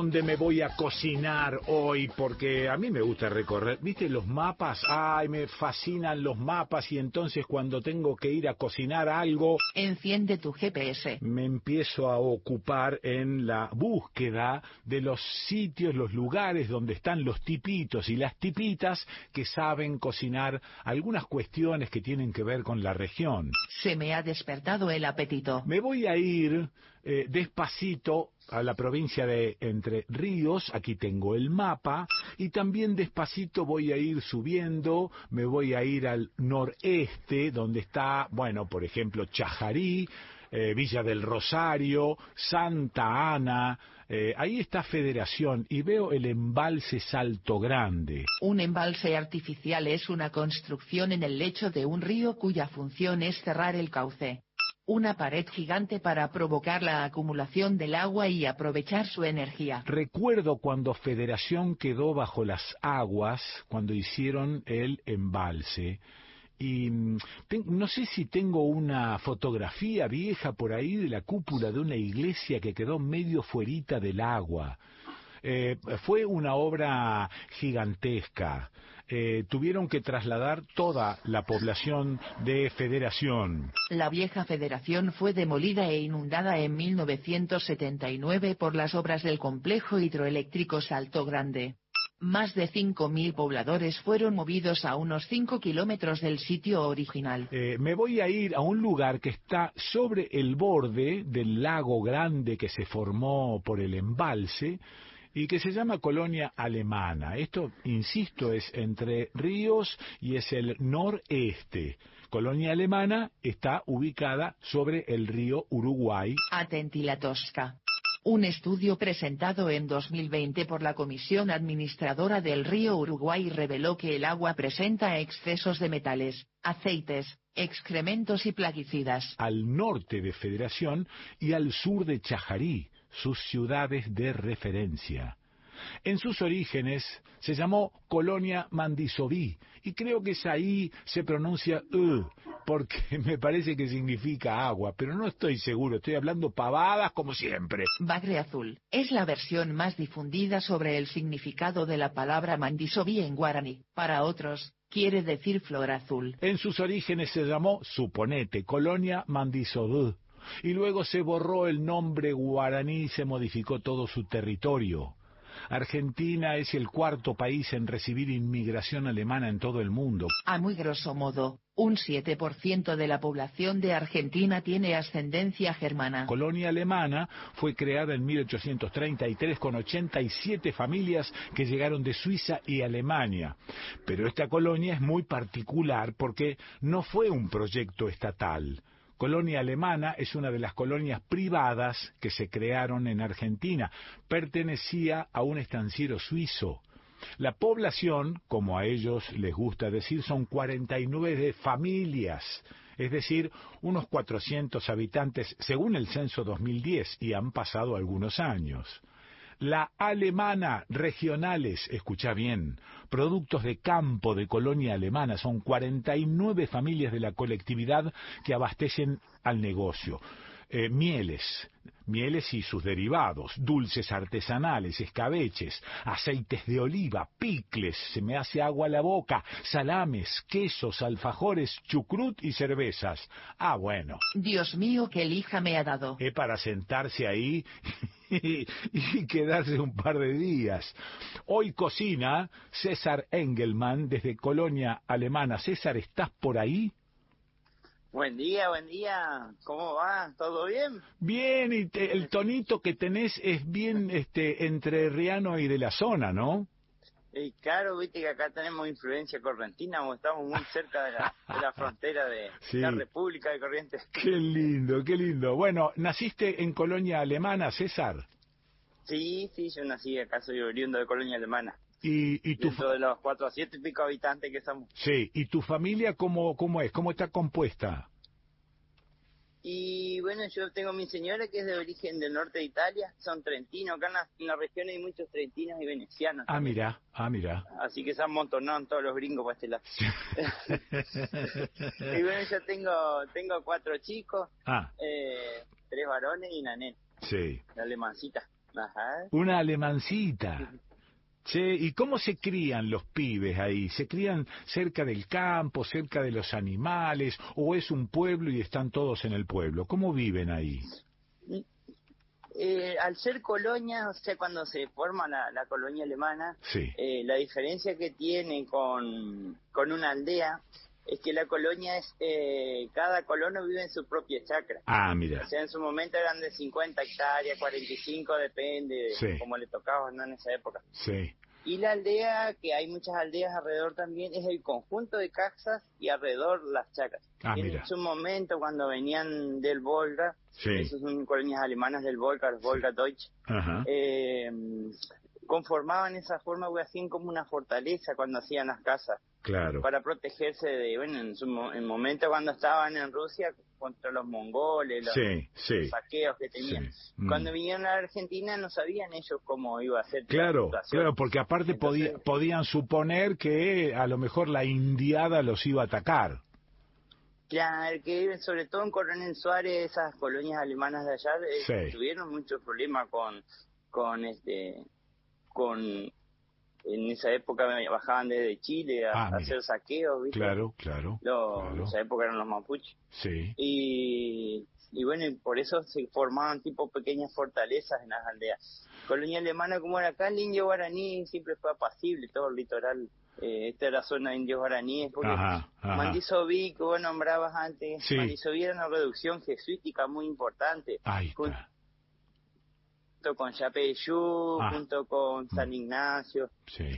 Dónde me voy a cocinar hoy, porque a mí me gusta recorrer. ¿Viste los mapas? Ay, me fascinan los mapas y entonces cuando tengo que ir a cocinar algo, Enciende tu GPS. me empiezo a ocupar en la búsqueda de los sitios, los lugares donde están los tipitos y las tipitas que saben cocinar algunas cuestiones que tienen que ver con la región. Se me ha despertado el apetito. Me voy a ir eh, despacito a la provincia de Entre Ríos, aquí tengo el mapa, y también despacito voy a ir subiendo, me voy a ir al noreste, donde está, bueno, por ejemplo, Chajarí, eh, Villa del Rosario, Santa Ana, eh, ahí está Federación, y veo el embalse Salto Grande. Un embalse artificial es una construcción en el lecho de un río cuya función es cerrar el cauce. Una pared gigante para provocar la acumulación del agua y aprovechar su energía. Recuerdo cuando Federación quedó bajo las aguas, cuando hicieron el embalse. Y mm, no sé si tengo una fotografía vieja por ahí de la cúpula de una iglesia que quedó medio fuerita del agua. Eh, fue una obra gigantesca. Eh, tuvieron que trasladar toda la población de Federación. La vieja federación fue demolida e inundada en 1979 por las obras del complejo hidroeléctrico Salto Grande. Más de 5.000 pobladores fueron movidos a unos 5 kilómetros del sitio original. Eh, me voy a ir a un lugar que está sobre el borde del lago grande que se formó por el embalse y que se llama Colonia Alemana. Esto, insisto, es entre ríos y es el noreste. Colonia Alemana está ubicada sobre el río Uruguay. Atenti la Tosca. Un estudio presentado en 2020 por la Comisión Administradora del Río Uruguay reveló que el agua presenta excesos de metales, aceites, excrementos y plaguicidas. al norte de Federación y al sur de Chajarí, sus ciudades de referencia. En sus orígenes se llamó Colonia Mandisoví y creo que es ahí se pronuncia U, porque me parece que significa agua, pero no estoy seguro, estoy hablando pavadas como siempre. Bagre azul es la versión más difundida sobre el significado de la palabra mandisoví en guaraní. Para otros, quiere decir flor azul. En sus orígenes se llamó, suponete, Colonia Mandisobú, y luego se borró el nombre guaraní y se modificó todo su territorio. Argentina es el cuarto país en recibir inmigración alemana en todo el mundo. A muy grosso modo, un 7% de la población de Argentina tiene ascendencia germana. Colonia alemana fue creada en 1833 con 87 familias que llegaron de Suiza y Alemania. Pero esta colonia es muy particular porque no fue un proyecto estatal. Colonia Alemana es una de las colonias privadas que se crearon en Argentina. Pertenecía a un estanciero suizo. La población, como a ellos les gusta decir, son 49 de familias, es decir, unos 400 habitantes según el censo 2010 y han pasado algunos años. La alemana regionales, escucha bien, productos de campo de colonia alemana, son 49 familias de la colectividad que abastecen al negocio. Eh, mieles, mieles y sus derivados, dulces artesanales, escabeches, aceites de oliva, picles, se me hace agua a la boca, salames, quesos, alfajores, chucrut y cervezas. Ah, bueno, Dios mío, qué lija me ha dado. es para sentarse ahí y, y quedarse un par de días. Hoy cocina César Engelmann desde Colonia Alemana. César, ¿estás por ahí? Buen día, buen día. ¿Cómo va? ¿Todo bien? Bien, y te- el tonito que tenés es bien este entrerriano y de la zona, ¿no? Y claro, viste que acá tenemos influencia correntina, estamos muy cerca de la, de la frontera de Sí. la República de Corrientes. Qué lindo, qué lindo. Bueno, naciste en colonia alemana, César. Sí, sí, yo nací acá, soy oriundo de Colonia Alemana. Y, y tu Dentro de los cuatro a siete y pico habitantes que somos. sí, y tu familia cómo cómo es, cómo está compuesta. Y bueno, yo tengo mi señora que es de origen del norte de Italia, son trentinos, acá en la, en la región hay muchos trentinos y venecianos. Ah, mira, ah, mira. Así que se han amontonado todos los gringos para este lado. y bueno, yo tengo tengo cuatro chicos, ah, eh, tres varones y una nena, sí. la alemancita. Ajá. Una alemancita. Che, ¿y cómo se crían los pibes ahí? ¿Se crían cerca del campo, cerca de los animales, o es un pueblo y están todos en el pueblo? ¿Cómo viven ahí? Eh, al ser colonia, o sea, cuando se forma la, la colonia alemana, Sí. eh, la diferencia que tiene con, con una aldea es que la colonia es, eh, cada colono vive en su propia chacra. Ah, mira. O sea, en su momento eran de 50 hectáreas, 45, depende de Sí. cómo le tocaba ¿no? en esa época. Sí. Y la aldea, que hay muchas aldeas alrededor también, es el conjunto de casas y alrededor las chacras. Ah, en mira. su momento, cuando venían del Volga, Sí. esas son colonias alemanas del Volga, los Volga Deutsch, Ajá. eh, conformaban esa forma, hacían como una fortaleza cuando hacían las casas Claro. para protegerse de, bueno, en su mo- en momento cuando estaban en Rusia contra los mongoles, los, Sí, sí. los saqueos que tenían. Sí. Mm. Cuando vinieron a la Argentina no sabían ellos cómo iba a ser. la Claro, situación. claro, porque aparte podía- podían suponer que a lo mejor la indiada los iba a atacar. Claro, que sobre todo en Coronel Suárez, esas colonias alemanas de allá, eh, tuvieron muchos problemas con, con este, con, en esa época bajaban desde Chile a, Ah, a hacer saqueos, ¿viste? Claro, claro. Los- claro. En esa época eran los mapuches. Sí. Y, y bueno, y por eso se formaban tipo pequeñas fortalezas en las aldeas. Colonia alemana como era acá, el indio guaraní siempre fue apacible, todo el litoral. Eh, esta era zona de indios guaraníes, porque Ajá, ajá. Mandisoví, que vos nombrabas antes, Sí. Mandisoví era una reducción jesuítica muy importante. Ahí Junto está. con Chapeyú, Ah. junto con San Ignacio. Sí.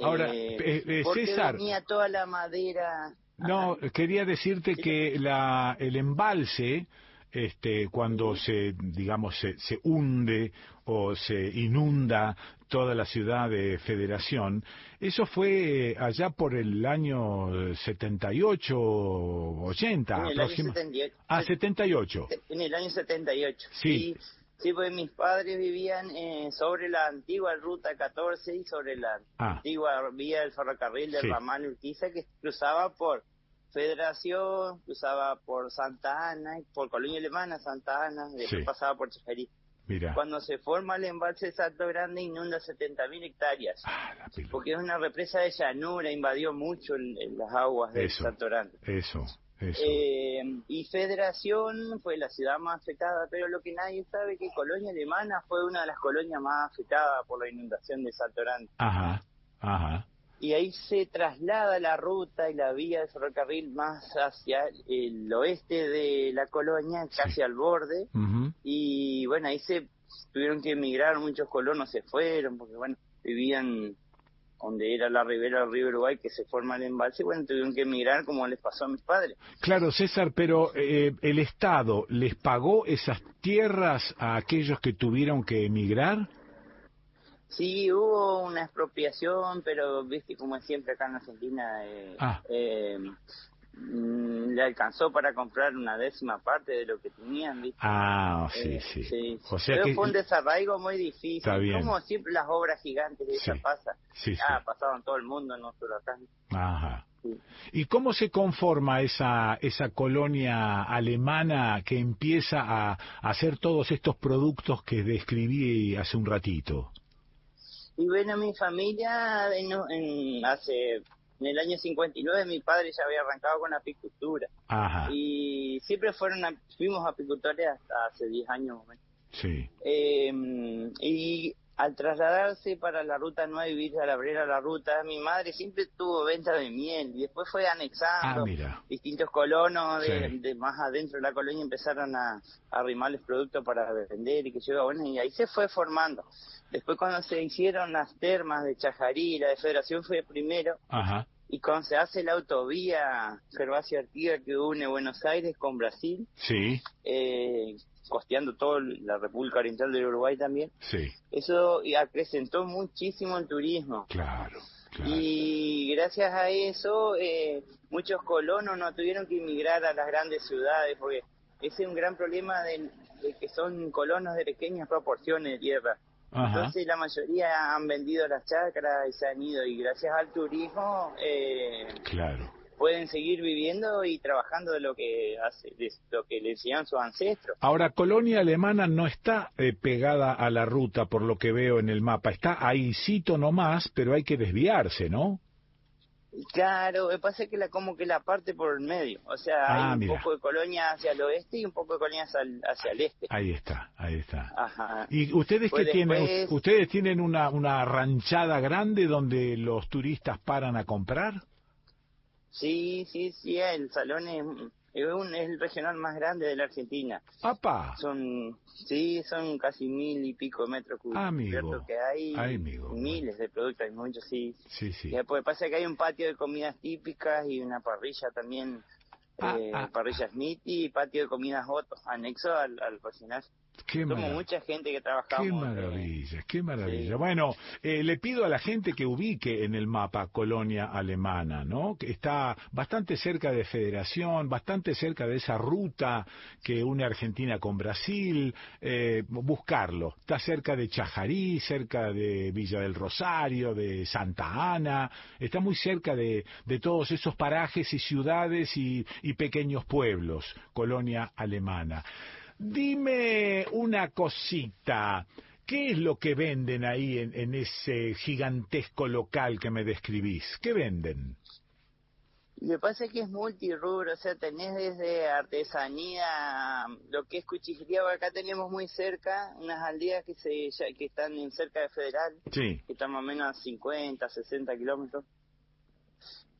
Ahora, Eh, eh, eh, porque César, venía toda la madera. no, quería decirte que la, el embalse, este, cuando se, digamos, se, se hunde o se inunda toda la ciudad de Federación, eso fue eh, allá por el año 78, 80, En el año aproxima- 78. Ah, 78. En el año 78. Sí. Sí, pues mis padres vivían eh, sobre la antigua ruta 14 y sobre la Ah. antigua vía del ferrocarril del Sí. ramal Urquiza que cruzaba por Federación, cruzaba por Santa Ana, y por Colonia Alemana, Santa Ana, después Sí. pasaba por Cheferí. Mira. Cuando se forma el embalse de Salto Grande inunda 70.000 hectáreas, Ah, porque es una represa de llanura, invadió mucho el- el- las aguas de. Salto Grande. Eso. Eh, y Federación fue la ciudad más afectada, pero lo que nadie sabe es que Colonia Alemana fue una de las colonias más afectadas por la inundación de Salto Grande. Ajá, ajá. Y ahí se traslada la ruta y la vía de ferrocarril más hacia el oeste de la colonia, casi al borde. Ujú. Y bueno, ahí se tuvieron que emigrar, muchos colonos se fueron, porque bueno, vivían donde era la ribera del río Uruguay que se forma el embalse, bueno, tuvieron que emigrar como les pasó a mis padres. Claro, César, pero eh, el Estado les pagó esas tierras a aquellos que tuvieron que emigrar. Sí, hubo una expropiación, pero viste como es siempre acá en Argentina, eh, Ah. eh, le alcanzó para comprar una décima parte de lo que tenían, ¿viste? Ah, sí, Eh, sí. sí, O sea pero que fue un desarraigo muy difícil. Está bien. Como siempre las obras gigantes de esa Sí, pasa. sí, sí. Ah, pasaban todo el mundo, no solo acá. Ajá. Sí. ¿Y cómo se conforma esa esa colonia alemana que empieza a hacer todos estos productos que describí hace un ratito? Y bueno, mi familia, en, en- hace, en el año 59, mi padre ya había arrancado con apicultura. Ajá. Y siempre fueron, fuimos apicultores hasta hace 10 años. Sí. Eh, y al trasladarse para la ruta 9 y vivir a la ruta, mi madre siempre tuvo venta de miel y después fue anexando Ah, distintos colonos de, Sí. de más adentro de la colonia empezaron a, a arrimarles productos para vender y que yo, bueno, y ahí se fue formando. Después cuando se hicieron las termas de Chajarí, la de Federación fue primero, Ajá. y cuando se hace la autovía Gervasio Artigas que une Buenos Aires con Brasil, Sí, eh, costeando toda la República Oriental del Uruguay también, sí, eso acrecentó muchísimo el turismo. claro. Y gracias a eso, eh, muchos colonos no tuvieron que emigrar a las grandes ciudades, porque ese es un gran problema de, de que son colonos de pequeñas proporciones de tierra. Ajá. Entonces la mayoría han vendido las chacras y se han ido, y gracias al turismo eh, Claro. Pueden seguir viviendo y trabajando de lo que hace, de lo que le enseñaron sus ancestros. Ahora, Colonia Alemana no está eh, pegada a la ruta por lo que veo en el mapa. Está ahí cito nomás, pero hay que desviarse, ¿no? Claro, me pasa que la como que la parte por el medio, o sea, Ah, hay un mira. poco de colonia hacia el oeste y un poco de colonia hacia el, hacia el este. Ahí está, ahí está. Ajá. ¿Y ustedes Pues qué tienen? ¿Ustedes tienen una, una ranchada grande donde los turistas paran a comprar? Sí, sí, sí, el salón es, es, un- es el regional más grande de la Argentina. ¡Apa! Son, sí, son casi mil y pico de metros cúbicos. Amigo. ¿cierto? Que hay Ay, amigo. miles de productos, hay muchos, sí. Sí, sí. Y después pasa que hay un patio de comidas típicas y una parrilla también, Ah, eh, ah, parrilla Smith y patio de comidas Otto, anexo al, al regional. Qué Somos mucha gente que Qué trabajamos. eh, maravilla, qué maravilla. Sí. Bueno, eh, le pido a la gente que ubique en el mapa Colonia Alemana, ¿no? Que está bastante cerca de Federación, bastante cerca de esa ruta que une Argentina con Brasil, eh, buscarlo. Está cerca de Chajarí, cerca de Villa del Rosario, de Santa Ana, está muy cerca de, de todos esos parajes y ciudades y, y pequeños pueblos, Colonia Alemana. Dime una cosita. ¿Qué es lo que venden ahí en, en ese gigantesco local que me describís? ¿Qué venden? Me pasa que es multirubro, o sea, tenés desde artesanía, lo que es cuchillería, acá tenemos muy cerca unas aldeas que se que están en cerca de Federal, Sí. que están más o menos a 50, 60 kilómetros,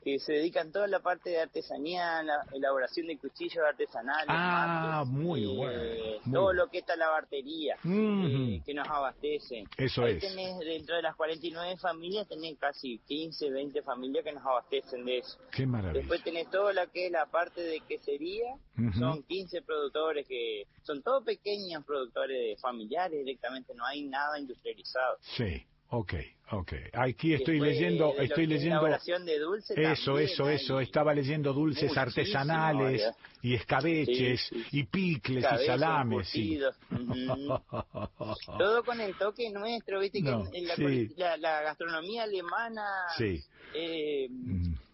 que se dedican toda la parte de artesanía, la elaboración de cuchillos artesanales, Ah, mates, muy eh, bueno. muy todo lo que está la bartería, eh, que nos abastecen. Eso Ahí es. tenés, dentro de las 49 familias, tenés casi 15, 20 familias que nos abastecen de eso. Qué maravilla. Después tenés todo lo que es la parte de quesería, son 15 productores que son todos pequeños productores familiares directamente, no hay nada industrializado. Sí, ok, ok. Aquí estoy Después, leyendo, de estoy leyendo... de dulce Eso, eso, hay eso. Estaba leyendo dulces artesanales variedad. y escabeches Sí, sí, y picles y salames. Ujú. Todo con el toque nuestro, viste No, que en la, sí. la- la gastronomía alemana Sí. eh,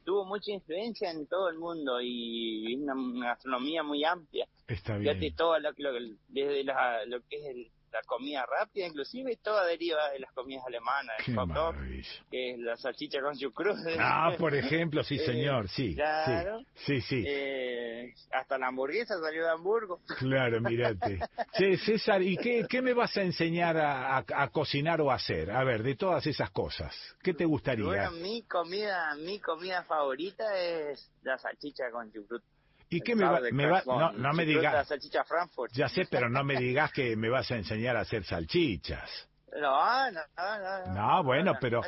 tuvo mucha influencia en todo el mundo y es una, una gastronomía muy amplia. Está Fíjate bien. todo lo, lo- desde la, lo que es el- la comida rápida, inclusive toda deriva de las comidas alemanas, el hot dog, que es la salchicha con chucrut. Ah, por ejemplo, sí, Eh, señor, sí. Claro. Sí, sí. sí. Eh, hasta la hamburguesa salió de Hamburgo. Claro, mirate. Che, César, ¿y qué, qué me vas a enseñar a, a- a cocinar o a hacer? A ver, de todas esas cosas, ¿qué te gustaría? Bueno, mi comida, mi comida favorita es la salchicha con chucrut. ¿Y qué me va, me va- no, no me chucrut, La digas, salchicha Frankfurt. ya sé, pero no me digas que me vas a enseñar a hacer salchichas. No, no, no, no. No, bueno, pero,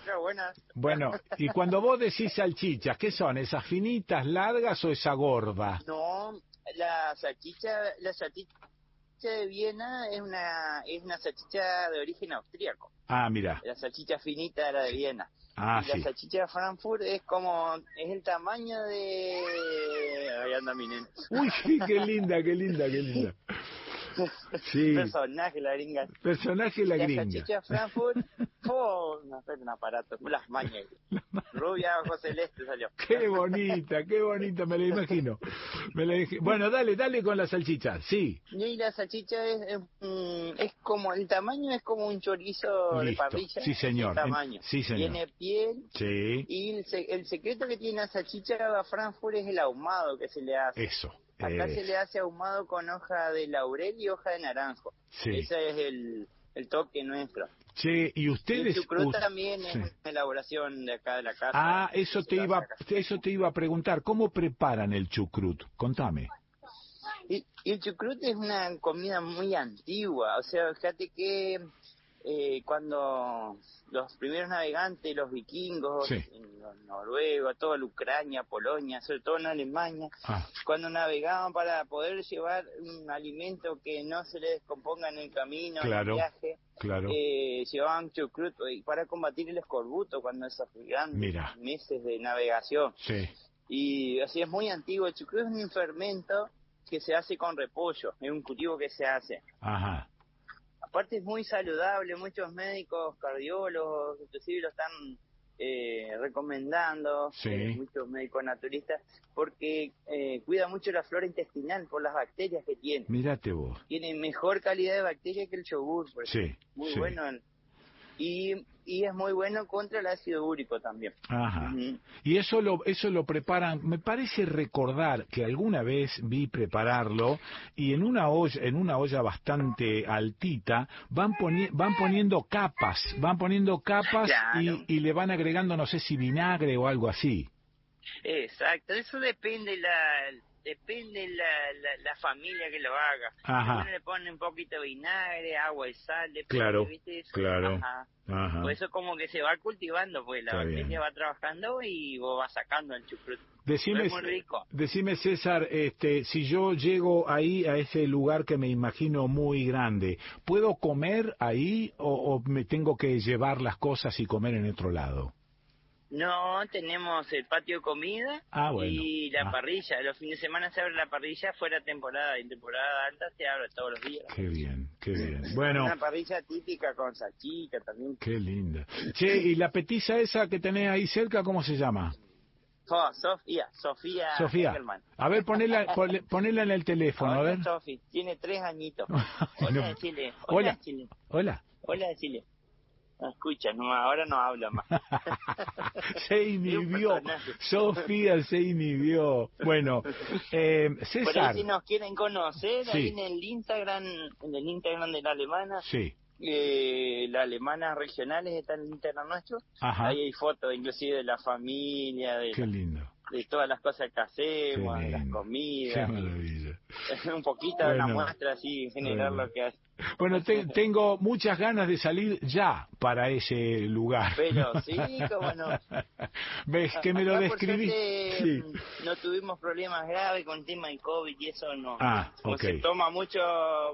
bueno, y cuando vos decís salchichas, ¿qué son? ¿Esas finitas, largas o esa gorda? No, la salchicha, la salchicha de Viena es una, es una salchicha de origen austríaco. Ah, mira, La salchicha finita era de Viena. Ah, y la salchicha de Frankfurt es como, es el tamaño de... Ahí anda mi. Uy, qué linda, qué linda, qué linda. Sí. Personaje, la gringa. Personaje la La gringa. salchicha de Frankfurt, ¡oh! No, un aparato, las mañas. Rubia, ojo celeste salió. Qué bonita, qué bonita, me la imagino. Me la dije- Bueno, dale, dale con la salchicha, sí. Y la salchicha es, es, mm, es como, el tamaño es como un chorizo de Listo. parrilla. Sí, señor. tamaño. Sí, señor. Tiene piel. Sí, Y el, el secreto que tiene la salchicha de Frankfurt es el ahumado que se le hace. eso. Acá eh, se le hace ahumado con hoja de laurel y hoja de naranjo. Sí. Ese es el, el toque nuestro. Che, y El ustedes... chucrut us- también es sí. una elaboración de acá de la casa. Ah, eso te iba, eso te iba a preguntar. ¿Cómo preparan el chucrut? Contame. Y, y el chucrut es una comida muy antigua, o sea, fíjate que eh, cuando los primeros navegantes, los vikingos, Sí. los noruegos, toda la Ucrania, Polonia, sobre todo en Alemania, Ah, cuando navegaban para poder llevar un alimento que no se les descomponga en el camino, en el viaje, claro. eh, llevaban chucrut para combatir el escorbuto cuando esos grandes Mira. meses de navegación. Sí. Y así es muy antiguo. El chucrut es un fermento que se hace con repollo, es un cultivo que se hace. Ajá. Aparte es muy saludable, muchos médicos, cardiólogos, inclusive lo están eh, recomendando, Sí. eh, muchos médicos naturistas, porque eh, cuida mucho la flora intestinal por las bacterias que tiene. Mírate vos. Tiene mejor calidad de bacterias que el yogur, por Sí. Muy sí. bueno. Y, y es muy bueno contra el ácido úrico también. Ajá. Y eso lo, eso lo preparan, me parece recordar que alguna vez vi prepararlo y en una olla, en una olla bastante altita van, poni- van poniendo capas, van poniendo capas Claro. y, y le van agregando no sé si vinagre o algo así. Exacto, eso depende la depende la, la, la familia que lo haga. Ajá. Algunos le ponen un poquito de vinagre, agua y sal, depende, Claro, ¿viste? Eso- claro. Ajá. Ajá. Pues eso como que se va cultivando, pues la Está bacteria bien. va trabajando y vos vas sacando el chucrut. Decime, es muy rico. decime César, este, si yo llego ahí a ese lugar que me imagino muy grande, ¿puedo comer ahí o, o me tengo que llevar las cosas y comer en otro lado? No, tenemos el patio de comida Ah, bueno. y la Ah. parrilla. Los fines de semana se abre la parrilla, fuera temporada y temporada alta se abre todos los días. Qué bien, qué bien. Bueno, Una parrilla típica con salchicha también. qué linda. Che, ¿y la petiza esa que tenés ahí cerca, cómo se llama? Oh, Sofía, Sofía. Sofía. Engelman. A ver, ponela, ponle- ponela en el teléfono, a ver. Hola, Sofi, tiene tres añitos. No. Hola, Chile. Hola. Hola, Chile. Hola. Hola, Chile. No escucha, no, ahora no habla más. Se inhibió. Sofía se inhibió. Bueno, eh, Por ahí César. si nos quieren conocer, Sí. ahí en el Instagram, en el Instagram de la alemana, Sí. eh, la alemana regionales está en el Instagram nuestro. Ajá. Ahí hay fotos inclusive de la familia, de, Qué lindo. de todas las cosas que hacemos, las lindo. Qué comidas. maravilla. Un poquito de una Bueno. muestra así, en general Bueno. lo que hace. Bueno, te- tengo muchas ganas de salir ya para ese lugar. Pero sí, cómo no. ¿Ves que me lo Acá, describí? Sí. No tuvimos problemas graves con el tema del COVID y eso no. Ah, Como ok. Se toma mucho,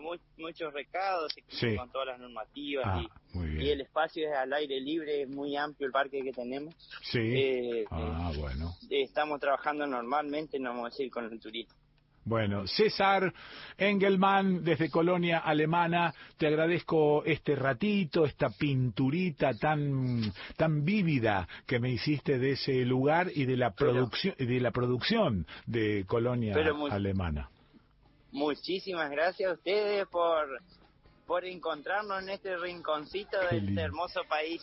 mu- muchos recados se Sí. con todas las normativas Ah, y, muy y bien. el espacio es al aire libre, es muy amplio el parque que tenemos. Sí. Eh, Ah, bueno. estamos trabajando normalmente, no vamos a decir con el turismo. Bueno, César Engelman desde Colonia Alemana, te agradezco este ratito, esta pinturita tan tan vívida que me hiciste de ese lugar y de la producción de la producción de Colonia Alemana. Muchísimas gracias a ustedes por por encontrarnos en este rinconcito de este hermoso país.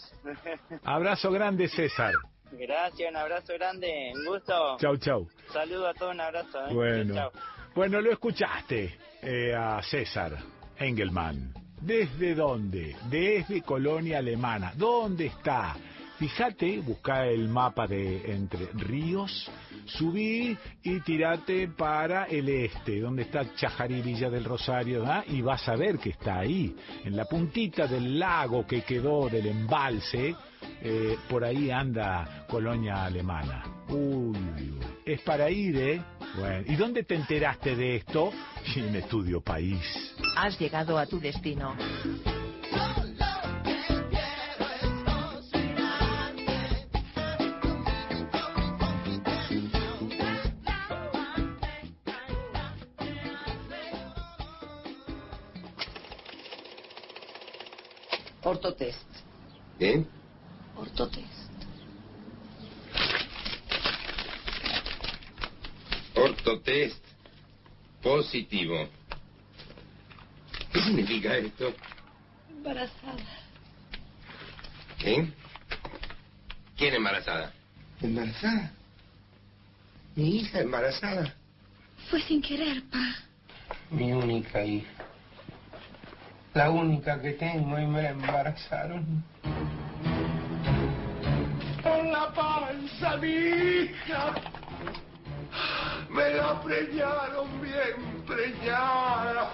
Abrazo grande, César. Gracias, un abrazo grande, un gusto. Chau, chau. Saludo a todos, un abrazo. ¿eh? Bueno, Chau. bueno, lo escuchaste eh, a César Engelman. ¿Desde dónde? Desde Colonia Alemana. ¿Dónde está? Fíjate, busca el mapa de Entre Ríos, subí y tirate para el este, donde está Chajarí Villa del Rosario, ¿ah? y vas a ver que está ahí, en la puntita del lago que quedó del embalse, eh, por ahí anda Colonia Alemana. Uy, es para ir, ¿eh? Bueno, ¿y dónde te enteraste de esto? En Estudio País. Has llegado a tu destino. Ortotest. ¿Eh? Ortotest. Ortotest positivo. ¿Qué significa esto? Embarazada. ¿Qué? ¿Quién embarazada? ¿Embarazada? Mi hija embarazada. Fue sin querer, pa. Mi única hija. La única que tengo y me la embarazaron. Panza, mi hija. Me la preñaron bien preñada.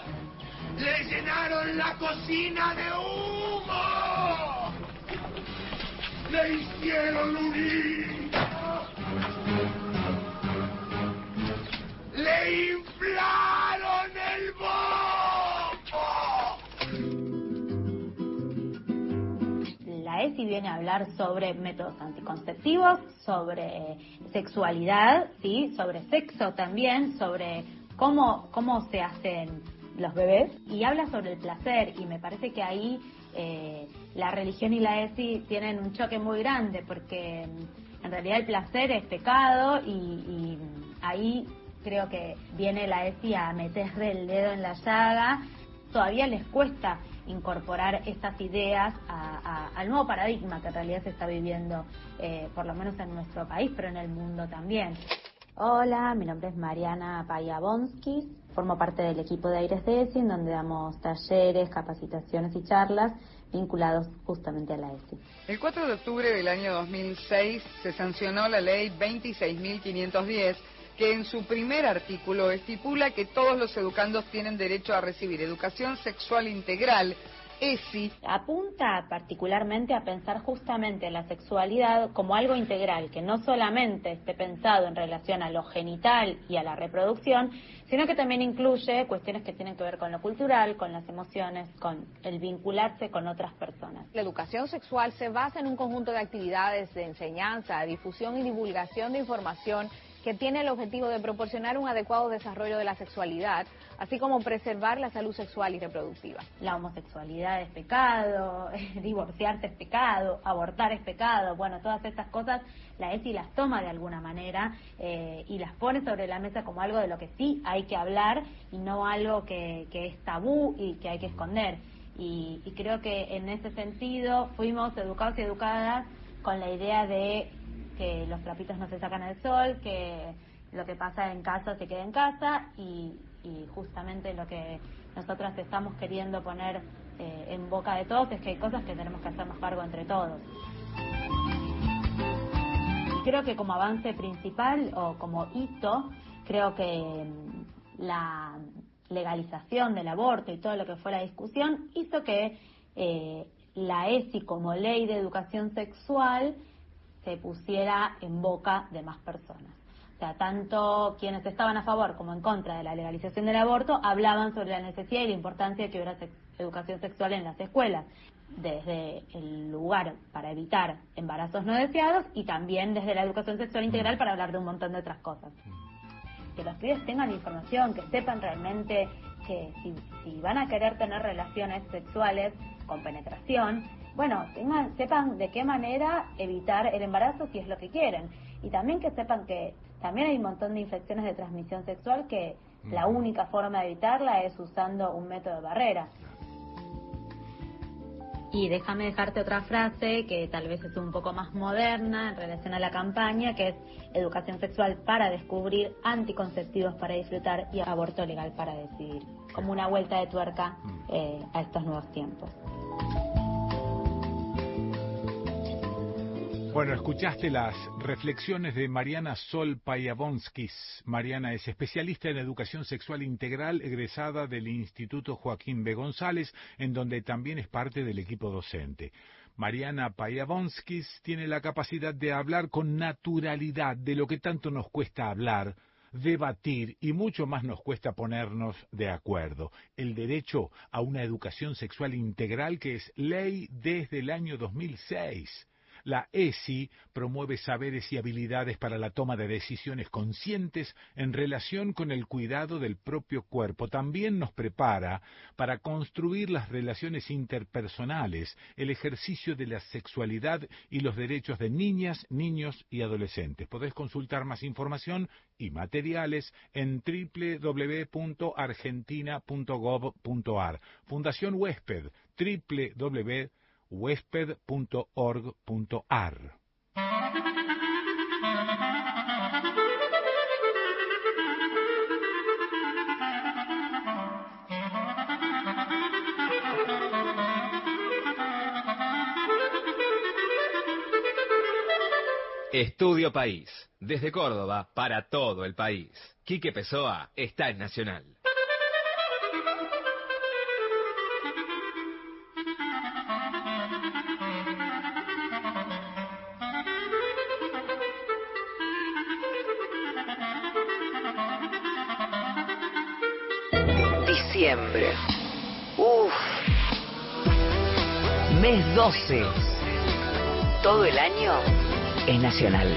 Le llenaron la cocina de humo. Le hicieron lunita. Le viene a hablar sobre métodos anticonceptivos, sobre sexualidad, ¿sí? sobre sexo también, sobre cómo, cómo se hacen los bebés y habla sobre el placer y me parece que ahí eh, la religión y la ESI tienen un choque muy grande porque mm, en realidad el placer es pecado y, y ahí creo que viene la ESI a meterle el dedo en la llaga. Todavía les cuesta incorporar estas ideas a- a- al nuevo paradigma que en realidad se está viviendo, eh, por lo menos en nuestro país, pero en el mundo también. Hola, mi nombre es Mariana Payabonskis, formo parte del equipo de Aires de ESI, en donde damos talleres, capacitaciones y charlas vinculados justamente a la ESI. El 4 de octubre del año 2006 se sancionó la ley 26.510 que en su primer artículo estipula que todos los educandos tienen derecho a recibir educación sexual integral, ESI. Apunta particularmente a pensar justamente la sexualidad como algo integral, que no solamente esté pensado en relación a lo genital y a la reproducción, sino que también incluye cuestiones que tienen que ver con lo cultural, con las emociones, con el vincularse con otras personas. La educación sexual se basa en un conjunto de actividades de enseñanza, difusión y divulgación de información que tiene el objetivo de proporcionar un adecuado desarrollo de la sexualidad, así como preservar la salud sexual y reproductiva. La homosexualidad es pecado, divorciarse es pecado, abortar es pecado, bueno, todas estas cosas la ESI las toma de alguna manera eh, y las pone sobre la mesa como algo de lo que sí hay que hablar y no algo que, que es tabú y que hay que esconder. Y, y creo que en ese sentido fuimos educados y educadas con la idea de que los trapitos no se sacan al sol, que lo que pasa en casa se queda en casa y, y justamente lo que nosotras estamos queriendo poner eh, en boca de todos es que hay cosas que tenemos que hacernos cargo entre todos. Creo que como avance principal o como hito, creo que mm, la legalización del aborto y todo lo que fue la discusión hizo que eh, la ESI como ley de educación sexual se pusiera en boca de más personas. O sea, tanto quienes estaban a favor como en contra de la legalización del aborto hablaban sobre la necesidad y la importancia de que hubiera educación sexual en las escuelas, desde el lugar para evitar embarazos no deseados y también desde la educación sexual integral para hablar de un montón de otras cosas. Que los pibes tengan información, que sepan realmente que si van a querer tener relaciones sexuales con penetración, bueno, tengan, sepan de qué manera evitar el embarazo si es lo que quieren. Y también que sepan que también hay un montón de infecciones de transmisión sexual que la única forma de evitarla es usando un método de barrera. Y déjame dejarte otra frase que tal vez es un poco más moderna en relación a la campaña, que es educación sexual para descubrir, anticonceptivos para disfrutar y aborto legal para decidir. Como una vuelta de tuerca eh, a estos nuevos tiempos. Bueno, escuchaste las reflexiones de Mariana Sol Payabonskis. Mariana es especialista en educación sexual integral, egresada del Instituto Joaquín B. González, en donde también es parte del equipo docente. Mariana Payabonskis tiene la capacidad de hablar con naturalidad de lo que tanto nos cuesta hablar, debatir y mucho más nos cuesta ponernos de acuerdo. El derecho a una educación sexual integral que es ley desde el año 2006. La ESI promueve saberes y habilidades para la toma de decisiones conscientes en relación con el cuidado del propio cuerpo. También nos prepara para construir las relaciones interpersonales, el ejercicio de la sexualidad y los derechos de niñas, niños y adolescentes. Podés consultar más información y materiales en www.argentina.gov.ar. Fundación Huésped, www huésped.org.ar. Estudio País, desde Córdoba para todo el país. Quique Pessoa está en Nacional. Diciembre. Uf. Mes 12. Todo el año es nacional.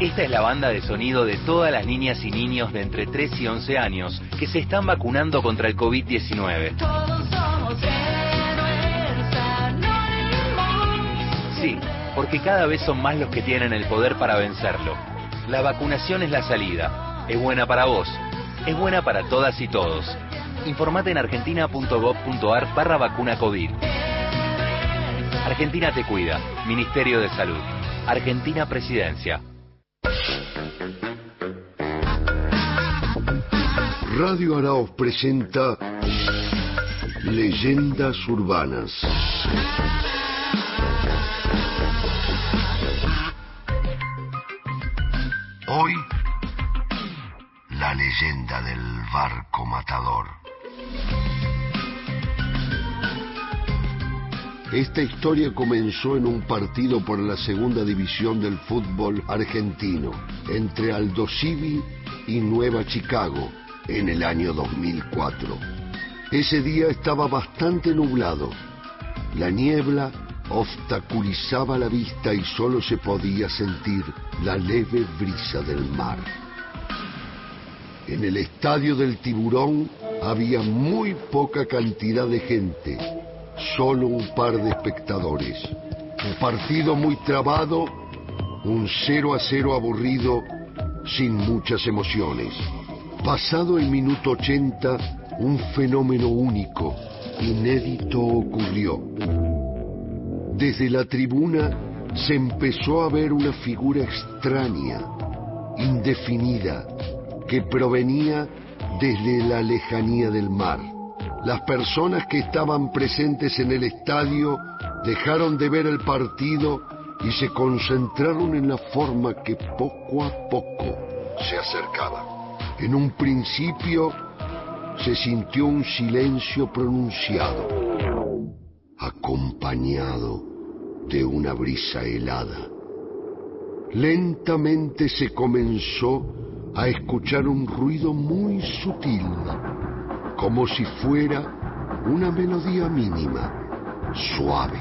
Esta es la banda de sonido de todas las niñas y niños de entre 3 y 11 años que se están vacunando contra el COVID-19. Todos somos héroes anónimos. Sí, porque cada vez son más los que tienen el poder para vencerlo. La vacunación es la salida. Es buena para vos. Es buena para todas y todos. Informate en argentina.gov.ar barra vacuna COVID. Argentina te cuida. Ministerio de Salud. Argentina Presidencia. Radio Araos presenta Leyendas Urbanas. Leyenda del barco matador. Esta historia comenzó en un partido por la segunda división del fútbol argentino entre Aldo Civi y Nueva Chicago en el año 2004. Ese día estaba bastante nublado. La niebla obstaculizaba la vista y solo se podía sentir la leve brisa del mar. En el estadio del tiburón había muy poca cantidad de gente, solo un par de espectadores. Un partido muy trabado, un 0 a 0 aburrido, sin muchas emociones. Pasado el minuto 80, un fenómeno único, inédito ocurrió. Desde la tribuna se empezó a ver una figura extraña, indefinida, que provenía desde la lejanía del mar. Las personas que estaban presentes en el estadio dejaron de ver el partido y se concentraron en la forma que poco a poco se acercaba. En un principio se sintió un silencio pronunciado, acompañado de una brisa helada. Lentamente se comenzó a escuchar un ruido muy sutil, como si fuera una melodía mínima, suave.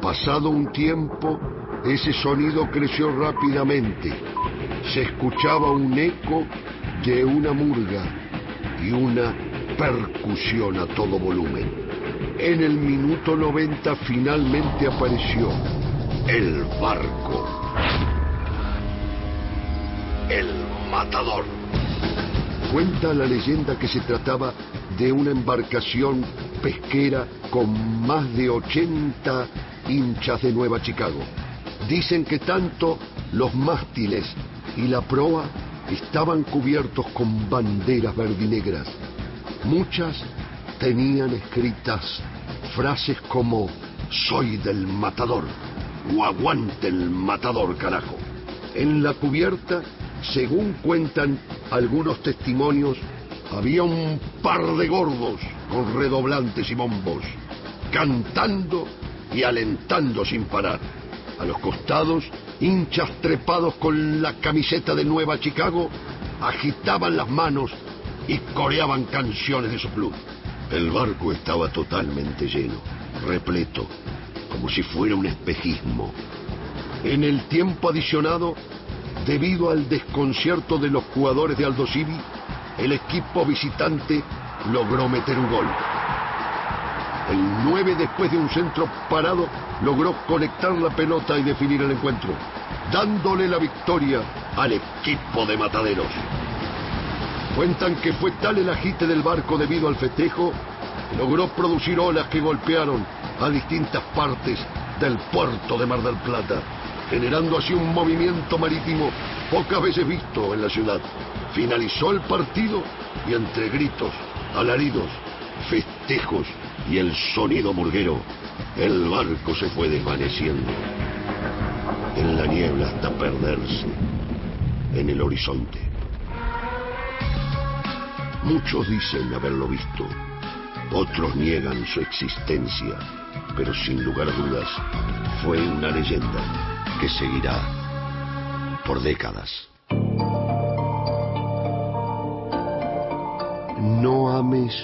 Pasado un tiempo, ese sonido creció rápidamente. Se escuchaba un eco de una murga y una percusión a todo volumen. En el minuto 90 finalmente apareció el barco. El matador. Cuenta la leyenda que se trataba de una embarcación pesquera con más de 80 hinchas de Nueva Chicago. Dicen que tanto los mástiles y la proa estaban cubiertos con banderas verdinegras. Muchas tenían escritas frases como soy del matador o aguante el matador carajo. En la cubierta, según cuentan algunos testimonios, había un par de gordos con redoblantes y bombos, cantando y alentando sin parar. A los costados, hinchas trepados con la camiseta de Nueva Chicago agitaban las manos y coreaban canciones de su club. El barco estaba totalmente lleno, repleto, como si fuera un espejismo. En el tiempo adicionado, debido al desconcierto de los jugadores de Aldo Civi, el equipo visitante logró meter un gol. El 9, después de un centro parado, logró conectar la pelota y definir el encuentro, dándole la victoria al equipo de mataderos. Cuentan que fue tal el agite del barco debido al festejo, que logró producir olas que golpearon a distintas partes del puerto de Mar del Plata, generando así un movimiento marítimo pocas veces visto en la ciudad. Finalizó el partido y entre gritos, alaridos, festejos y el sonido murguero, el barco se fue desvaneciendo. en la niebla hasta perderse en el horizonte. Muchos dicen haberlo visto, otros niegan su existencia, pero sin lugar a dudas fue una leyenda que seguirá por décadas. No ames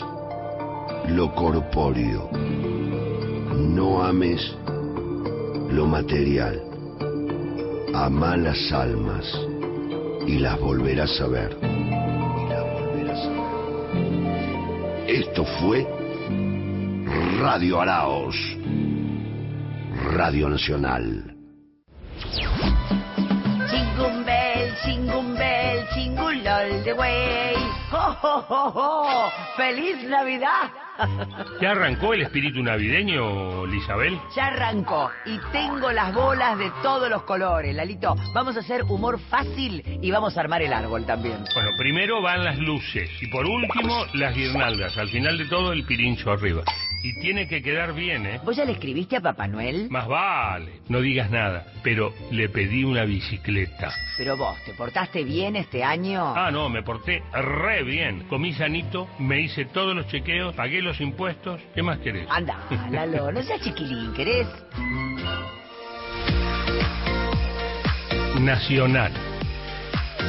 lo corpóreo, no ames lo material, ama las almas y las volverás a ver. Esto fue Radio Araos, Radio Nacional. Jingle all the way. ¡Oh, oh, oh, oh! ¡Feliz Navidad! ¿Ya arrancó el espíritu navideño, Lisabel? Ya arrancó y tengo las bolas de todos los colores, Lalito. Vamos a hacer humor fácil y vamos a armar el árbol también. Bueno, primero van las luces y por último las guirnaldas. Al final de todo el pirincho arriba. Y tiene que quedar bien, ¿eh? ¿Vos ya le escribiste a Papá Noel? Más vale, no digas nada. Pero le pedí una bicicleta. Pero vos, ¿te portaste bien este año? Ah, no, me porté re bien. Comí sanito, me hice todos los chequeos, pagué los impuestos. ¿Qué más querés? Anda, Lalo, no seas chiquilín, ¿querés? Nacional.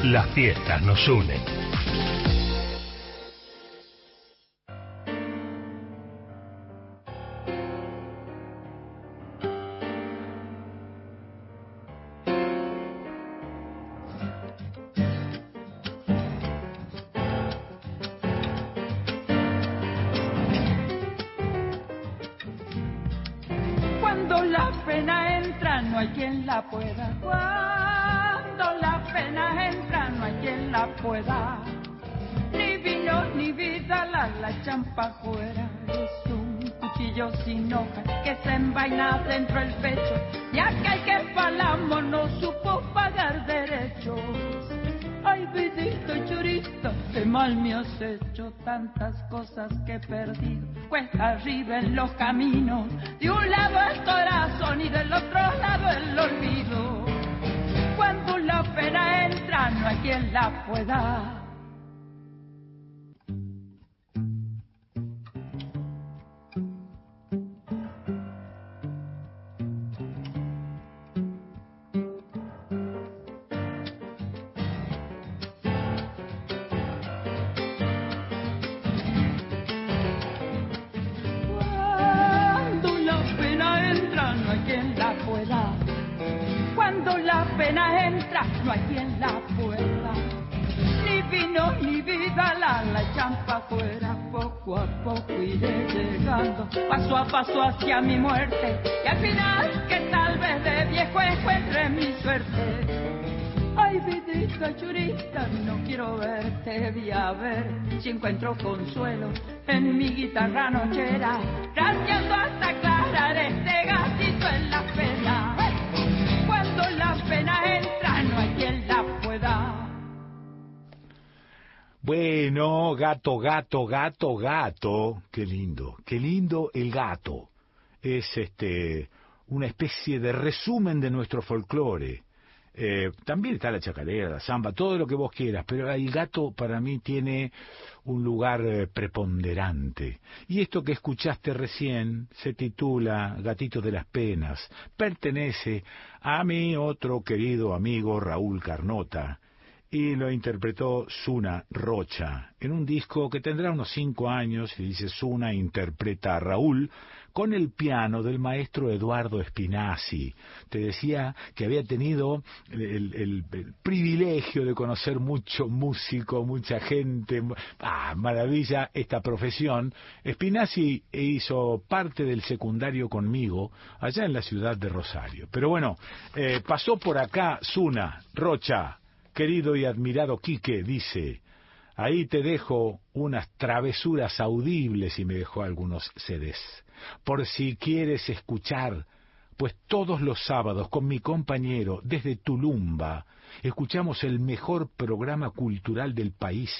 Las fiestas nos unen. Hecho tantas cosas que he perdido. Cuesta arriba en los caminos, de un lado el corazón y del otro lado el olvido. Cuando la pena entra, no hay quien la pueda. Cuando la pena entra, no hay quien la pueda. Ni vino ni vida, la, la champa fuera. Poco a poco iré llegando, paso a paso hacia mi muerte. Y al final, que tal vez de viejo encuentre mi suerte. Ay, vidita churita, no quiero verte, voy a ver si encuentro consuelo en mi guitarra nochera, rasgueando hasta aclarar este gatito en la pena. Bueno, gato, gato, gato, gato. Qué lindo, qué lindo el gato. Es este una especie de resumen de nuestro folclore. Eh, también está la chacarera, la samba, todo lo que vos quieras, pero el gato para mí tiene un lugar eh, preponderante. Y esto que escuchaste recién se titula Gatito de las Penas, pertenece a mi otro querido amigo Raúl Carnota, y lo interpretó Suna Rocha. En un disco que tendrá unos cinco años y dice Suna interpreta a Raúl con el piano del maestro Eduardo Spinazzi. Te decía que había tenido el, privilegio de conocer mucho músico, mucha gente. Ah, maravilla esta profesión. Spinazzi hizo parte del secundario conmigo allá en la ciudad de Rosario. Pero bueno, eh, pasó por acá Suna Rocha. Querido y admirado Quique, dice, ahí te dejo unas travesuras audibles y me dejó algunos CDs. Por si quieres escuchar, pues todos los sábados con mi compañero desde Tulumba escuchamos el mejor programa cultural del país,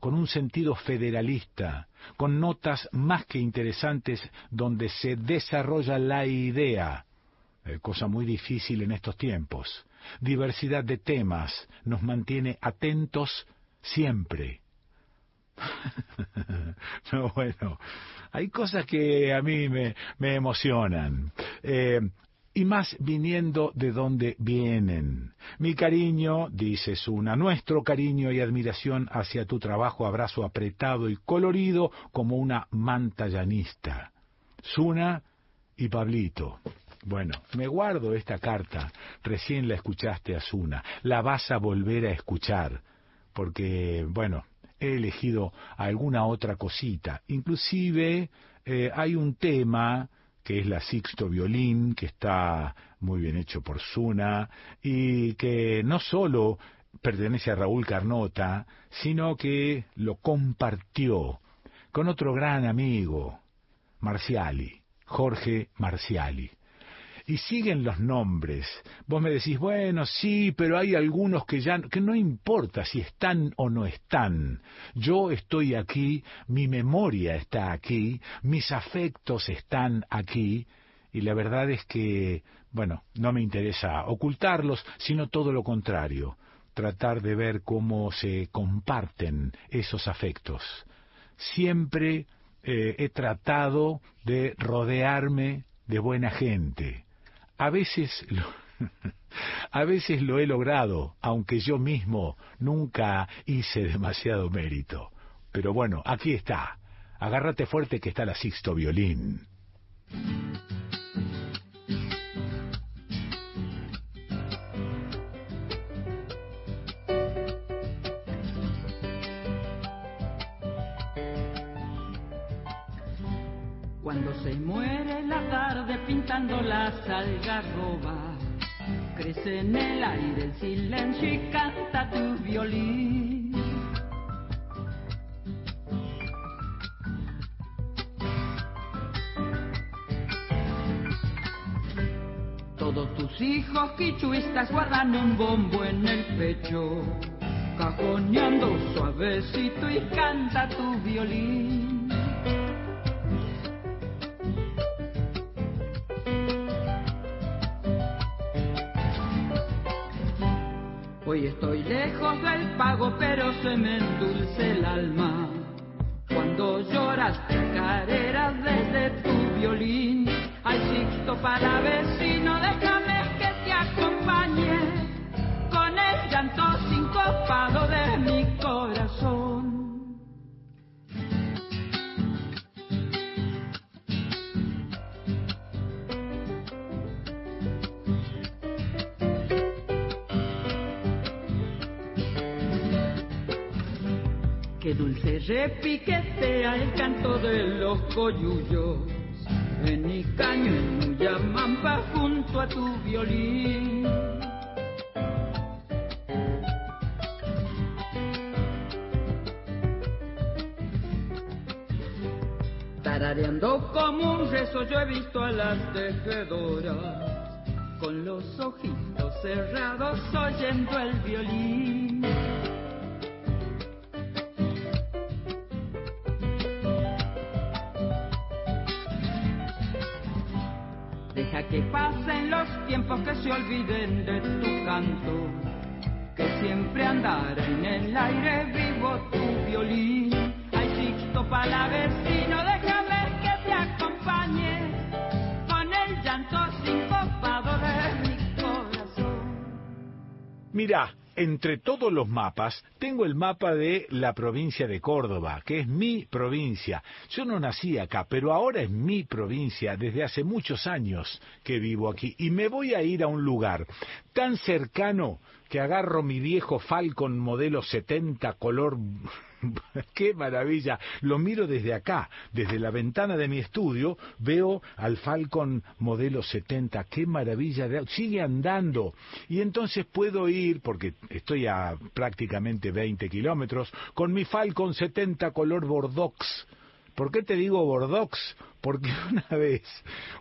con un sentido federalista, con notas más que interesantes donde se desarrolla la idea eh, cosa muy difícil en estos tiempos. Diversidad de temas nos mantiene atentos siempre. no, bueno, hay cosas que a mí me, me emocionan. Eh, y más viniendo de donde vienen. Mi cariño, dice Suna, nuestro cariño y admiración hacia tu trabajo, abrazo apretado y colorido como una manta llanista. Suna y Pablito. Bueno, me guardo esta carta. Recién la escuchaste a Suna. La vas a volver a escuchar. Porque, bueno, he elegido alguna otra cosita. Inclusive eh, hay un tema que es la Sixto Violín, que está muy bien hecho por Suna, y que no solo pertenece a Raúl Carnota, sino que lo compartió con otro gran amigo, Marciali, Jorge Marciali y siguen los nombres. Vos me decís, bueno, sí, pero hay algunos que ya que no importa si están o no están. Yo estoy aquí, mi memoria está aquí, mis afectos están aquí y la verdad es que, bueno, no me interesa ocultarlos, sino todo lo contrario, tratar de ver cómo se comparten esos afectos. Siempre eh, he tratado de rodearme de buena gente, a veces lo, a veces lo he logrado, aunque yo mismo nunca hice demasiado mérito. Pero bueno, aquí está. Agárrate fuerte que está la Sixto Violín. Tarde pintando las algarrobas, crece en el aire el silencio y canta tu violín. Todos tus hijos quichuistas guardan un bombo en el pecho, cajoneando suavecito y canta tu violín. Hoy estoy lejos del pago, pero se me endulce el alma. Cuando lloras chacareras desde tu violín, ay Sixto para vecino, déjame que te acompañe con el llanto sincopado de mi corazón. Qué dulce repiquetea el canto de los coyullos en Icaño, en Muyamampa, junto a tu violín. Tarareando como un rezo yo he visto a las tejedoras con los ojitos cerrados oyendo el violín. Deja que pasen los tiempos que se olviden de tu canto, que siempre andará en el aire vivo tu violín. Ay, Sixto para vecino, déjame que te acompañe con el llanto sincopado de mi corazón. Mira, entre todos los mapas, tengo el mapa de la provincia de Córdoba, que es mi provincia. Yo no nací acá, pero ahora es mi provincia, desde hace muchos años que vivo aquí. Y me voy a ir a un lugar tan cercano que agarro mi viejo Falcon modelo 70 color... ¡Qué maravilla! Lo miro desde acá, desde la ventana de mi estudio, veo al Falcon modelo 70. ¡Qué maravilla! Sigue andando. Y entonces puedo ir, porque estoy a prácticamente 20 kilómetros, con mi Falcon 70 color Bordox. ¿Por qué te digo Bordox? Porque una vez,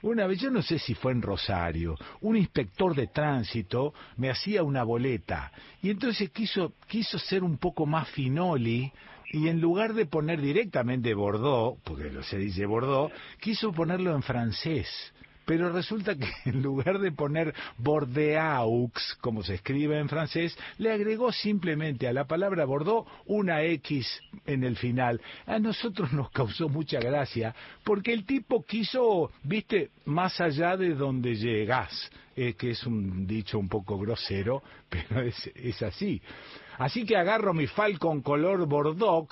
una vez, yo no sé si fue en Rosario, un inspector de tránsito me hacía una boleta y entonces quiso, quiso ser un poco más finoli y en lugar de poner directamente Bordeaux, porque se dice Bordeaux, quiso ponerlo en francés pero resulta que en lugar de poner Bordeaux, como se escribe en francés, le agregó simplemente a la palabra Bordeaux una X en el final. A nosotros nos causó mucha gracia, porque el tipo quiso, viste, más allá de donde llegás, eh, que es un dicho un poco grosero, pero es, es así. Así que agarro mi Falcon color Bordeaux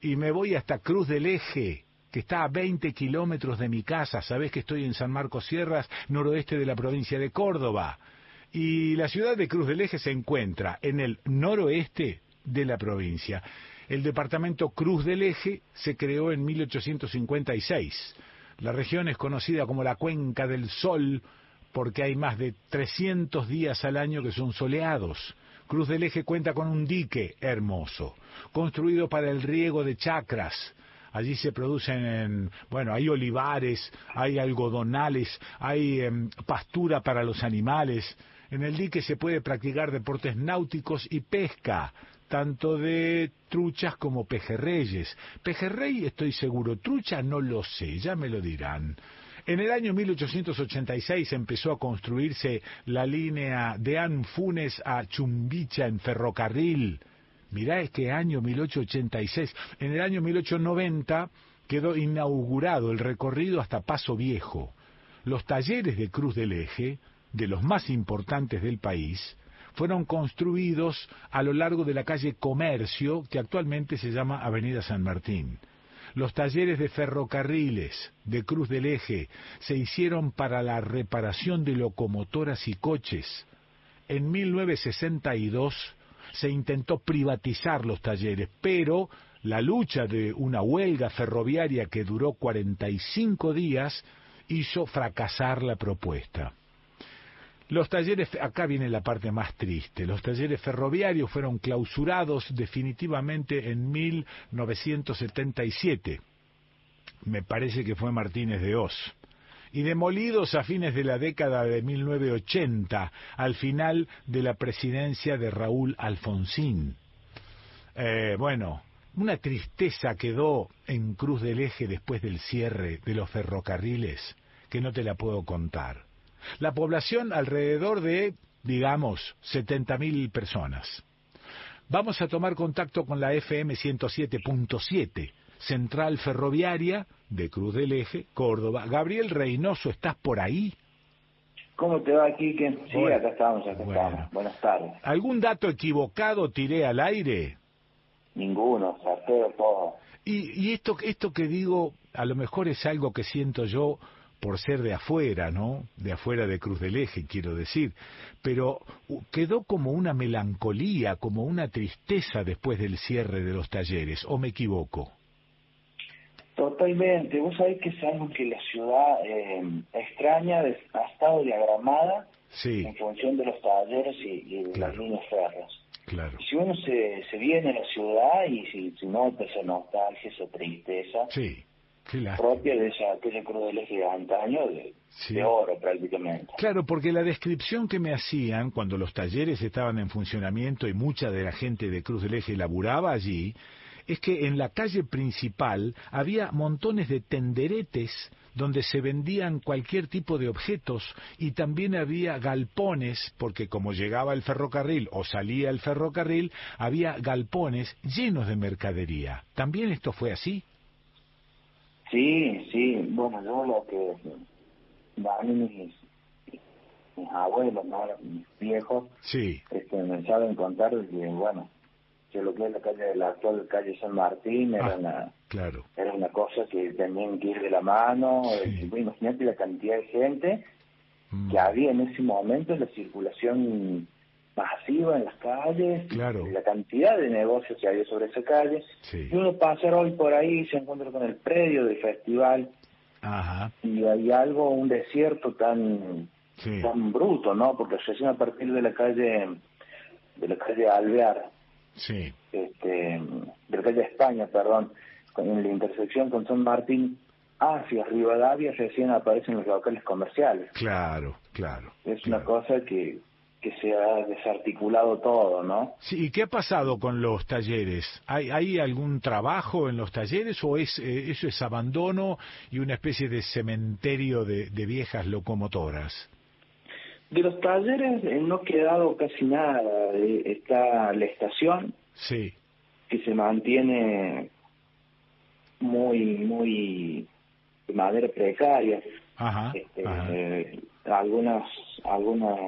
y me voy hasta Cruz del Eje, que está a 20 kilómetros de mi casa. Sabés que estoy en San Marcos Sierras, noroeste de la provincia de Córdoba. Y la ciudad de Cruz del Eje se encuentra en el noroeste de la provincia. El departamento Cruz del Eje se creó en 1856. La región es conocida como la Cuenca del Sol porque hay más de 300 días al año que son soleados. Cruz del Eje cuenta con un dique hermoso, construido para el riego de chacras. Allí se producen, bueno, hay olivares, hay algodonales, hay em, pastura para los animales. En el dique se puede practicar deportes náuticos y pesca, tanto de truchas como pejerreyes. Pejerrey estoy seguro, trucha no lo sé, ya me lo dirán. En el año 1886 empezó a construirse la línea de Anfunes a Chumbicha en ferrocarril. Mirá este año 1886. En el año 1890 quedó inaugurado el recorrido hasta Paso Viejo. Los talleres de Cruz del Eje, de los más importantes del país, fueron construidos a lo largo de la calle Comercio, que actualmente se llama Avenida San Martín. Los talleres de ferrocarriles de Cruz del Eje se hicieron para la reparación de locomotoras y coches. En 1962 se intentó privatizar los talleres, pero la lucha de una huelga ferroviaria que duró 45 días hizo fracasar la propuesta. Los talleres, acá viene la parte más triste, los talleres ferroviarios fueron clausurados definitivamente en 1977, me parece que fue Martínez de Oz, y demolidos a fines de la década de 1980, al final de la presidencia de Raúl Alfonsín. Eh, bueno, una tristeza quedó en Cruz del Eje después del cierre de los ferrocarriles que no te la puedo contar. La población alrededor de, digamos, 70.000 personas. Vamos a tomar contacto con la FM 107.7, Central Ferroviaria de Cruz del Eje, Córdoba. Gabriel Reynoso, ¿estás por ahí? ¿Cómo te va, Quique? Sí, acá estamos, acá estamos. Buenas tardes. ¿Algún dato equivocado tiré al aire? Ninguno, sarteo todo. Y, y esto, esto que digo, a lo mejor es algo que siento yo por ser de afuera, ¿no? De afuera de Cruz del Eje, quiero decir. Pero quedó como una melancolía, como una tristeza después del cierre de los talleres, ¿o me equivoco? Totalmente. Vos sabés que es algo que la ciudad eh, extraña, ha estado diagramada en función de los talleres y, de las líneas férreas. Claro. Si uno se, se viene a la ciudad y si, si nota esa nostalgia, esa tristeza, sí propia de esa, aquella cruz del eje de antaño, de, de, oro prácticamente. Claro, porque la descripción que me hacían cuando los talleres estaban en funcionamiento y mucha de la gente de Cruz del Eje laburaba allí, es que en la calle principal había montones de tenderetes donde se vendían cualquier tipo de objetos y también había galpones, porque como llegaba el ferrocarril o salía el ferrocarril, había galpones llenos de mercadería. ¿También esto fue así? Sí, sí, bueno, yo lo que a mí mis, mis abuelos, mis viejos, sí. este, me saben contar que, bueno, que lo que es la calle, la actual calle San Martín era Ah, una Claro. era una cosa que tenían que ir de la mano, este, bueno, imagínate la cantidad de gente Mm. que había en ese momento, la circulación masiva en las calles, Claro. la cantidad de negocios que había sobre esa calle, Sí. y uno pasa hoy por ahí y se encuentra con el predio del festival, Ajá. y hay algo, un desierto tan Sí. tan bruto, ¿no? Porque recién a partir de la calle de la calle Alvear, Sí. este, de calle España, perdón, con- en la intersección con San Martín hacia Rivadavia recién aparecen los locales comerciales. Claro, claro. Es una cosa que, que se ha desarticulado todo, ¿no? Sí, ¿y qué ha pasado con los talleres? ¿Hay, hay algún trabajo en los talleres o es eh, eso es abandono y una especie de cementerio de, de viejas locomotoras? De los talleres eh, no ha quedado casi nada. Eh, está la estación, Sí, que se mantiene muy, muy de manera precaria. ajá, Este, ajá. eh, algunas, algunas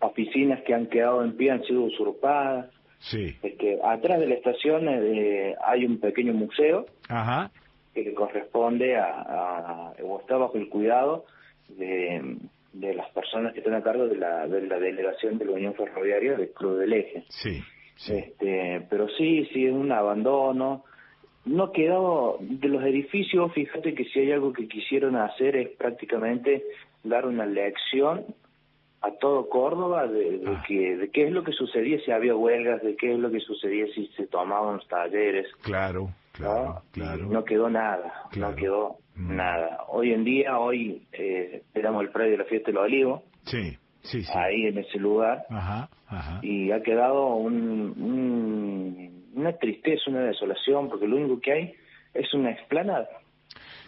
oficinas que han quedado en pie han sido usurpadas. Sí, Este, atrás de la estación eh, hay un pequeño museo ajá, que le corresponde a, a- o está bajo el cuidado de, de las personas que están a cargo de la, de la delegación de la Unión Ferroviaria del Club del Eje. sí, Este, pero sí, sí, es un abandono. No quedado de los edificios, fíjate que si hay algo que quisieron hacer es prácticamente dar una lección a todo Córdoba de, de que, de qué es lo que sucedía si había huelgas, de qué es lo que sucedía si se tomaban los talleres. claro, claro, claro. No quedó nada, no quedó nada. Hoy en día, hoy eh, tenemos el predio de la fiesta del olivo, Sí, sí, sí. ahí en ese lugar, Ajá, ajá. y ha quedado un, un- una tristeza, una desolación, porque lo único que hay es una explanada.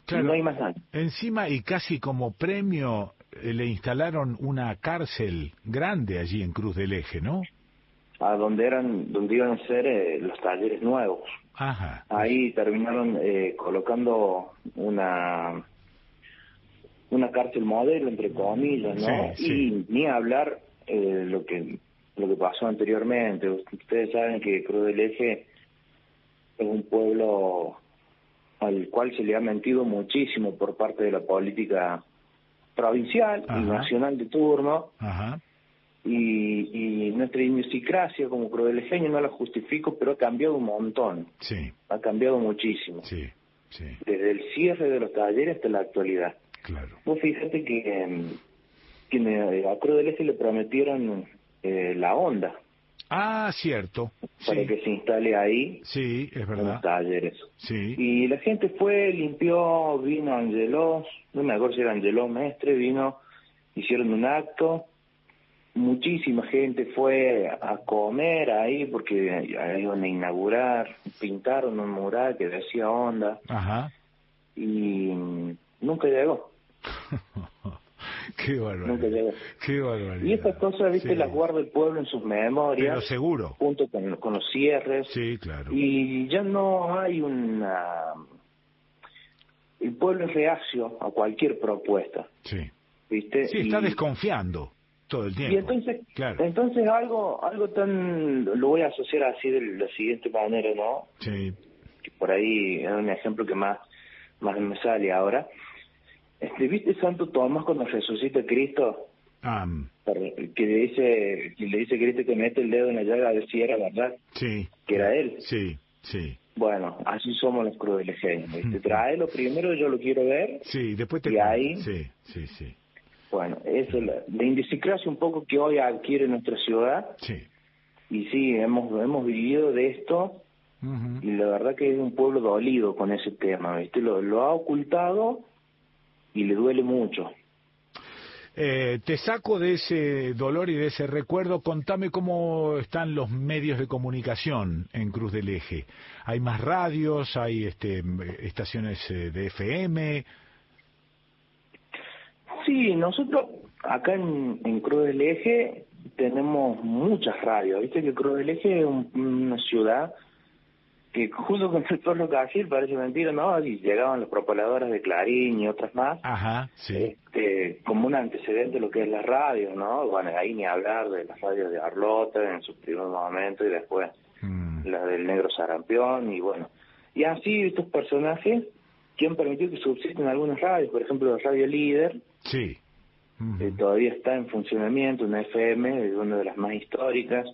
Claro. No hay más nada. Encima y casi como premio eh, le instalaron una cárcel grande allí en Cruz del Eje, ¿no? A donde eran, donde iban a ser eh, los talleres nuevos. Ajá. Ahí terminaron eh, colocando una una cárcel modelo entre comillas, ¿no? Sí, sí. Y ni hablar eh, lo que lo que pasó anteriormente. Ustedes saben que Cruz del Eje es un pueblo al cual se le ha mentido muchísimo por parte de la política provincial Ajá. y nacional de turno Ajá. Y, y nuestra idiosincrasia como crodelejeño no la justifico, pero ha cambiado un montón, Sí, ha cambiado muchísimo, sí, sí, desde el cierre de los talleres hasta la actualidad. claro. Vos fíjate que, em, que me- a Cruz del Eje le prometieron eh, la onda Ah, cierto. para Sí, que se instale ahí sí, es en los verdad. talleres. Sí, Y la gente fue, limpió, vino Angeló, no me acuerdo si era Angeló Mestre, vino, hicieron un acto, muchísima gente fue a comer ahí porque ahí iban a inaugurar, pintaron un mural que decía onda ajá. y nunca llegó, Qué nunca barbaridad. llegó. Qué barbaridad. Y estas cosas, viste, Sí. las guarda el pueblo en sus Pero memorias, seguro. junto con, con los cierres, Sí, claro. y ya no hay una... El pueblo es reacio a cualquier propuesta, Sí. ¿viste? Sí, está Y- desconfiando todo el tiempo. Y entonces, Claro. entonces algo, algo tan, lo voy a asociar así de la siguiente manera, ¿no? Sí, Que por ahí es un ejemplo que más, más me sale ahora. Este, ¿viste Santo Tomás cuando resucita a Cristo? ah, Que le dice, que le dice Cristo que mete el dedo en la llaga a ver si era verdad, sí, que era él. sí, sí. Bueno, así somos los crudelejeños, ¿viste? Tráelo primero, yo lo quiero ver, Sí, después te Y ahí- Sí, sí, sí. Bueno, eso es la, la un poco que hoy adquiere nuestra ciudad, Sí. y sí, hemos, hemos vivido de esto, y la verdad que es un pueblo dolido con ese tema, ¿viste? Lo, lo ha ocultado y le duele mucho. Eh, te saco de ese dolor y de ese recuerdo. Contame cómo están los medios de comunicación en Cruz del Eje. ¿Hay más radios? ¿Hay este, estaciones eh, de FM? Sí, nosotros acá en, en Cruz del Eje tenemos muchas radios, ¿viste? Que Cruz del Eje es un- una ciudad que junto con el pueblo Casil, parece mentira, ¿no? Y llegaban las propaladoras de Clarín y otras más. Ajá, sí. Este, como un antecedente de lo que es la radio, ¿no? Bueno, ahí ni hablar de las radios de Arlota en su primer momento y después Mm. la del Negro Sarampión y bueno. Y así estos personajes que han permitido que subsisten algunas radios, por ejemplo la Radio Líder, Sí. que todavía está en funcionamiento, una FM, es una de las más históricas,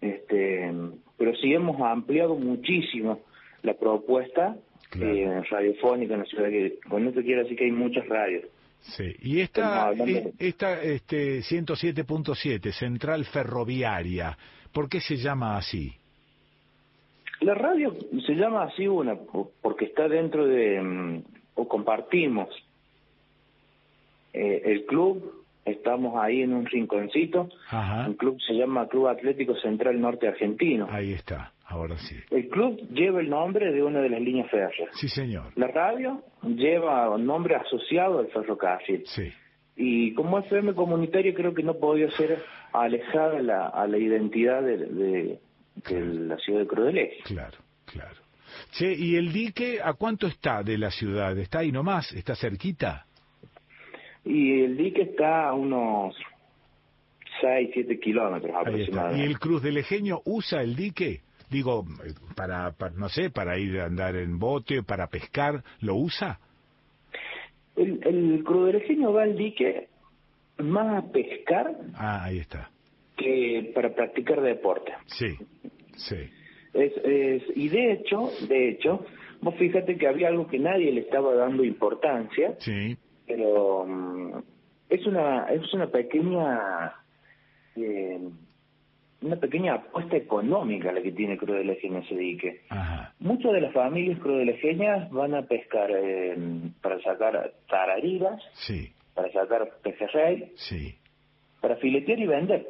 este, pero sí hemos ampliado muchísimo la propuesta eh, radiofónica en la ciudad, que con esto quiero decir que hay muchas radios. Sí. Y esta, esta este, 107.7, Central Ferroviaria, ¿por qué se llama así? La radio se llama así una, po- porque está dentro de, mm, o compartimos eh, el club Estamos ahí en un rinconcito. Un club se llama Club Atlético Central Norte Argentino. Ahí está, ahora sí. El club lleva el nombre de una de las líneas férreas. Sí, señor. La radio lleva un nombre asociado al ferrocarril. Sí. Y como FM comunitario creo que no podía ser alejada la, a la identidad de, de, de la ciudad de Cruz. Claro, claro. Che, ¿y el dique a cuánto está de la ciudad? ¿Está ahí nomás? ¿Está cerquita? Y el dique está a unos 6, 7 kilómetros está. ¿Y aproximadamente. el Cruz del Ejeño usa el dique? Digo, eh, para, para, no sé, para ir a andar en bote, para pescar, ¿lo usa? El, el cruderejeño va al dique más a pescar Ah, ahí está. que para practicar deporte. Sí, sí. Es, es, y de hecho, de hecho, vos fíjate que había algo que nadie le estaba dando importancia, Sí. Pero mm, es una es una pequeña eh, una pequeña apuesta económica la que tiene Crudeleje en ese dique. Ajá. Muchas de las familias crudelejeñas van a pescar eh, para sacar tarariras, Sí, para sacar pejerrey, sí, para filetear y vender.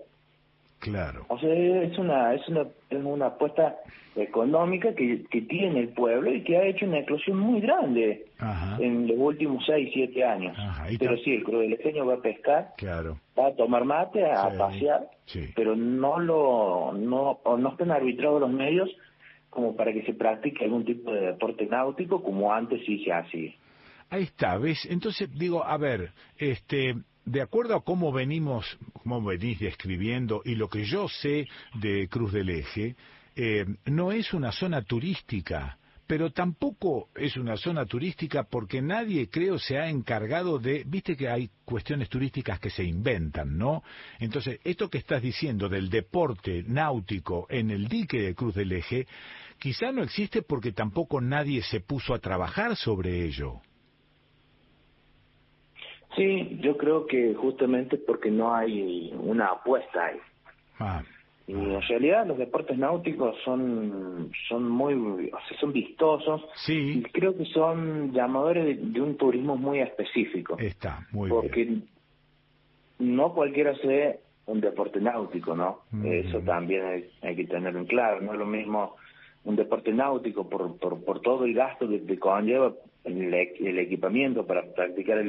Claro. O sea, es una es una, es una apuesta económica que, que tiene el pueblo y que ha hecho una eclosión muy grande Ajá. en los últimos 6, 7 años. Ajá, Pero sí, el crudelejeño va a pescar, Claro. va a tomar mate, a Sí, pasear, sí. pero no lo no o no están arbitrados los medios como para que se practique algún tipo de deporte náutico como antes sí se hacía. Ahí está, ¿ves? Entonces digo, a ver, este, de acuerdo a cómo venimos, cómo venís describiendo y lo que yo sé de Cruz del Eje, eh, no es una zona turística, pero tampoco es una zona turística porque nadie, creo, se ha encargado de, viste que hay cuestiones turísticas que se inventan, ¿no? Entonces, esto que estás diciendo del deporte náutico en el dique de Cruz del Eje, quizá no existe porque tampoco nadie se puso a trabajar sobre ello. Sí, yo creo que justamente porque no hay una apuesta ahí. Ah, Y en realidad los deportes náuticos son son muy, o sea, son vistosos. Sí. Y creo que son llamadores de, de un turismo muy específico. Está, muy porque no cualquiera hace un deporte náutico, ¿no? Ujú. Eso también hay, hay que tenerlo en claro. No es lo mismo un deporte náutico por, por, por todo el gasto que, que conlleva el, el equipamiento para practicar el,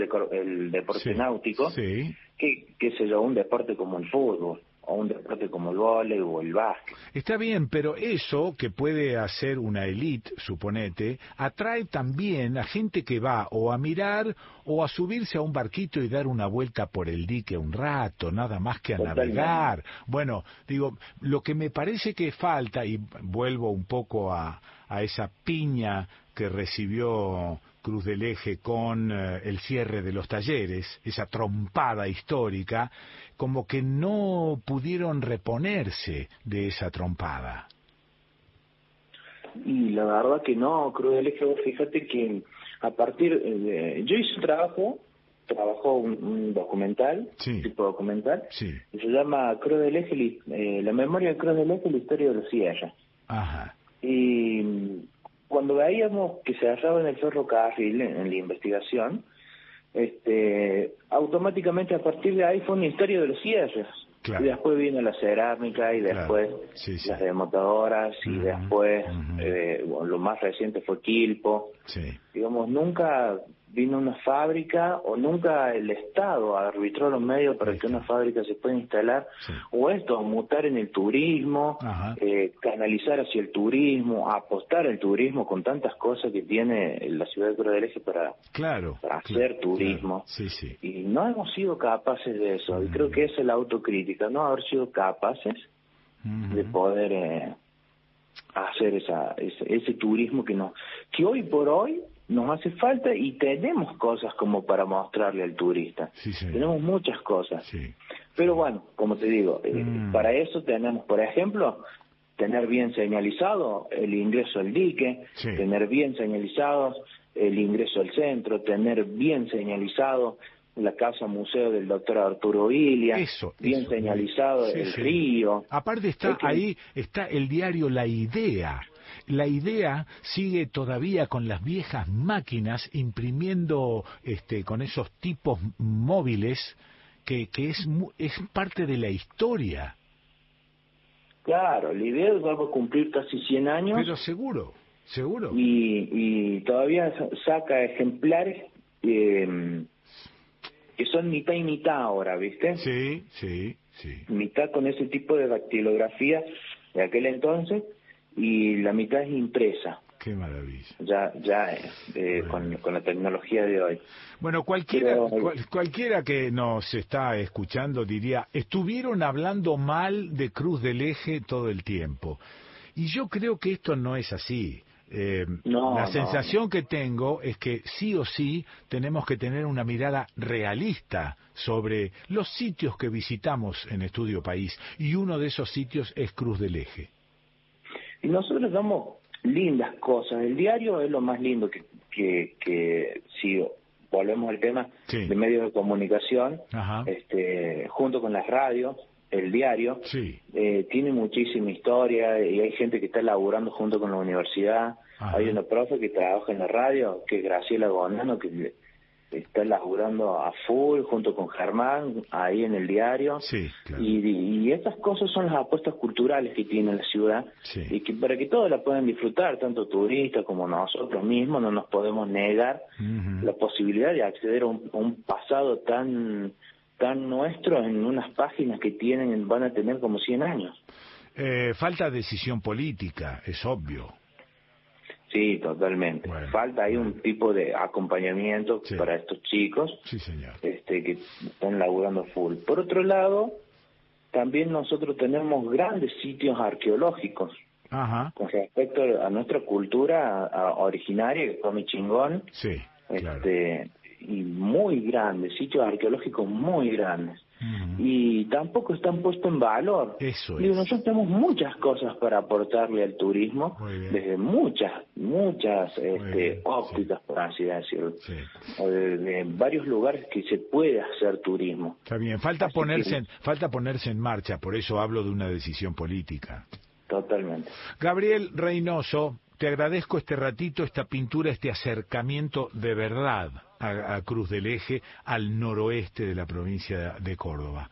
deporte Sí. náutico Sí. que, qué sé yo, un deporte como el fútbol o un deporte como el vóley o el básquet. Está bien, pero eso que puede hacer una élite, suponete, atrae también a gente que va o a mirar o a subirse a un barquito y dar una vuelta por el dique un rato, nada más que a Totalmente. navegar. Bueno, digo, lo que me parece que falta, y vuelvo un poco a, a esa piña que recibió Cruz del Eje con eh, el cierre de los talleres, esa trompada histórica, como que no pudieron reponerse de esa trompada. Y la verdad que no, Cruz del Eje, vos fíjate que a partir de... Yo hice un trabajo, trabajó un, un documental, un tipo documental, Sí. que se llama Cruz del Eje, eh, la memoria de Cruz del Eje, la historia de los Sierra. Ajá. Y cuando veíamos que se agarraba en el ferrocarril, en, en la investigación, este, automáticamente a partir de ahí fue una historia de los cierres. Claro. Y después vino la cerámica y Claro. después Sí, sí. las remontadoras y después eh, bueno, lo más reciente fue Quilpo. Sí. Digamos, nunca vino una fábrica o nunca el Estado arbitró los medios para que una fábrica se pueda instalar o esto, mutar en el turismo, eh, canalizar hacia el turismo, apostar al turismo con tantas cosas que tiene la ciudad de Cruz del Eje para, Claro. para hacer turismo. Sí, sí. Y no hemos sido capaces de eso. Y creo que esa es la autocrítica, no haber sido capaces de poder eh, hacer esa, ese, ese turismo que nos, que hoy por hoy nos hace falta y tenemos cosas como para mostrarle al turista. Tenemos muchas cosas. Pero bueno, como te digo, eh, para eso tenemos, por ejemplo, tener bien señalizado el ingreso al dique, tener bien señalizados el ingreso al centro, tener bien señalizado la casa museo del doctor Arturo Ilia, Eso, bien eso. señalizado Sí, el sí. río. Aparte está Es que- ahí, está el diario La Idea. La idea sigue todavía con las viejas máquinas imprimiendo este, con esos tipos móviles que, que es, es parte de la historia. Claro, la idea va a cumplir casi 100 años. Pero seguro, seguro. Y, y todavía sa- saca ejemplares eh, que son mitad y mitad ahora, ¿viste? Sí, sí, sí. Mitad con ese tipo de dactilografía de aquel entonces y la mitad es impresa, Qué maravilla. ya ya eh, con, con la tecnología de hoy. Bueno, cualquiera, Pero- cual- cualquiera que nos está escuchando diría, estuvieron hablando mal de Cruz del Eje todo el tiempo. Y yo creo que esto no es así. Eh, No, la no. sensación que tengo es que sí o sí tenemos que tener una mirada realista sobre los sitios que visitamos en Estudio País. Y uno de esos sitios es Cruz del Eje. Y nosotros damos lindas cosas. El diario es lo más lindo que, que, que si volvemos al tema Sí. de medios de comunicación, Ajá. este, junto con las radios, el diario, Sí. eh, tiene muchísima historia y hay gente que está laburando junto con la universidad. Ajá. Hay una profe que trabaja en la radio, que es Graciela Gonano, que está laburando a full junto con Germán ahí en el diario. Sí, claro. Y, y estas cosas son las apuestas culturales que tiene la ciudad Sí. y que para que todos la puedan disfrutar, tanto turistas como nosotros mismos, no nos podemos negar la posibilidad de acceder a un, a un pasado tan tan nuestro en unas páginas que tienen van a tener como 100 años. Eh, falta decisión política, es obvio. Sí, totalmente. Falta ahí un tipo de acompañamiento para estos chicos Sí, señor. este, que están laburando full. Por otro lado, también nosotros tenemos grandes sitios arqueológicos Ajá. con respecto a nuestra cultura a- a- originaria, que come chingón, Sí, claro. este, y muy grandes, sitios arqueológicos muy grandes. Y tampoco están puestos en valor. Eso es. nosotros tenemos muchas cosas para aportarle al turismo, desde muchas, muchas este, ópticas, por así decirlo. O de, de varios lugares que se puede hacer turismo. Está bien, falta Así ponerse, que- en, falta ponerse en marcha, por eso hablo de una decisión política. Totalmente. Gabriel Reynoso, te agradezco este ratito, esta pintura, este acercamiento de verdad a, a Cruz del Eje, al noroeste de la provincia de Córdoba.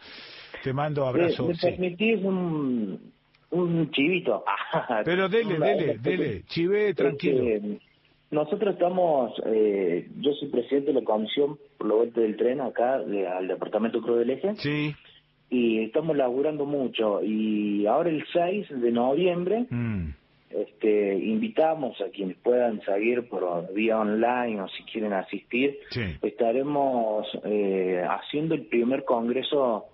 Te mando abrazo. ¿Me, me sí. permitís un, un chivito? Pero dele, dele, dele, chive tranquilo. Este, nosotros estamos, eh, yo soy presidente de la comisión por la vuelta del tren acá de- al departamento Cruz del Eje. Sí. Y estamos laburando mucho. Y ahora el 6 de noviembre Mm, este, invitamos a quienes puedan seguir por vía online o si quieren asistir. sí. Estaremos eh, haciendo el primer congreso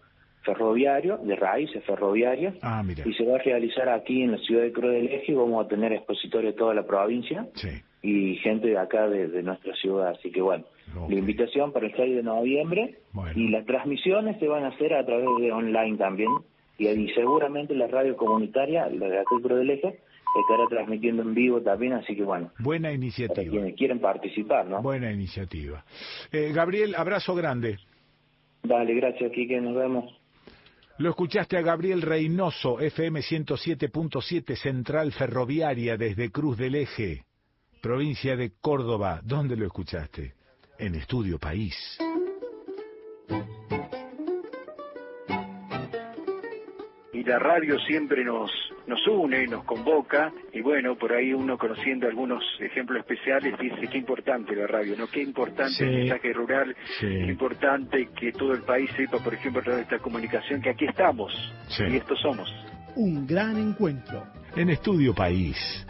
ferroviario, de raíces ferroviarias, Ah, y se va a realizar aquí en la ciudad de Cruz del Eje y vamos a tener expositores de toda la provincia Sí. y gente de acá de, de nuestra ciudad. Así que bueno, la invitación para el 6 de noviembre y las transmisiones se van a hacer a través de online también y, y seguramente la radio comunitaria, la de acá de Cruz del Eje, estará transmitiendo en vivo también, así que bueno, Buena para iniciativa. quienes quieren participar, ¿no? Buena iniciativa. Eh, Gabriel, abrazo grande. Dale, gracias, Quique, nos vemos. Lo escuchaste a Gabriel Reynoso, FM 107.7 Central Ferroviaria desde Cruz del Eje, provincia de Córdoba. ¿Dónde lo escuchaste? En Estudio País. y la radio siempre nos nos une, nos convoca y bueno, por ahí uno conociendo algunos ejemplos especiales dice qué importante la radio, ¿no? Qué importante Sí. el mensaje rural, Sí. qué importante que todo el país sepa, por ejemplo, a través de esta comunicación que aquí estamos Sí. y estos somos. Un gran encuentro. En Estudio País.